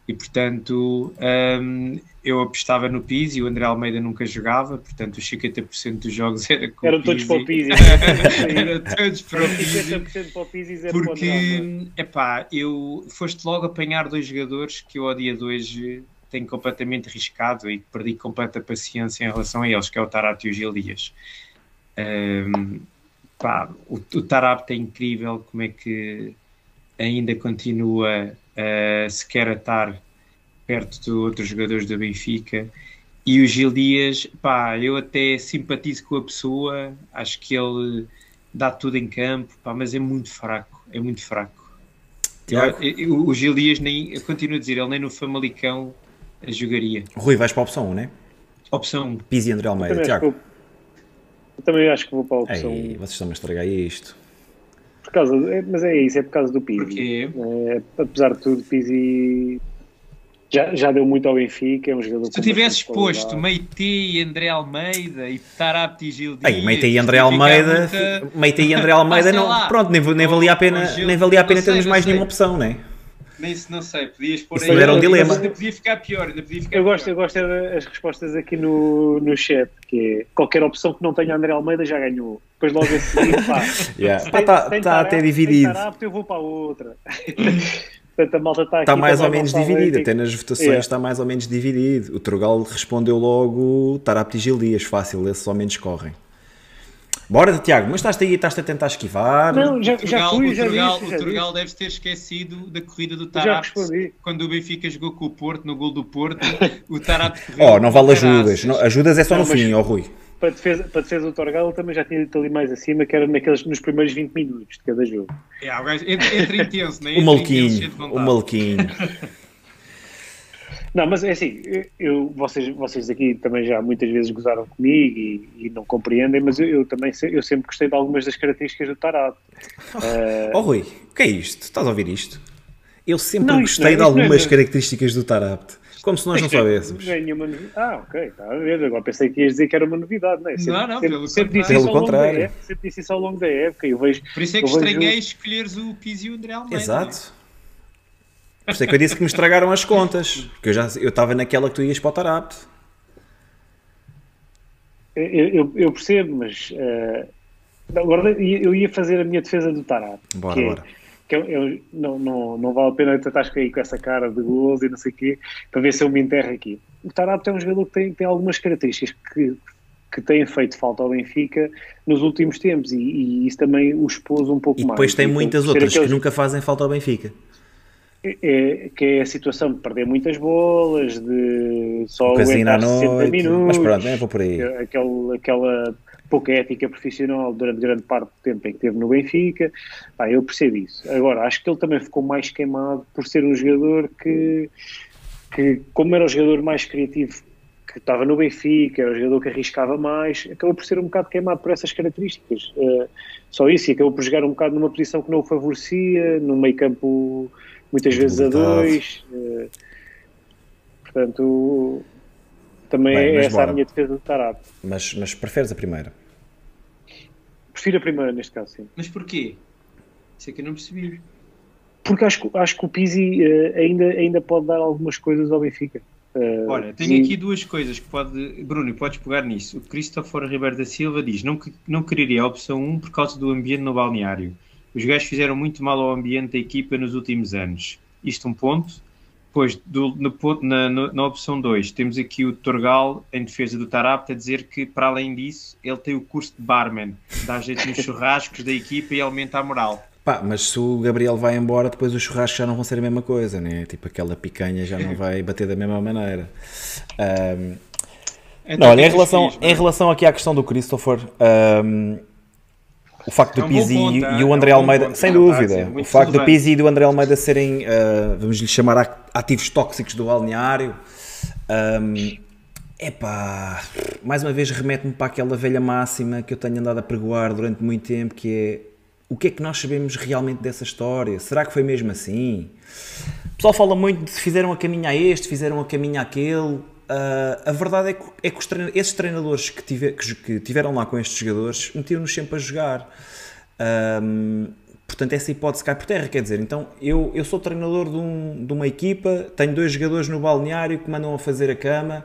E portanto, ahm, eu apostava no Pizzi, o André Almeida nunca jogava, portanto, os 50% dos jogos era com Eram todos para o Pizzi. *laughs* Pizzi. Era todos para o Pizzi. 50% para o Pizzi 0 para o Drama. Porque, epá, eu foste logo apanhar dois jogadores que eu ao dia de hoje tenho completamente riscado e perdi completa paciência em relação a eles, que é o Tarap e o Gil Dias. Ahm, pá, o, o é incrível como é que ainda continua a sequer a estar perto de outros jogadores do Benfica. E o Gil Dias, pá, eu até simpatizo com a pessoa, acho que ele dá tudo em campo, pá, mas é muito fraco, é muito fraco. Tiago? Eu- eu- o Gil Dias, nem, eu continuo a dizer, ele nem no Famalicão jogaria. Rui, vais para a opção 1, né? Opção 1. Pizzi e André Almeida. Tiago. Eu também acho que vou para a opção. Ei, vocês estão a estragar isto. Por causa, é- mas é isso, é por causa do Pizzi. Porquê? É, apesar de tudo, Pizzi já, já deu muito ao Benfica. É um jogador Se tu tivesses posto e André Almeida e Tarapti e Gil Dias... E André Almeida, muita- Meite e André Almeida, Ah, não, lá. pronto, nem, nem valia a pena, nem valia a pena não sei, termos não mais sei. nenhuma opção, né? Nem se não sei, podias pôr Isso aí... era um dilema. Ainda podia ficar pior, ainda podia ficar Eu gosto, pior. eu gosto é das respostas aqui no, no chat, que é qualquer opção que não tenha André Almeida já ganhou. Depois logo seguir, pá. *laughs* Yeah. Ah, tem- tá- tá até dividido. Tarap, eu vou para a outra. *laughs* Portanto, a malta está aqui. Está mais ou menos dividido, até nas votações Yeah. está mais ou menos dividido. O Trugal respondeu logo Tarapti e Gil Dias, fácil, esses ao menos correm. Bora, Tiago, mas estás aí, estás a tentar esquivar. Não, já, O já fui, o já Turgal, disse, o Turgal deve ter esquecido da corrida do Tarap quando o Benfica jogou com o Porto, no gol do Porto, o Tarap *laughs* Oh, não vale ajudas. Não, ajudas é só Não, no fim, ó Rui. Para a defesa, para defesa do Torgal, ele também já tinha dito ali mais acima, que era naqueles, nos primeiros 20 minutos de cada jogo. É, o gajo entra, entra intenso, né? O Entra maluquinho, de o maluquinho. *laughs* Não, mas é assim, eu, vocês, vocês aqui também já muitas vezes gozaram comigo e, e não compreendem, mas eu, eu, também eu sempre gostei de algumas das características do Tarado. Oh, *laughs* uh... oh Rui, o que é isto? Estás a ouvir isto? Eu sempre Não, gostei não é- de não é algumas características do Tarabt. Como se nós não é- soubéssemos. não é nenhuma novidade. Ah, ok, está a ver. Agora pensei que ias dizer que era uma novidade, não é? Sempre, Não, não, sempre, pelo sempre disse contrário. isso ao longo da Pelo época. Sempre disse isso ao longo da época. Eu vejo, Por isso é que Eu vejo- estranhei escolheres o Pizzi e o André Almeida. Exato. Por isso é que eu disse que me estragaram as contas. Porque eu já eu estava naquela que tu ias para o Tarabt. Eu, eu, eu percebo, mas eh, agora eu ia fazer a minha defesa do Tarado. Bora, que é- bora. que eu, eu- não, não, não vale a pena tentar cair com essa cara de gozo e não sei o quê, para ver se eu me enterro aqui. O Tarado é um jogador que tem, tem algumas características que, que têm feito falta ao Benfica nos últimos tempos e, e isso também o expôs um pouco E mais. depois tem Então, muitas outras que aqueles- nunca fazem falta ao Benfica. É, que é a situação de perder muitas bolas, de só à aguentar 60 noite. minutos, Mas pronto, é, vou por aí. aquele, aquela pouca ética profissional durante grande parte do tempo em que teve no Benfica. Pá, eu percebo isso. Agora, acho que ele também ficou mais queimado por ser um jogador que, que como era o jogador mais criativo que estava no Benfica, era o jogador que arriscava mais, acabou por ser um bocado queimado por essas características. Eh, só isso, e acabou por jogar um bocado numa posição que não o favorecia, num meio campo muitas vezes a dois. eh, portanto, também Bem, é essa bora. a minha defesa do Tarado. Mas, mas preferes a primeira? Prefiro a primeira neste caso, sim. Mas porquê? Isso é que eu não percebi. Porque acho, que- acho que o Pizzi eh, ainda, ainda pode dar algumas coisas ao Benfica. Eh, Olha, tenho e- aqui duas coisas que pode. Bruno, podes pegar nisso. O Christopher Ribeiro da Silva diz: não, que- não quereria a opção 1 por causa do ambiente no balneário. Os gajos fizeram muito mal ao ambiente da equipa nos últimos anos. Isto um ponto. Depois, do- no na, na opção 2, temos aqui o Torgal, em defesa do Tarapta, a dizer que, para além disso, ele tem o curso de barman, dá jeito nos *laughs* churrascos da equipa e aumenta a moral. Pá, mas se o Gabriel vai embora, depois os churrascos já não vão ser a mesma coisa, né? Tipo, aquela picanha já não vai bater da mesma maneira. Ahm, Então, não, olha, em relação, fixe, em relação aqui à questão do Christopher, ahm, o facto É do um bom Pizzi ponto, e, é? e o É André um bom Almeida, ponto. sem a dúvida, muito o facto do. Pizzi e do André Almeida serem, ah, vamos lhe chamar ativos tóxicos do balneário, ahm, epá, mais uma vez remete-me para aquela velha máxima que eu tenho andado a pregoar durante muito tempo, que é o que é que nós sabemos realmente dessa história? Será que foi mesmo assim? O pessoal fala muito de se fizeram a caminho a este, fizeram a caminho àquele. Ah, a verdade é que, é que os treina- esses treinadores que, que- que tiveram lá com estes jogadores metiam-nos sempre a jogar. Ahm, portanto, essa hipótese cai por terra. Quer dizer, então eu, eu sou treinador de, um- de uma equipa, tenho dois jogadores no balneário que mandam a fazer a cama,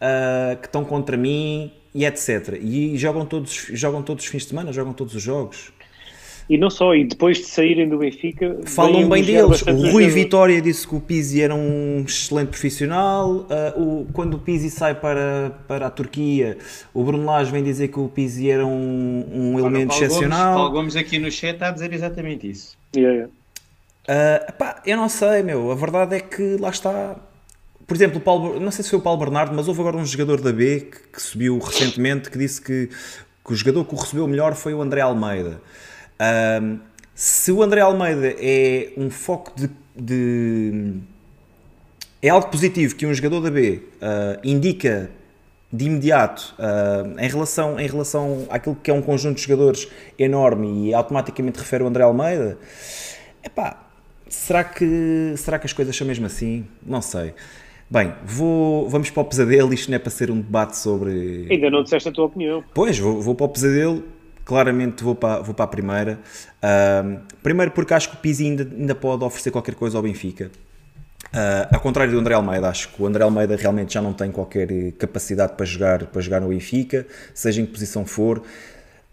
ah, que estão contra mim e etc. E jogam todos, jogam todos os fins de semana, jogam todos os jogos. E não só, e depois de saírem do Benfica, Falam bem deles. O Rui. Vitória disse que o Pizzi era um excelente profissional. Ah, o, quando o Pizzi sai para, para a Turquia, o Bruno Lage vem dizer que o Pizzi era um, um elemento Paulo Gomes- excepcional. Paulo Gomes aqui no chat está a dizer exatamente isso. Yeah, yeah. Ah, pá, eu não sei, meu. A verdade é que lá está. Por exemplo, o Paulo, não sei se foi o Paulo Bernardo, mas houve agora um jogador da B que, que subiu recentemente que disse que, que o jogador que o recebeu melhor foi o André Almeida. Ahm, se o André Almeida é um foco de, de- é algo positivo que um jogador da B ah, indica de imediato ah, em, relação, em relação àquilo que é um conjunto de jogadores enorme e automaticamente refere o André Almeida, epá, será que, será que as coisas são mesmo assim? Não sei. Bem, vou, vamos para o pesadelo, isto não é para ser um debate sobre... Ainda não disseste a tua opinião. Pois, vou, vou para o pesadelo, claramente vou para, vou para a primeira. Ahm, primeiro porque acho que o Pizzi ainda, ainda pode oferecer qualquer coisa ao Benfica. Ah, ao contrário do André Almeida, acho que o André Almeida realmente já não tem qualquer eh, capacidade para jogar, para jogar no Benfica, seja em que posição for.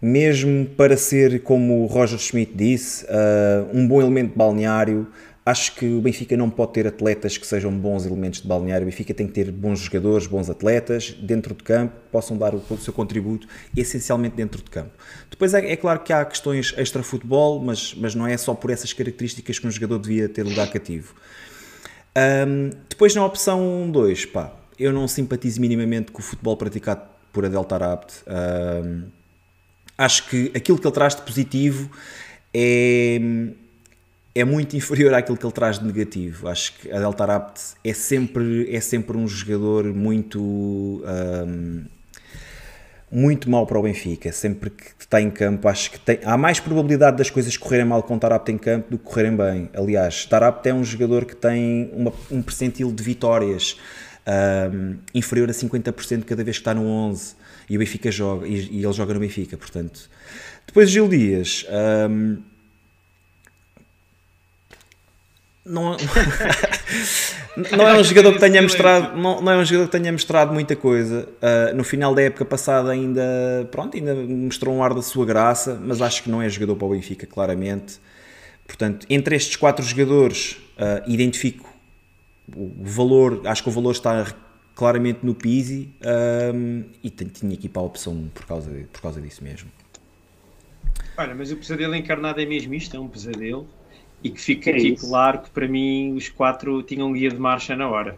Mesmo para ser, como o Roger Schmidt disse, ah, um bom elemento balneário, acho que o Benfica não pode ter atletas que sejam bons elementos de balneário. O Benfica tem que ter bons jogadores, bons atletas dentro de campo, possam dar o, seu contributo, essencialmente dentro de campo. Depois é, é claro que há questões extra-futebol, mas, mas não é só por essas características que um jogador devia ter lugar cativo. Ahm, depois na opção 2, pá, eu não simpatizo minimamente com o futebol praticado por Adel Tarabt. Ahm, acho que aquilo que ele traz de positivo é, é muito inferior àquilo que ele traz de negativo. Acho que a Delta Rapt é sempre, é sempre um jogador muito. Um, muito mal para o Benfica. Sempre que está em campo, acho que tem, há mais probabilidade das coisas correrem mal com Tarapte em campo do que correrem bem. Aliás, Tarapte é um jogador que tem uma, um percentil de vitórias um, inferior a 50% cada vez que está no 11 e o Benfica joga e, e ele joga no Benfica, portanto. Depois Gil Dias. Um, não, *laughs* não é um jogador que tenha mostrado não, não é um jogador que tenha mostrado muita coisa. Uh, no final da época passada ainda pronto ainda mostrou um ar da sua graça mas acho que não é jogador para o Benfica claramente. Portanto entre estes quatro jogadores uh, identifico o valor acho que o valor está claramente no Pizzi um, e tinha aqui para a opção por causa, de, por causa disso mesmo. Olha, mas o pesadelo encarnado é mesmo isto, é um pesadelo e que fica é aqui isso. claro que para mim os quatro tinham guia de marcha na hora.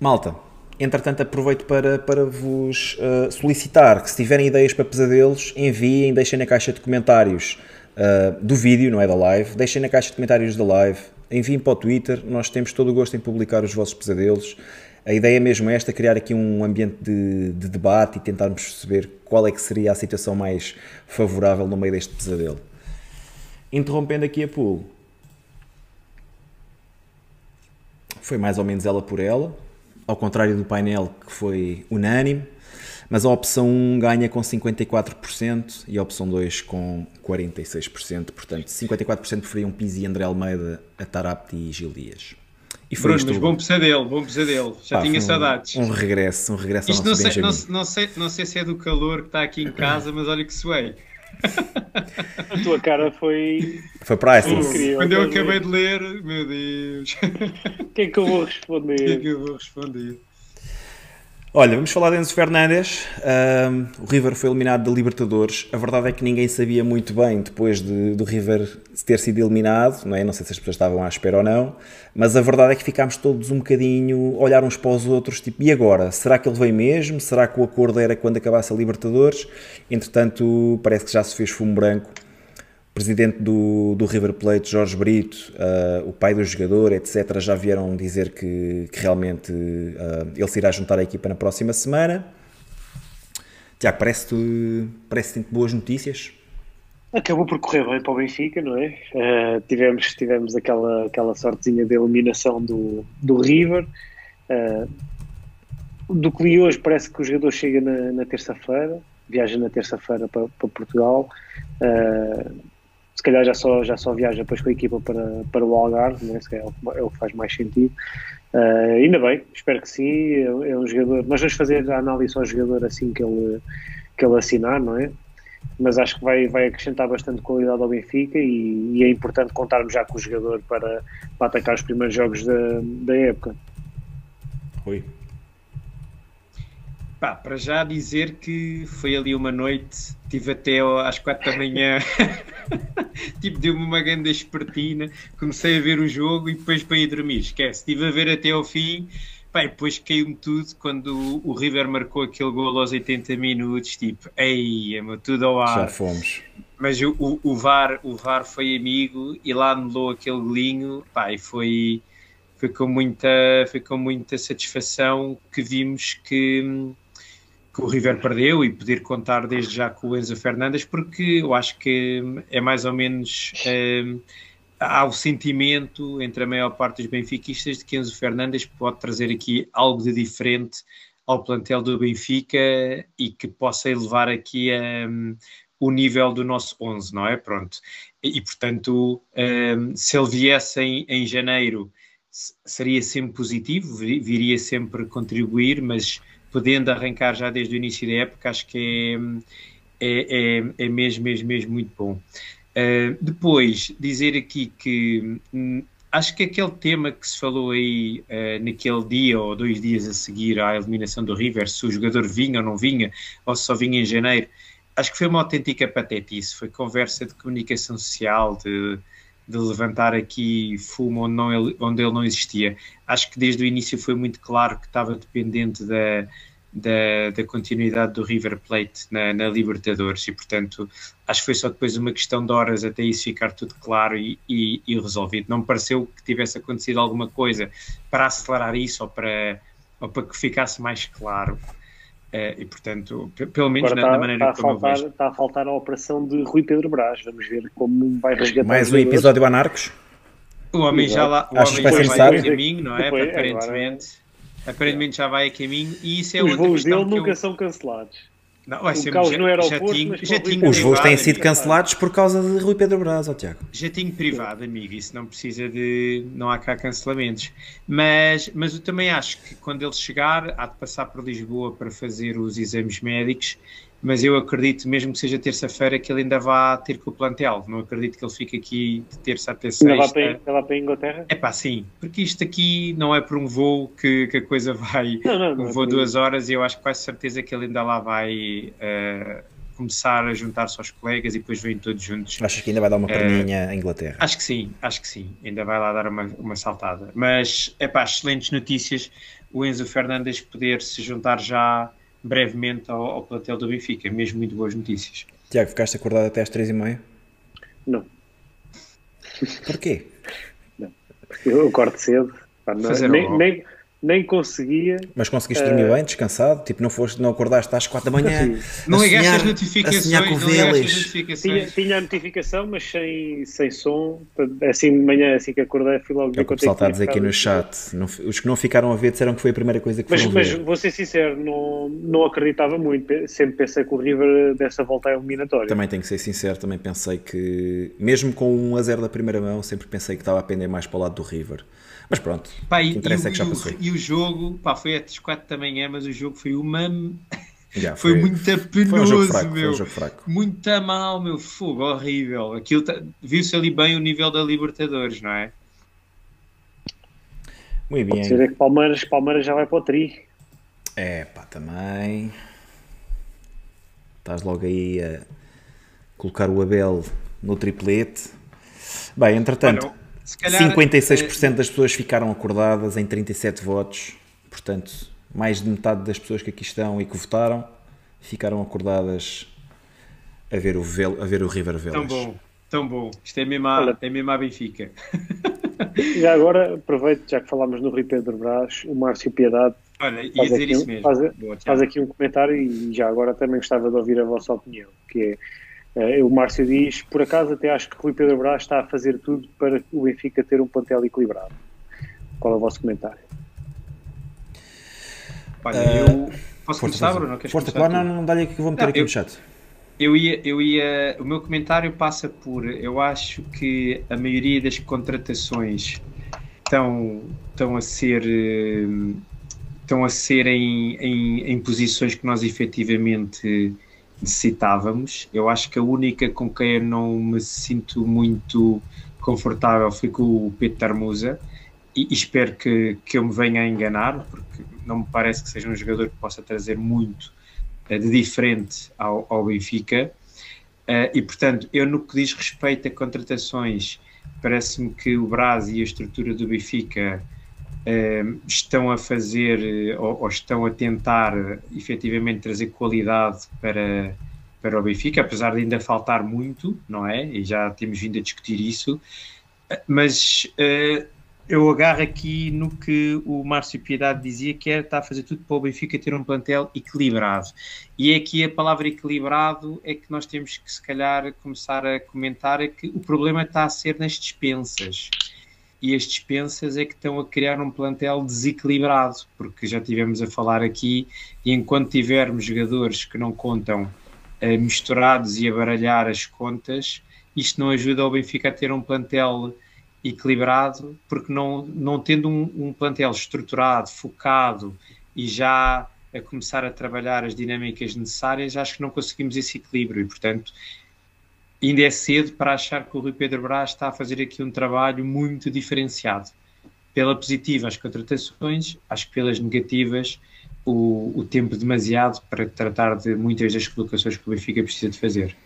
Malta, entretanto aproveito para, para vos uh, solicitar que se tiverem ideias para pesadelos, enviem, deixem na caixa de comentários uh, do vídeo, não é da live, deixem na caixa de comentários da live, enviem para o Twitter, nós temos todo o gosto em publicar os vossos pesadelos. A ideia é mesmo esta, criar aqui um ambiente de, de debate e tentarmos perceber qual é que seria a situação mais favorável no meio deste pesadelo interrompendo aqui a pool. Foi mais ou menos ela por ela, ao contrário do painel que foi unânime, mas a opção 1 ganha com 54% e a opção 2 com 46%, portanto 54% preferiam Pizzi, André Almeida, Atarapti e Gil Dias. E foi Bruno, isto. Mas bom pesadelo, bom pesadelo. Já Pá, tinha um, saudades. Um regresso, um regresso Isto não sei, não, não, sei, não sei se é do calor que está aqui em *clears throat* casa, mas olha que suei. A tua cara foi. Foi priceless. Quando eu acabei de ler, meu Deus. O que é que eu vou responder? O que é que eu vou responder? Olha, vamos falar de Enzo Fernandes. Um, o River foi eliminado da Libertadores. A verdade é que ninguém sabia muito bem depois de, do River ter sido eliminado, não é? Não sei se as pessoas estavam à espera ou não, mas a verdade é que ficámos todos um bocadinho a olhar uns para os outros, tipo, e agora? Será que ele veio mesmo? Será que o acordo era quando acabasse a Libertadores? Entretanto, parece que já se fez fumo branco presidente do, do River Plate, Jorge Brito, uh, o pai do jogador, etc., já vieram dizer que, que realmente uh, ele se irá juntar à equipa na próxima semana. Tiago, parece-te parece boas notícias? Acabou por correr bem para o Benfica, não é? Uh, tivemos tivemos aquela, aquela sortezinha de eliminação do, do River. do que li hoje, parece que o jogador chega na, na terça-feira, viaja na terça-feira para, para Portugal. Uh, se calhar já só, já só viaja depois com a equipa para, para o Algarve, né? se calhar é o que faz mais sentido. Uh, ainda bem, espero que sim. É, é, um jogador. Nós vamos fazer a análise ao jogador assim que ele, que ele assinar, não é? Mas acho que vai, vai acrescentar bastante qualidade ao Benfica e, e é importante contarmos já com o jogador para, para atacar os primeiros jogos da, da época. Rui. Pá, para já dizer que foi ali uma noite, tive até às quatro da manhã, *laughs* tipo, deu-me uma grande espertina, comecei a ver o jogo e depois para ir dormir, esquece, estive a ver até ao fim, pá, depois caiu-me tudo quando o River marcou aquele gol aos 80 minutos, tipo, ei, tudo ao ar. Já fomos. Mas o, o, o, VAR, o VAR foi amigo e lá anulou aquele golinho, pá, e foi, foi, com muita, foi com muita satisfação que vimos que que o River perdeu e poder contar desde já com o Enzo Fernandes, porque eu acho que é mais ou menos. É, há o sentimento entre a maior parte dos benfiquistas de que Enzo Fernandes pode trazer aqui algo de diferente ao plantel do Benfica e que possa elevar aqui um, o nível do nosso 11, não é? Pronto. E, e portanto, um, se ele viesse em, em janeiro, seria sempre positivo, viria sempre contribuir, mas podendo arrancar já desde o início da época, acho que é, é, é, é mesmo, mesmo, mesmo muito bom. Uh, depois, dizer aqui que hum, acho que aquele tema que se falou aí uh, naquele dia ou dois dias a seguir à eliminação do River, se o jogador vinha ou não vinha, ou se só vinha em janeiro, acho que foi uma autêntica patetice. Foi conversa de comunicação social, de, de levantar aqui fumo onde, não, onde ele não existia. Acho que desde o início foi muito claro que estava dependente da, da, da continuidade do River Plate na, na, Libertadores e, portanto, acho que foi só depois uma questão de horas até isso ficar tudo claro e, e, e resolvido. Não me pareceu que tivesse acontecido alguma coisa para acelerar isso ou para, ou para que ficasse mais claro. Uh, e portanto, pelo menos na, na, maneira está como faltar, Está a faltar a operação de Rui Pedro Brás. Vamos ver como vai resgatar. Mais um episódio Anarcos. O homem já lá, o homem já vai a caminho, não é? Depois, aparentemente. Aparentemente já vai a caminho e isso é Os outra voos dele que nunca eu... são cancelados. Não, vai ser caos no aeroporto, jatinho, mas jatinho Os voos têm sido cancelados por causa de Rui Pedro Brás, ó Tiago. Jatinho privado, amigo, isso não precisa de. Não há cá cancelamentos. Mas, mas eu também acho que quando ele chegar, há de passar por Lisboa para fazer os exames médicos. Mas eu acredito, mesmo que seja terça-feira, que ele ainda vá ter com o plantel. Não acredito que ele fique aqui de terça até sexta. para, ainda vai para a Inglaterra? É pá, sim, porque isto aqui não é por um voo que, que a coisa vai. *laughs* Não, não, não um é voo por duas horas e eu acho que quase certeza que ele ainda lá vai eh, começar a juntar-se aos colegas e depois vêm todos juntos. Achas que ainda vai dar uma perninha à Inglaterra? Acho que sim, acho que sim. Ainda vai lá dar uma, uma saltada. Mas, é pá, excelentes notícias. O Enzo Fernandes poder se juntar já brevemente ao, ao plantel do Benfica. Mesmo muito boas notícias. Tiago, ficaste acordado até às três e meia? Não. Porquê? Eu acordo cedo. Pá, não- Fazer nem, nem, nem conseguia. Mas conseguiste dormir bem, descansado? Tipo, não, foste, não acordaste às quatro da manhã? Não ligaste as notificações. A não ligaste as Vélez. Tinha, notificações. tinha a notificação, mas sem, sem som. Assim de manhã, assim que acordei, fui logo É ver o que o quanto pessoal está a tinha dizer aqui no chat. Não- os que não ficaram a ver disseram que foi a primeira coisa que Mas, foram mas ver. vou ser sincero, não, não acreditava muito. Sempre pensei que o River dessa volta é eliminatória. Também tenho que ser sincero, também pensei que, mesmo com um a 0 da primeira mão, sempre pensei que estava a pender mais para o lado do River. Mas pronto, Pá, o e, que interessa e é que já o- passou. e o jogo, pá, foi às 4 da manhã, mas o jogo foi uma. Já, *laughs* Foi, muito foi um penoso, jogo fraco, foi meu. um jogo fraco. Muito a mal, meu fogo, horrível. Aquilo tá- viu-se ali bem o nível da Libertadores, não é? Muito Pode ser bem. é que Palmeiras, Palmeiras já vai para o tri. É pá, também. Estás logo aí a colocar o Abel no triplete. Bem, entretanto, Olha, calhar, 56% das pessoas ficaram acordadas em 37 votos. Portanto, mais de metade das pessoas que aqui estão e que votaram ficaram acordadas a ver o, Vel, a ver o River Vélez. Tão bom, tão bom. Isto é mesmo a, Olha. é mesmo a Benfica. Já *laughs* agora, aproveito, já que falámos no Rui Pedro Brás, o Márcio Piedade Olha, ia Faz dizer aqui isso um- mesmo. faz- Boa, faz aqui um comentário e já agora também gostava de ouvir a vossa opinião, que é, eh, o Márcio diz, por acaso até acho que Rui Pedro Brás está a fazer tudo para o Benfica ter um plantel equilibrado. Qual é o vosso comentário? Olha, Ah, eu posso Força, começar. Bruno? Queres Força, começar claro, não, não dá-lhe aqui que vou meter Não, aqui eu- no chat. Eu ia, eu ia, o meu comentário passa por, eu acho que a maioria das contratações estão, estão a ser, eh, estão a ser em, em, em posições que nós efetivamente necessitávamos. Eu acho que a única com quem eu não me sinto muito confortável foi com o Peter Musa e, e espero que, que eu me venha a enganar, porque não me parece que seja um jogador que possa trazer muito eh, de diferente ao, ao Benfica. Eh, e, portanto, eu no que diz respeito a contratações, parece-me que o Brás e a estrutura do Benfica eh, estão a fazer eh, ou, ou estão a tentar eh, efetivamente trazer qualidade para, para o Benfica, apesar de ainda faltar muito, não é? E já temos vindo a discutir isso. Eh, Mas eh, eu agarro aqui no que o Márcio Piedade dizia, que é estar a fazer tudo para o Benfica ter um plantel equilibrado. E é aqui a palavra equilibrado é que nós temos que, se calhar, começar a comentar é que o problema está a ser nas dispensas. E as dispensas é que estão a criar um plantel desequilibrado, porque já tivemos a falar aqui, e enquanto tivermos jogadores que não contam eh, misturados e a baralhar as contas, isto não ajuda ao Benfica a ter um plantel equilibrado, porque não, não tendo um, um plantel estruturado, focado e já a começar a trabalhar as dinâmicas necessárias, acho que não conseguimos esse equilíbrio e, portanto, ainda é cedo para achar que o Rui Pedro Brás está a fazer aqui um trabalho muito diferenciado. Pela positiva, as contratações, acho que pelas negativas, o, o tempo demasiado para tratar de muitas das colocações que o Benfica precisa de fazer.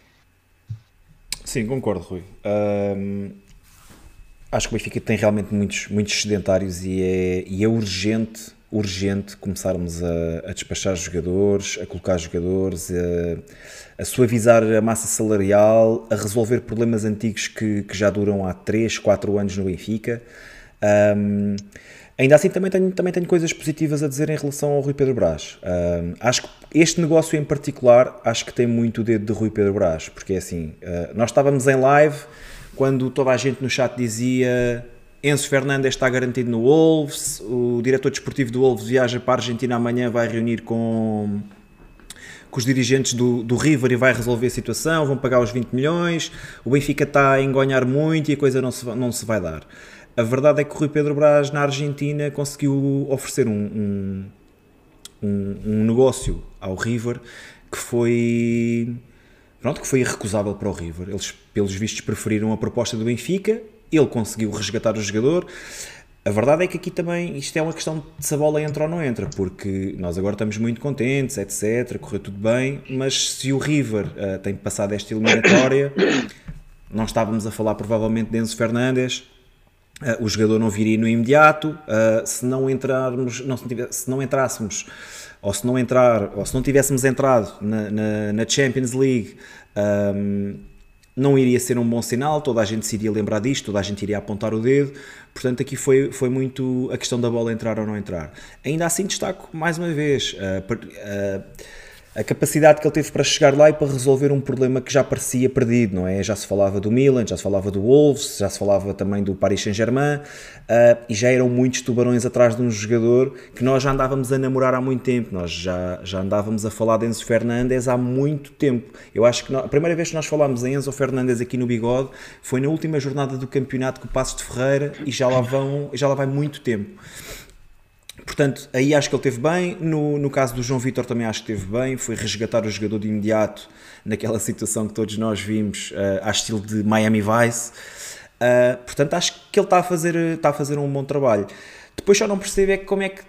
Sim, concordo, Rui. Acho que o Benfica tem realmente muitos, muitos sedentários e é, e é urgente urgente começarmos a, a despachar jogadores, a colocar jogadores, a, a, suavizar a massa salarial, a resolver problemas antigos que, que já duram há 3, 4 anos no Benfica. Um, ainda assim, também tenho, também tenho coisas positivas a dizer em relação ao Rui Pedro Brás. Um, acho que este negócio em particular, acho que tem muito o dedo de Rui Pedro Brás, porque é assim, uh, nós estávamos em live quando toda a gente no chat dizia Enzo Fernandes está garantido no Wolves, o diretor desportivo do Wolves viaja para a Argentina amanhã, vai reunir com, com os dirigentes do, do River e vai resolver a situação, vão pagar os 20 milhões, o Benfica está a engonhar muito e a coisa não se, não se vai dar. A verdade é que o Rui Pedro Braz na Argentina conseguiu oferecer um, um, um, um negócio ao River que foi pronto, que foi irrecusável para o River. Eles, pelos vistos, preferiram a proposta do Benfica ele conseguiu resgatar o jogador. A verdade é que aqui também isto é uma questão de se a bola entra ou não entra, porque nós agora estamos muito contentes, etc. Correu tudo bem, mas se o River uh, tem passado esta eliminatória, não estávamos a falar provavelmente de Enzo Fernandes, uh, o jogador não viria no imediato. Uh, se não entrarmos, não, se não entrássemos, ou se não entrar, ou se não tivéssemos entrado na, na, na Champions League. Um, não iria ser um bom sinal, toda a gente se iria lembrar disto, toda a gente iria apontar o dedo, portanto aqui foi, foi muito a questão da bola entrar ou não entrar. Ainda assim destaco mais uma vez, uh, uh, a capacidade que ele teve para chegar lá e para resolver um problema que já parecia perdido, não é? Já se falava do Milan, já se falava do Wolves, já se falava também do Paris Saint-Germain uh, e já eram muitos tubarões atrás de um jogador que nós já andávamos a namorar há muito tempo, nós já, já andávamos a falar de Enzo Fernandes há muito tempo. Eu acho que nós, a primeira vez que nós falámos em Enzo Fernandes aqui no Bigode foi na última jornada do campeonato com o Passos de Ferreira e já lá, vão, já lá vai muito tempo. Portanto, aí acho que ele teve bem. No, no caso do João Vitor também acho que teve bem. Foi resgatar o jogador de imediato naquela situação que todos nós vimos, uh, a estilo de Miami Vice. Uh, portanto, acho que ele está a, fazer, está a fazer um bom trabalho. Depois só não percebo é como é que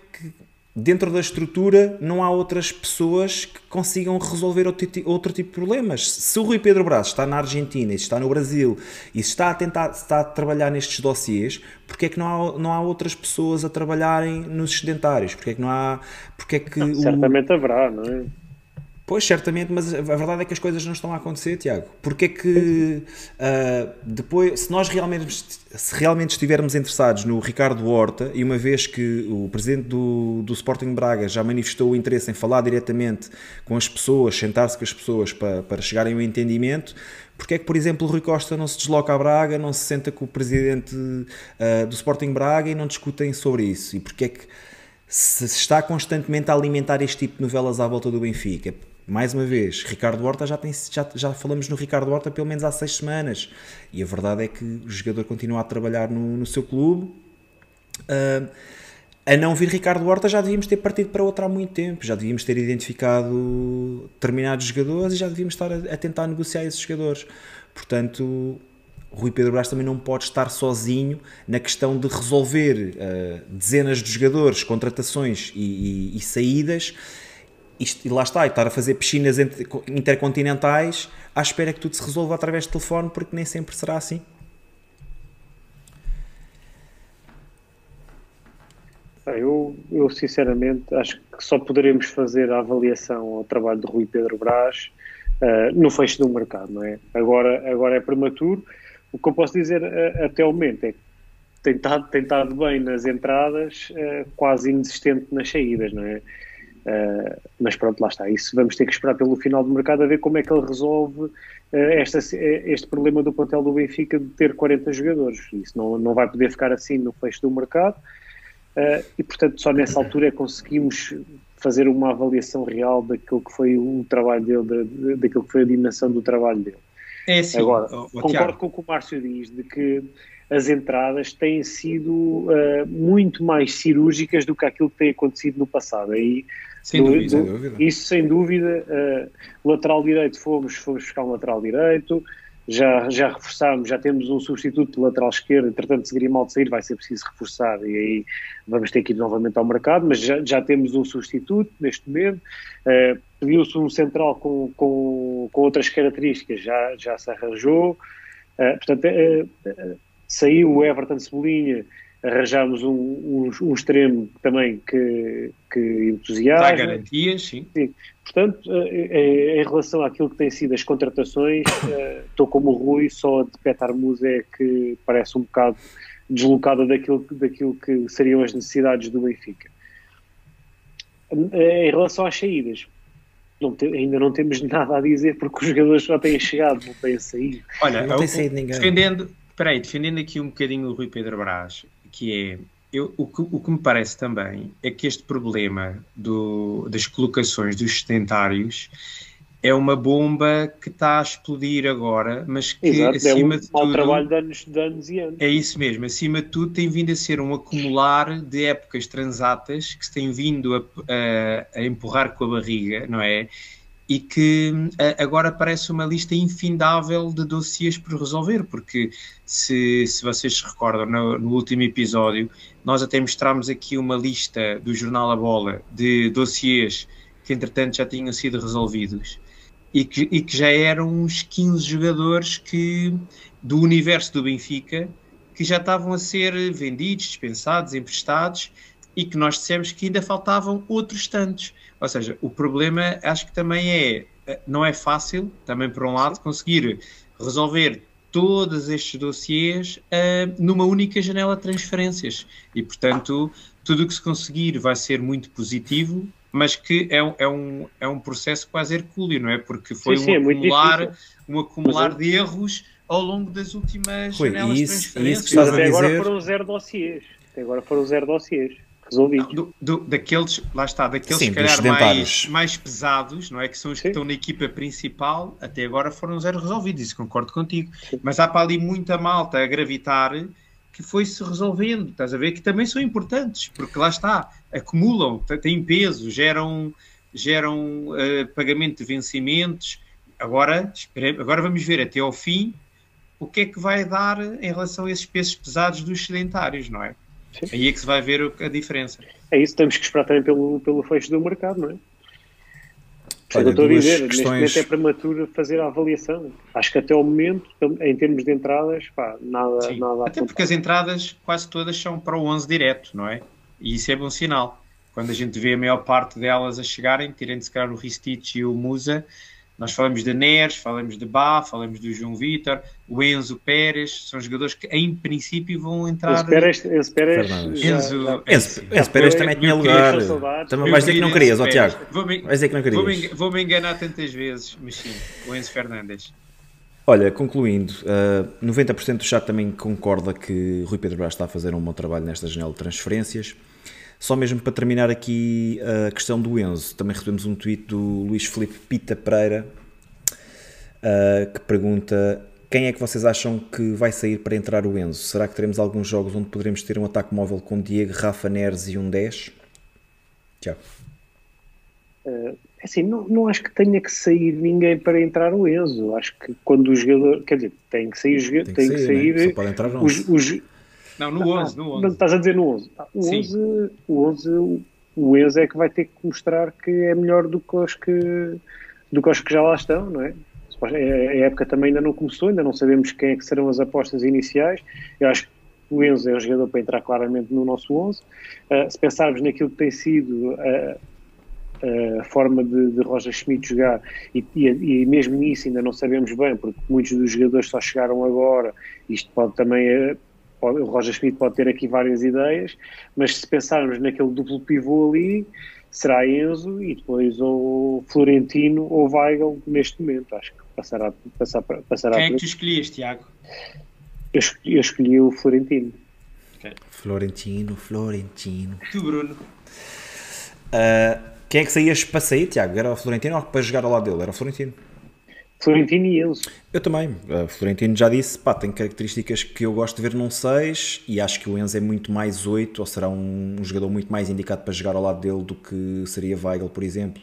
dentro da estrutura não há outras pessoas que consigam resolver outro, tipo de problemas. Se o Rui Pedro Braz está na Argentina, e está no Brasil e se está a tentar está a trabalhar nestes dossiês, porque é que não há, não há outras pessoas a trabalharem nos sedentários? Porque é que não há. Porque é que não, certamente haverá, não é? Pois, certamente, mas a verdade é que as coisas não estão a acontecer, Tiago. Porque é que uh, depois, se nós realmente, se realmente estivermos interessados no Ricardo Horta, e uma vez que o presidente do, do Sporting Braga já manifestou o interesse em falar diretamente com as pessoas, sentar-se com as pessoas para, para chegarem a um entendimento, porque é que, por exemplo, o Rui Costa não se desloca a Braga, não se senta com o presidente uh, do Sporting Braga e não discutem sobre isso? E porque é que se está constantemente a alimentar este tipo de novelas à volta do Benfica? Mais uma vez, Ricardo Horta já, tem, já, já falamos no Ricardo Horta pelo menos há seis semanas e a verdade é que o jogador continua a trabalhar no, no seu clube. Uh, a não vir Ricardo Horta já devíamos ter partido para outra há muito tempo, já devíamos ter identificado determinados jogadores e já devíamos estar a, a tentar negociar esses jogadores. Portanto, Rui Pedro Brás também não pode estar sozinho na questão de resolver uh, dezenas de jogadores, contratações e, e, e saídas isto, e lá está, e estar a fazer piscinas intercontinentais à espera que tudo se resolva através de telefone, porque nem sempre será assim. Eu, eu sinceramente acho que só poderemos fazer a avaliação ao trabalho de Rui Pedro Brás uh, no fecho do mercado, não é? Agora, agora é prematuro. O que eu posso dizer uh, até o momento é que tem estado, tem estado bem nas entradas, uh, quase inexistente nas saídas, não é? Uh, mas pronto, lá está. Isso vamos ter que esperar pelo final do mercado a ver como é que ele resolve uh, esta, este problema do plantel do Benfica de ter 40 jogadores. Isso não, não vai poder ficar assim no fecho do mercado. Uh, e portanto, só nessa altura é que conseguimos fazer uma avaliação real daquilo que foi o trabalho dele, da, daquilo que foi a dimensão do trabalho dele. É assim, Agora, o, o concordo Tiago. com o que o Márcio diz de que as entradas têm sido uh, muito mais cirúrgicas do que aquilo que tem acontecido no passado. Aí sem do, dúvida, do, dúvida. Isso sem dúvida. Uh, lateral direito fomos, fomos buscar um lateral direito, já, já reforçámos, já temos um substituto de lateral esquerdo, entretanto se Grimaldo sair vai ser preciso reforçar e aí vamos ter que ir novamente ao mercado, mas já, já temos um substituto neste momento. Uh, Pediu-se um central com, com, com outras características, já, já se arranjou. Uh, portanto, uh, saiu o Everton Cebolinha arranjarmos um, um, um extremo também que, que entusiasma. Dá garantias, sim. sim. Portanto, em relação àquilo que têm sido as contratações, *coughs* estou como o Rui, só de Petar Musa é que parece um bocado deslocada daquilo, daquilo que seriam as necessidades do Benfica. Em relação às saídas, não te, ainda não temos *laughs* nada a dizer porque os jogadores só têm chegado, não têm saído. Olha, não tem saído ninguém. Defendendo, peraí, defendendo aqui um bocadinho o Rui Pedro Brás, que é eu, o, que, o que me parece também é que este problema do, das colocações dos sedentários é uma bomba que está a explodir agora, mas que Exato, acima é um de tudo. trabalho de anos, de anos e anos. É isso mesmo, acima de tudo tem vindo a ser um acumular de épocas transatas que se tem vindo a, a, a empurrar com a barriga, não é? E que a, agora parece uma lista infindável de dossiês por resolver, porque se, se vocês se recordam, no, no último episódio, nós até mostramos aqui uma lista do Jornal A Bola de dossiês que entretanto já tinham sido resolvidos e que, e que já eram uns 15 jogadores que, do universo do Benfica que já estavam a ser vendidos, dispensados, emprestados e que nós dissemos que ainda faltavam outros tantos. Ou seja, o problema acho que também é, não é fácil, também por um lado, conseguir resolver todos estes dossiês uh, numa única janela de transferências. E, portanto, tudo o que se conseguir vai ser muito positivo mas que é, é, um, é um processo quase hercúleo, não é? Porque foi sim, um, sim, acumular, é um acumular de erros ao longo das últimas janelas isso, de transferência. Isso que Até dizer... agora foram zero dossiês. Até agora foram zero dossiês resolvidos. Do, do, daqueles, lá está, daqueles Sim, calhar mais, mais pesados, não é? Que são os Sim. que estão na equipa principal, até agora foram zero resolvidos, isso concordo contigo. Sim. Mas há para ali muita malta a gravitar que foi-se resolvendo, estás a ver? Que também são importantes, porque lá está, acumulam, têm peso, geram, geram uh, pagamento de vencimentos. Agora, agora vamos ver até ao fim o que é que vai dar em relação a esses pesos pesados dos sedentários, não é? Sim. Aí é que se vai ver a diferença. É isso, temos que esperar também pelo, pelo fecho do mercado, não é? Olha, estou a dizer, questões... neste momento é prematuro fazer a avaliação. Acho que até o momento, em termos de entradas, pá, nada, Sim. nada Até porque as entradas quase todas são para o 11 direto, não é? E isso é bom sinal. Quando a gente vê a maior parte delas a chegarem, tirando se calhar o Ristich e o Musa, nós falamos de Neres, falamos de Bá, falamos do João Vitor, o Enzo Pérez, são jogadores que em princípio vão entrar. Enzo Pérez, Enzo Pérez, Enzo, já, Enzo, Enzo Pérez também tinha lugar. Também vais dizer que não querias, ó Tiago. Vais dizer que não querias. Vou-me vou enganar tantas vezes, mas sim, o Enzo Fernandes. Olha, concluindo, uh, 90% do chat também concorda que Rui Pedro Brás está a fazer um bom trabalho nesta janela de transferências. Só mesmo para terminar aqui a questão do Enzo, também recebemos um tweet do Luís Felipe Pita Pereira uh, que pergunta quem é que vocês acham que vai sair para entrar o Enzo? Será que teremos alguns jogos onde poderemos ter um ataque móvel com Diego, Rafa Neres e um 10? Tiago. Uh, assim, não, não acho que tenha que sair ninguém para entrar o Enzo. Acho que quando o jogador. Quer dizer, tem que sair, tem que, tem que sair, né? Só pode entrar os, os, não, no 11, no 11. Não, estás a dizer no 11. O 11, o 11, o Enzo é que vai ter que mostrar que é melhor do que os que, do que, os que já lá estão, não é? A época também ainda não começou, ainda não sabemos quem é que serão as apostas iniciais. Eu acho que o Enzo é um jogador para entrar claramente no nosso 11. Uh, se pensarmos naquilo que tem sido a, a forma de, de Roger Schmidt jogar, e, e, e, mesmo nisso ainda não sabemos bem, porque muitos dos jogadores só chegaram agora, isto pode também eh, o Roger Schmidt pode ter aqui várias ideias, mas se pensarmos naquele duplo pivô ali, será Enzo e depois ou Florentino ou Weigl neste momento. Acho que passará, passar, passará Quem é que tu escolhias, Tiago? Eu escolhi, eu escolhi o Florentino. Okay. Florentino, Florentino. Tu, Bruno. Uh, quem é que saías para sair, Tiago? Era o Florentino ou para jogar ao lado dele? Era o Florentino. Florentino e Enzo. Eu também. Uh, Florentino já disse, pá, tem características que eu gosto de ver num 6 e acho que o Enzo é muito mais 8 ou será um, um, jogador muito mais indicado para jogar ao lado dele do que seria Weigl, por exemplo.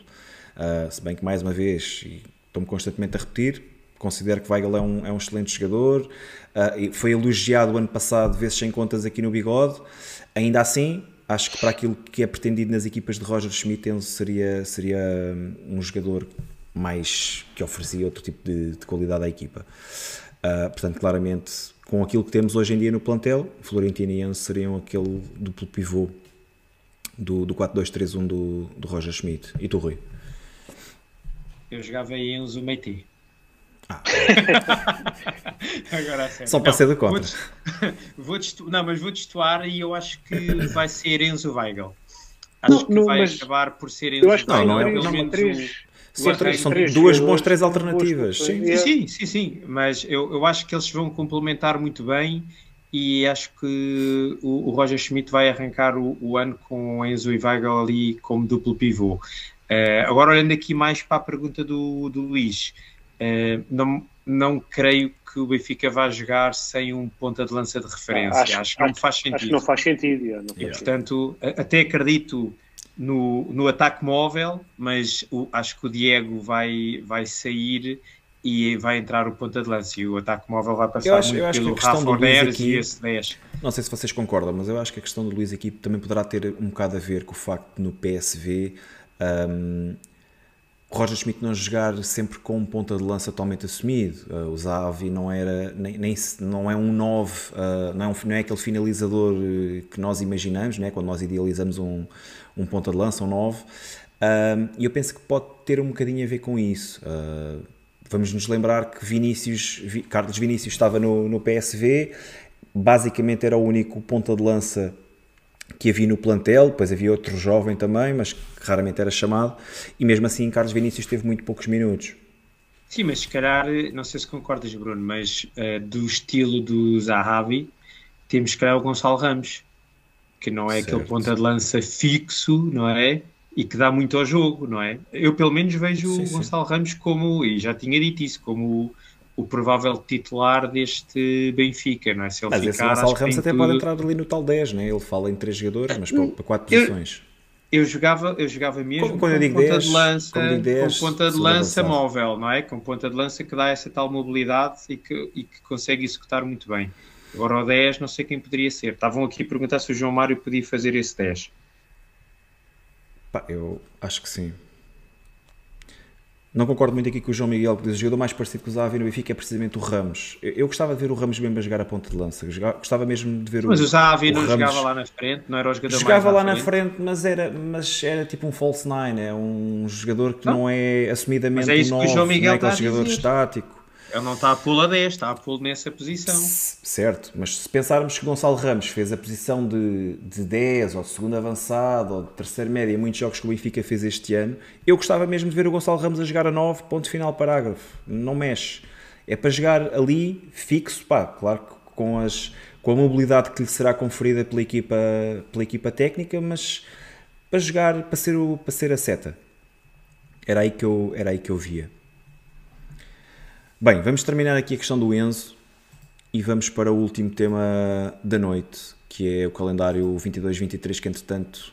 Uh, se bem que, mais uma vez, estou-me constantemente a repetir, considero que Weigl é um, é um excelente jogador, uh, foi elogiado ano passado, vezes sem contas aqui no Bigode. Ainda assim, acho que para aquilo que é pretendido nas equipas de Roger Schmidt, Enzo seria, seria um jogador mais que oferecia outro tipo de, de qualidade à equipa. Uh, portanto, claramente, com aquilo que temos hoje em dia no plantel, Florentino e Enzo seriam aquele duplo pivô do, do 4-2-3-1 do, do Roger Schmidt. E tu, Rui? Eu jogava Enzo Meiti. Ah. *laughs* Agora, sério. Só para ser do contra. Vou, *laughs* vou não, mas vou destoar e eu acho que vai ser Enzo Weigel. Acho não, que não, vai acabar por ser Enzo Eu acho que não, não é, não, não, três, são, três, são três duas boas três alternativas. Sim. sim, sim, sim, mas eu, eu acho que eles vão complementar muito bem e acho que o, o Roger Schmidt vai arrancar o, o, ano com Enzo e Weigel ali como duplo pivô. Uh, agora olhando aqui mais para a pergunta do, do Luís, uh, não, não creio que o Benfica vá jogar sem um ponta de lança de referência. acho, acho, que não faz sentido. Acho que não faz sentido. Não faz yeah. Portanto, até acredito no, no ataque móvel, mas o, acho que o Diego vai, vai sair e vai entrar o ponta de lança e o ataque móvel vai passar acho, muito pelo Rafa Oneres e esse 10. Não sei se vocês concordam, mas eu acho que a questão do Luís aqui também poderá ter um bocado a ver com o facto de no PSV um, Roger Schmidt não jogar sempre com um ponta de lança totalmente assumido. Uh, o Zavi não era nem, nem, não é um 9, uh, não, é um, não é aquele finalizador uh, que nós imaginamos, né? quando nós idealizamos um, um ponta de lança, um 9. E eu penso que pode ter um bocadinho a ver com isso. Vamos nos lembrar que Vinícius, Carlos Vinícius estava no, no PSV, basicamente era o único ponta de lança que havia no plantel, depois havia outro jovem também, mas que raramente era chamado, e mesmo assim Carlos Vinícius teve muito poucos minutos. Sim, mas se calhar, não sei se concordas, Bruno, mas uh, do estilo do Zahavi, temos se calhar o Gonçalo Ramos, que não é certo. aquele ponta de lança fixo, não é? E que dá muito ao jogo, não é? Eu pelo menos vejo sim, o Gonçalo sim. Ramos como, e já tinha dito isso, como o, provável titular deste Benfica, não é? Se ele mas ficar, esse Gonçalo Ramos até tudo... pode entrar ali no tal 10, não é? Ele fala em três jogadores, mas para, para quatro posições. Eu jogava, eu jogava mesmo com, com ponta 10, de lança, 10, com ponta de lança móvel, não é? Com ponta de lança que dá essa tal mobilidade e que, e que consegue executar muito bem. Agora o 10, não sei quem poderia ser. Estavam aqui a perguntar se o João Mário podia fazer esse 10. Pá, eu acho que sim. Não concordo muito aqui com o João Miguel, que diz o jogador mais parecido com o Zavi no Benfica é precisamente o Ramos. Eu, eu, gostava de ver o Ramos mesmo a jogar a ponta de lança. Gostava mesmo de ver mas o Mas o Zavi não Ramos. jogava lá na frente, não era o jogador Jogava lá na frente, mas era, mas era tipo um false nine, é um jogador que não, não é assumidamente mas é isso um 9, que o João Miguel não é aquele jogador estático. Ele não está a pulo a 10, está a pulo nessa posição. Certo, mas se pensarmos que Gonçalo Ramos fez a posição de, de 10, ou de segundo avançado, ou de terceiro médio, em muitos jogos que o Benfica fez este ano, eu gostava mesmo de ver o Gonçalo Ramos a jogar a 9, ponto final, parágrafo. Não mexe. É para jogar ali, fixo, pá, claro que com, as, com a mobilidade que lhe será conferida pela equipa, pela equipa técnica, mas para jogar, para ser, o, para ser a seta. Era aí que eu, era aí que eu via. Bem, vamos terminar aqui a questão do Enzo e vamos para o último tema da noite, que é o calendário 22-23, que entretanto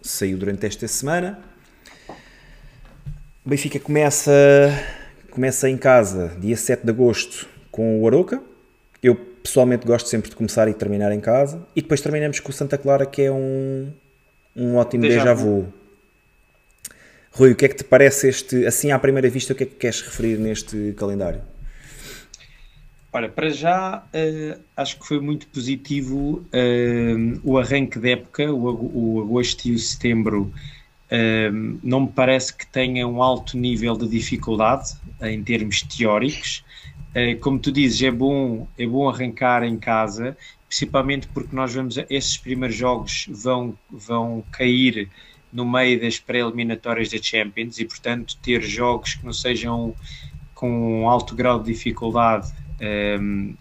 saiu durante esta semana. O Benfica começa, começa em casa, dia 7 de agosto, com o Aroca. Eu pessoalmente gosto sempre de começar e terminar em casa. E depois terminamos com o Santa Clara, que é um, um ótimo déjà, déjà vu. Rui, o que é que te parece este, assim à primeira vista, o que é que queres referir neste calendário? Olha, para já uh, acho que foi muito positivo uh, o arranque da época, o, o, agosto e o setembro. Uh, não me parece que tenha um alto nível de dificuldade em termos teóricos. como tu dizes, é bom, é bom arrancar em casa, principalmente porque nós vamos, esses primeiros jogos vão, vão cair no meio das pré-eliminatórias da Champions e, portanto, ter jogos que não sejam com um alto grau de dificuldade, um, ehm,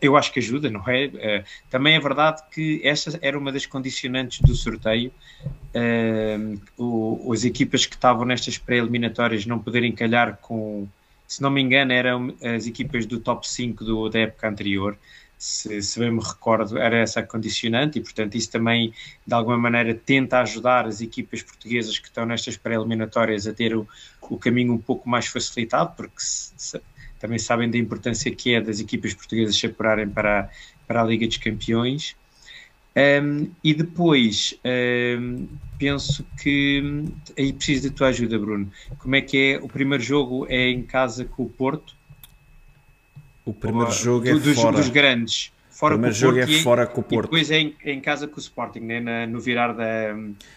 eu acho que ajuda, não é? Uh, também é verdade que essa era uma das condicionantes do sorteio. Uh, o, as equipas que estavam nestas pré-eliminatórias não poderem calhar com, se não me engano, eram as equipas do top 5 do, da época anterior se, se bem me recordo, era essa a condicionante e, portanto, isso também, de alguma maneira, tenta ajudar as equipas portuguesas que estão nestas pré-eliminatórias a ter o, o caminho um pouco mais facilitado, porque se, se, também sabem da importância que é das equipas portuguesas se apurarem para, para a Liga dos Campeões. Um, e depois, um, penso que aí preciso da tua ajuda, Bruno. Como é que é? O primeiro jogo é em casa com o Porto, O primeiro jogo é do, dos, fora. dos grandes. Fora o primeiro com o jogo Porto é e, fora com o e Porto. depois é em, é em casa com o Sporting, né? Na- no virar da.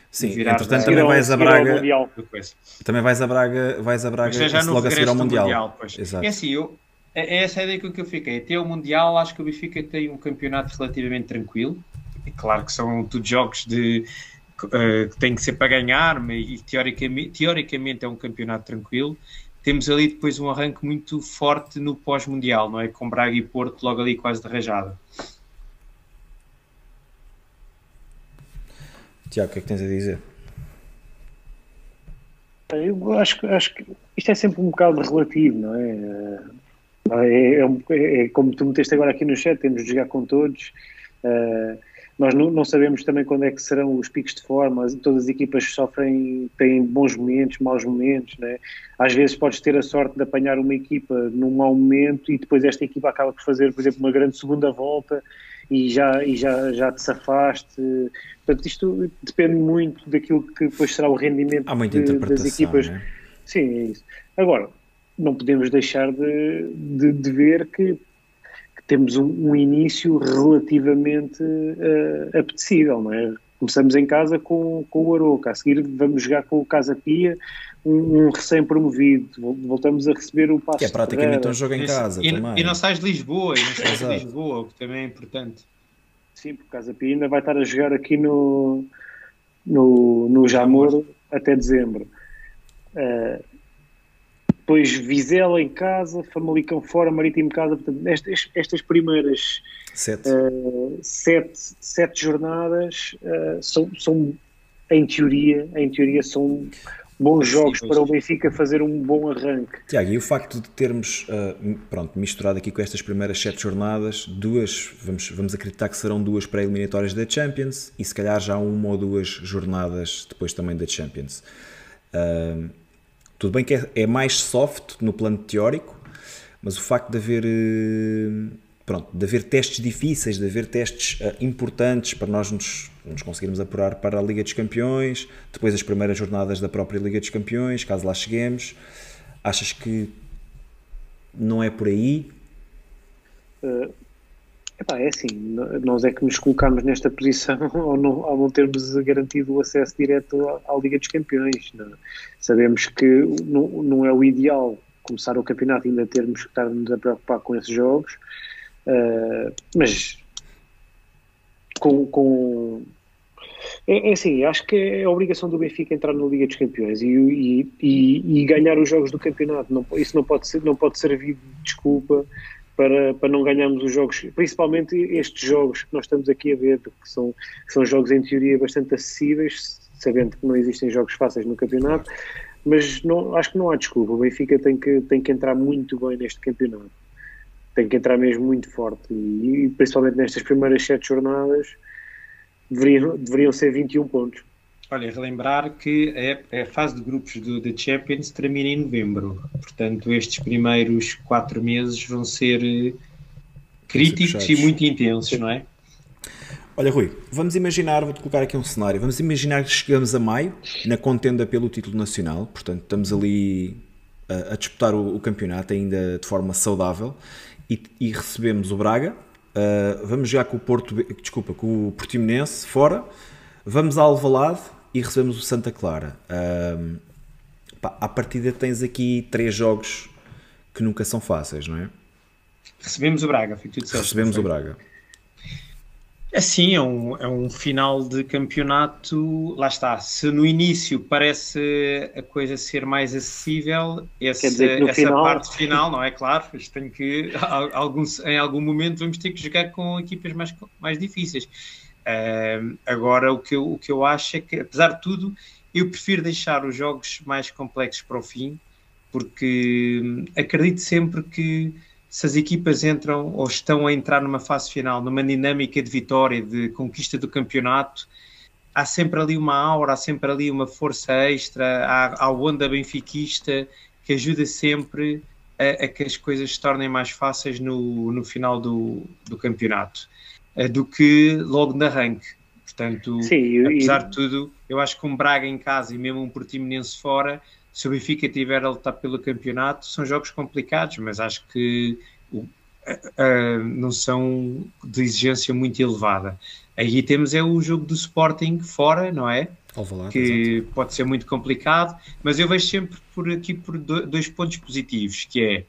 Sim, virar entretanto da- também vais a Braga. Também vais a Braga, vais a Braga é já logo a seguir ao Mundial. Mundial. pois. Exato. É assim, eu, é é essa a ideia com que eu fiquei. Até o Mundial, acho que o Benfica tem um campeonato relativamente tranquilo. É claro que são tudo jogos de, eh, que têm que ser para ganhar, mas e teoricamente, teoricamente é um campeonato tranquilo. Temos ali depois um arranque muito forte no pós-mundial, não é? Com Braga e Porto logo ali quase de rajada. Tiago, o que é que tens a dizer? Eu acho, que- acho que isto é sempre um bocado relativo, não é? É, é um- é- é como tu meteste agora aqui no chat, temos de jogar com todos. Uh, nós não, não sabemos também quando é que serão os picos de forma, todas as equipas sofrem, têm bons momentos, maus momentos, né? às vezes podes ter a sorte de apanhar uma equipa num mau momento e depois esta equipa acaba por fazer, por exemplo, uma grande segunda volta e já, e já, já te safaste. Portanto, isto depende muito daquilo que depois será o rendimento Há muita de- das equipas. né? Sim, é isso. Agora, não podemos deixar de, de, de ver que temos um, um início relativamente eh, apetecível, não é? Começamos em casa com, com o Aroca, a seguir vamos jogar com o Casa Pia, um, um recém-promovido, Vol- voltamos a receber o Passo Que é praticamente um jogo em casa e, também. e não sais de Lisboa, e não *laughs* sais de Lisboa, o que também é importante. Sim, porque o Casa Pia ainda vai estar a jogar aqui no, no, no Jamor até dezembro. Eh, depois Vizela em casa, Famalicão fora, Marítimo casa. Portanto, estas, estas primeiras Sete. eh, sete, sete jornadas eh, são, são, em teoria, em teoria, são bons jogos para o Benfica fazer um bom arranque. Tiago, e o facto de termos m- pronto, misturado aqui com estas primeiras sete jornadas, duas, vamos, vamos acreditar que serão duas pré-eliminatórias da Champions e se calhar já uma ou duas jornadas depois também da Champions. Ah, tudo bem que é, é mais soft no plano teórico, mas o facto de haver, eh, pronto, de haver testes difíceis, de haver testes ah, importantes para nós nos, nos conseguirmos apurar para a Liga dos Campeões, depois as primeiras jornadas da própria Liga dos Campeões, caso lá cheguemos, achas que não é por aí? Eh, epá, é assim, nós é que nos colocamos nesta posição *laughs* ao não, ao não termos garantido o acesso direto à, à Liga dos Campeões. não é? Sabemos que não, não é o ideal começar o campeonato e ainda termos que estar-nos a preocupar com esses jogos, eh, mas com, com é, é assim, acho que é a obrigação do Benfica entrar na Liga dos Campeões e, e, e, e ganhar os jogos do campeonato. Não, isso não pode, ser, não pode servir de desculpa para, para não ganharmos os jogos, principalmente estes jogos que nós estamos aqui a ver, que são, que são jogos em teoria bastante acessíveis, sabendo que não existem jogos fáceis no campeonato, mas não, acho que não há desculpa. O Benfica tem que, tem que entrar muito bem neste campeonato, tem que entrar mesmo muito forte e, e principalmente nestas primeiras sete jornadas deveriam, deveriam ser 21 pontos. Olha, relembrar que a, a fase de grupos do, da Champions termina em novembro. Portanto, estes primeiros quatro meses vão ser eh, críticos e muito intensos, não é? Olha, Rui, vamos imaginar, vou-te colocar aqui um cenário, vamos imaginar que chegamos a maio, na contenda pelo título nacional, portanto estamos ali a, a disputar o, o campeonato ainda de forma saudável. E, e recebemos o Braga, uh, vamos jogar com o Porto, desculpa, com o Portimonense fora, vamos ao Alvalade e recebemos o Santa Clara. Um, pá, à partida tens aqui três jogos que nunca são fáceis, não é? Recebemos o Braga, foi tudo certo. Recebemos o? Braga. Assim, é um, é um final de campeonato. Lá está. Se no início parece a coisa ser mais acessível, esse, Quer dizer que no essa final- parte final, não é? Claro, tem que. *laughs* Algum, em algum momento vamos ter que jogar com equipas mais, mais difíceis. Agora, o que, eu, o que eu acho é que, apesar de tudo, eu prefiro deixar os jogos mais complexos para o fim, porque hum, acredito sempre que se as equipas entram ou estão a entrar numa fase final, numa dinâmica de vitória, de conquista do campeonato, há sempre ali uma aura, há sempre ali uma força extra, há, há onda benfiquista que ajuda sempre a, a que as coisas se tornem mais fáceis no, no final do, do campeonato, do que logo no arranque. Portanto, Sim, e- apesar de tudo, eu acho que um Braga em casa e mesmo um Portimonense fora, se o Benfica estiver a lutar pelo campeonato, são jogos complicados, mas acho que o- uh, não são de exigência muito elevada. Aí temos é o jogo do Sporting fora, não é? Alvalade, que exatamente. pode ser muito complicado, mas eu vejo sempre por aqui por dois pontos positivos, que é,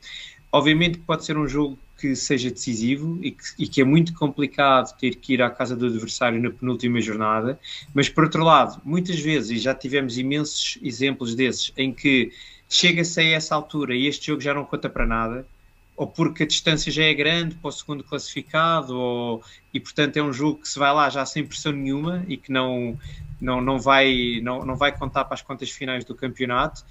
obviamente pode ser um jogo que seja decisivo e que, e que, é muito complicado ter que ir à casa do adversário na penúltima jornada, mas por outro lado, muitas vezes, e já tivemos imensos exemplos desses, em que chega-se a essa altura e este jogo já não conta para nada, ou porque a distância já é grande para o segundo classificado, ou, e portanto é um jogo que se vai lá já sem pressão nenhuma e que não, não, não, vai, não, não vai contar para as contas finais do campeonato.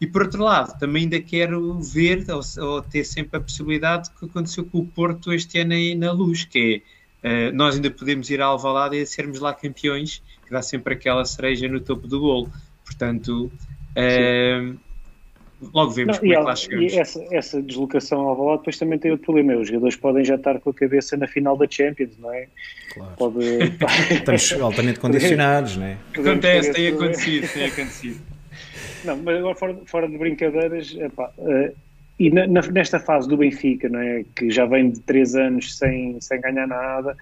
E por outro lado, também ainda quero ver ou, ou ter sempre a possibilidade que aconteceu com o Porto este ano aí na luz, que é uh, nós ainda podemos ir à Alvalade e sermos lá campeões, que dá sempre aquela cereja no topo do golo. Portanto, uh, logo vemos não, como é que lá chegamos. E essa, essa deslocação ao Alvalade depois também tem outro problema, os jogadores podem já estar com a cabeça na final da Champions, não é? Claro. Pode... *laughs* Estamos altamente condicionados, não é? Acontece, tem acontecido, tem acontecido. Não, mas agora fora, fora de brincadeiras, epá, uh, e na, nesta fase do Benfica, não é, que já vem de três anos sem, sem ganhar nada,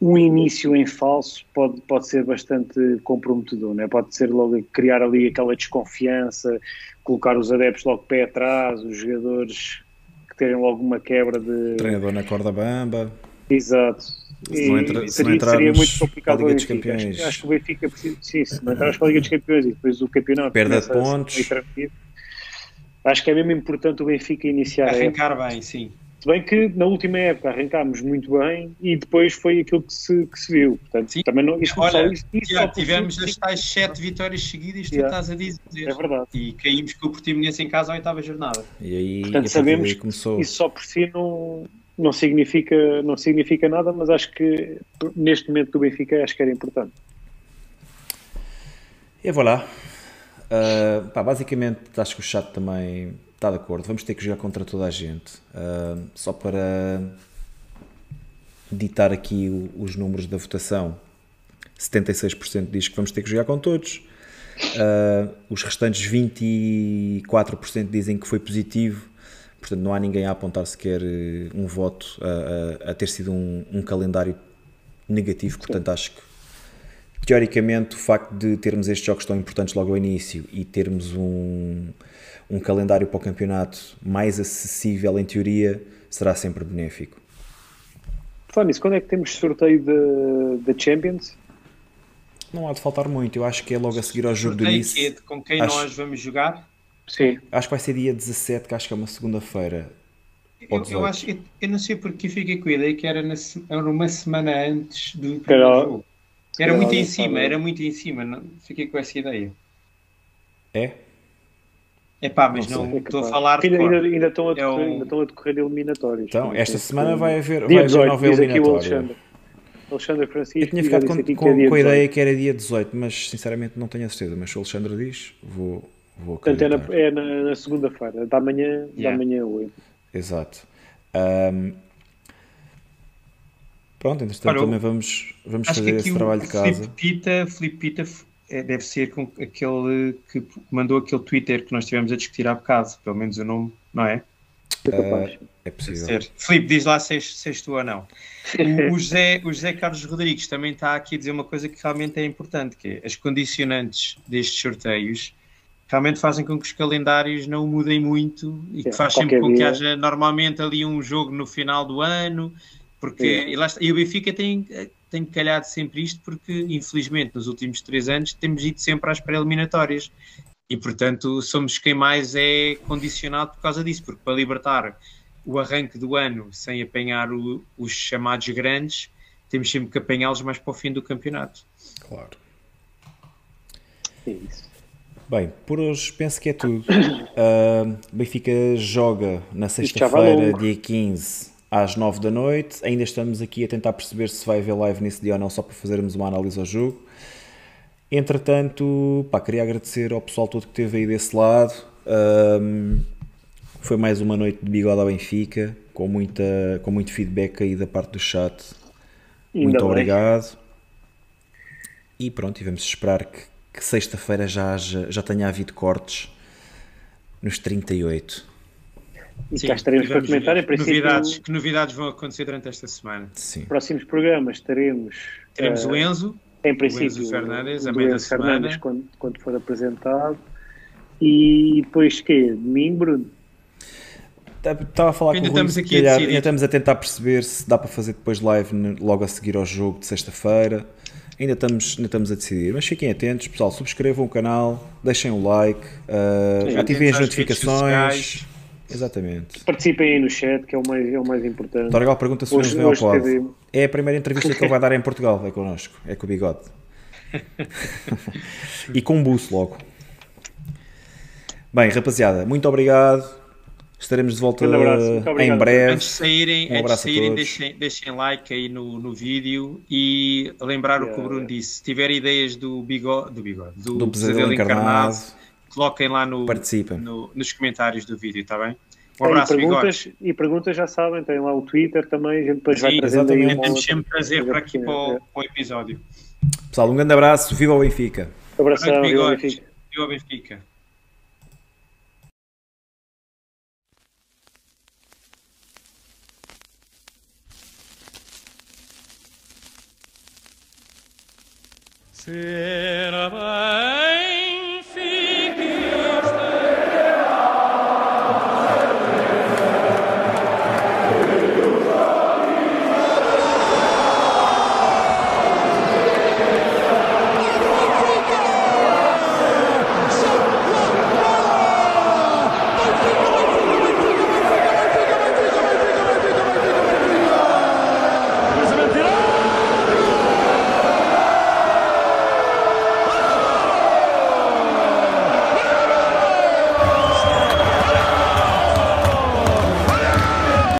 um início em falso pode, pode ser bastante comprometedor, não é? pode ser logo criar ali aquela desconfiança, colocar os adeptos logo pé atrás, os jogadores que terem logo uma quebra de. Treinador na corda bamba. Exato. Se não, entra, se seria, seria muito complicado. A Liga dos Campeões. Acho, acho, que o Benfica precisa, sim, se não entrarmos para a Liga dos Campeões e depois o campeonato. Perda de pontos. Acho que é mesmo importante o Benfica iniciar. Arrancar bem, sim. Se bem que na última época arrancámos muito bem e depois foi aquilo que se, que se viu. Portanto, Sim. também não, isto Olha, isso, isso já tivemos as tais sete vitórias seguidas, tu estás a dizer. É verdade. E caímos com o Portimonense em casa à oitava jornada. E aí, Portanto, sabemos que começou... isso só por si não, não, significa, não significa nada, mas acho que neste momento do Benfica acho que era importante. E voilà. Uh, pá, basicamente, acho que o chat também está de acordo, vamos ter que jogar contra toda a gente. Uh, só para ditar aqui o, os números da votação, 76% diz que vamos ter que jogar com todos. Uh, os restantes 24% dizem que foi positivo. Portanto, não há ninguém a apontar sequer eh, um voto a, a, a ter sido um, um, calendário negativo. Portanto, acho que teoricamente o facto de termos estes jogos tão importantes logo ao início e termos um, um calendário para o campeonato mais acessível, em teoria, será sempre benéfico. Nisso, quando é que temos sorteio da Champions? Não há de faltar muito, eu acho que é logo a seguir ao jogo sorteio do início. Que é com quem acho, nós vamos jogar? Sim. Acho que vai ser dia 17, que acho que é uma segunda-feira. Eu, eu, acho, eu, eu, não sei porque fiquei com a ideia que era, na, era uma semana antes do era, jogo. Era muito em cima, era muito em cima, não, fiquei com essa ideia. É? É pá, mas não, não estou a falar. Ainda, ainda, ainda, estão a decorrer, é um... ainda estão a decorrer eliminatórios. Então, esta semana vai haver, vai haver nova eliminatória. Alexandre. Alexandre Francisco. Eu tinha ficado com, com, é com a ideia que era dia 18, mas sinceramente não tenho a certeza. Mas se o Alexandre diz, vou. Portanto, é na, é na, na segunda-feira, da manhã, yeah. da manhã 8. Exato. Um, pronto, entretanto também vamos, vamos fazer esse trabalho de casa. Filipe Pita, Filipe Pita é, deve ser com aquele que mandou aquele Twitter que nós estivemos a discutir há bocado, pelo menos o nome, não é? Uh, é possível. Filipe, diz lá se és, tu ou não. O, *laughs* o, José, o José Carlos Rodrigues também está aqui a dizer uma coisa que realmente é importante, que é as condicionantes destes sorteios realmente fazem com que os calendários não mudem muito e que faz sempre com que haja normalmente ali um jogo no final do ano, porque e, lá está, e o Benfica tem tem calhado sempre isto porque, infelizmente, nos últimos três anos temos ido sempre às pré-eliminatórias e, portanto, somos quem mais é condicionado por causa disso, porque para libertar o arranque do ano sem apanhar o, os chamados grandes, temos sempre que apanhá-los mais para o fim do campeonato. Claro. É isso. Bem, por hoje penso que é tudo. *coughs* Uh, Benfica joga na sexta-feira, dia 15, às 9 da noite. Ainda estamos aqui a tentar perceber se vai haver live nesse dia ou não, só para fazermos uma análise ao jogo. Entretanto, pá, queria agradecer ao pessoal todo que esteve aí desse lado. Um, foi mais uma noite de bigode ao Benfica, com, muita, com muito feedback aí da parte do chat. Ainda muito bem. obrigado. E pronto, e vamos esperar que, que sexta-feira já, já, já tenha havido cortes nos 38. E Sim, cá estaremos para comentar. Em princípio, novidades, que novidades vão acontecer durante esta semana? Sim. próximos programas teremos. Teremos eh, o Enzo, Em princípio, Enzo Fernandes, o a do meio da Enzo Fernandes, semana. quando, quando for apresentado. E depois que Domingo, Bruno? Estava a falar Ainda com o Rui, estamos se aqui a calhar, decidir. ainda estamos a tentar perceber se dá para fazer depois live logo a seguir ao jogo de sexta-feira. Ainda estamos, ainda estamos a decidir, mas fiquem atentos, pessoal. Subscrevam o canal, deixem o like, uh, Sim, ativem as notificações. Exatamente. Participem aí no chat, que é o mais, é o mais importante. Torgal pergunta se o Hoje- vem ao hoje pod. teve- É a primeira entrevista que ele vai dar em Portugal, é connosco, é com o bigode. *laughs* e com um buço logo. Bem, rapaziada, muito obrigado. Estaremos de volta abraço, muito em breve. Antes de saírem, Um antes de abraço a saírem deixem, deixem like aí no, no vídeo e lembrar o que o Yeah. Bruno disse. Se tiver ideias do bigode, do, bigode, do, Do pesadelo encarnado, coloquem lá no, participem. no- nos comentários do vídeo, está bem? Um É, abraço, e, bigode. perguntas, e perguntas já sabem, tem lá o Twitter também, a gente depois vai Sim, trazendo aí uma sempre prazer para aqui para o, É. para o episódio. Pessoal, um grande abraço, viva o Benfica. Abração, Grande viva o bigode. Benfica. Viva o Benfica. Sin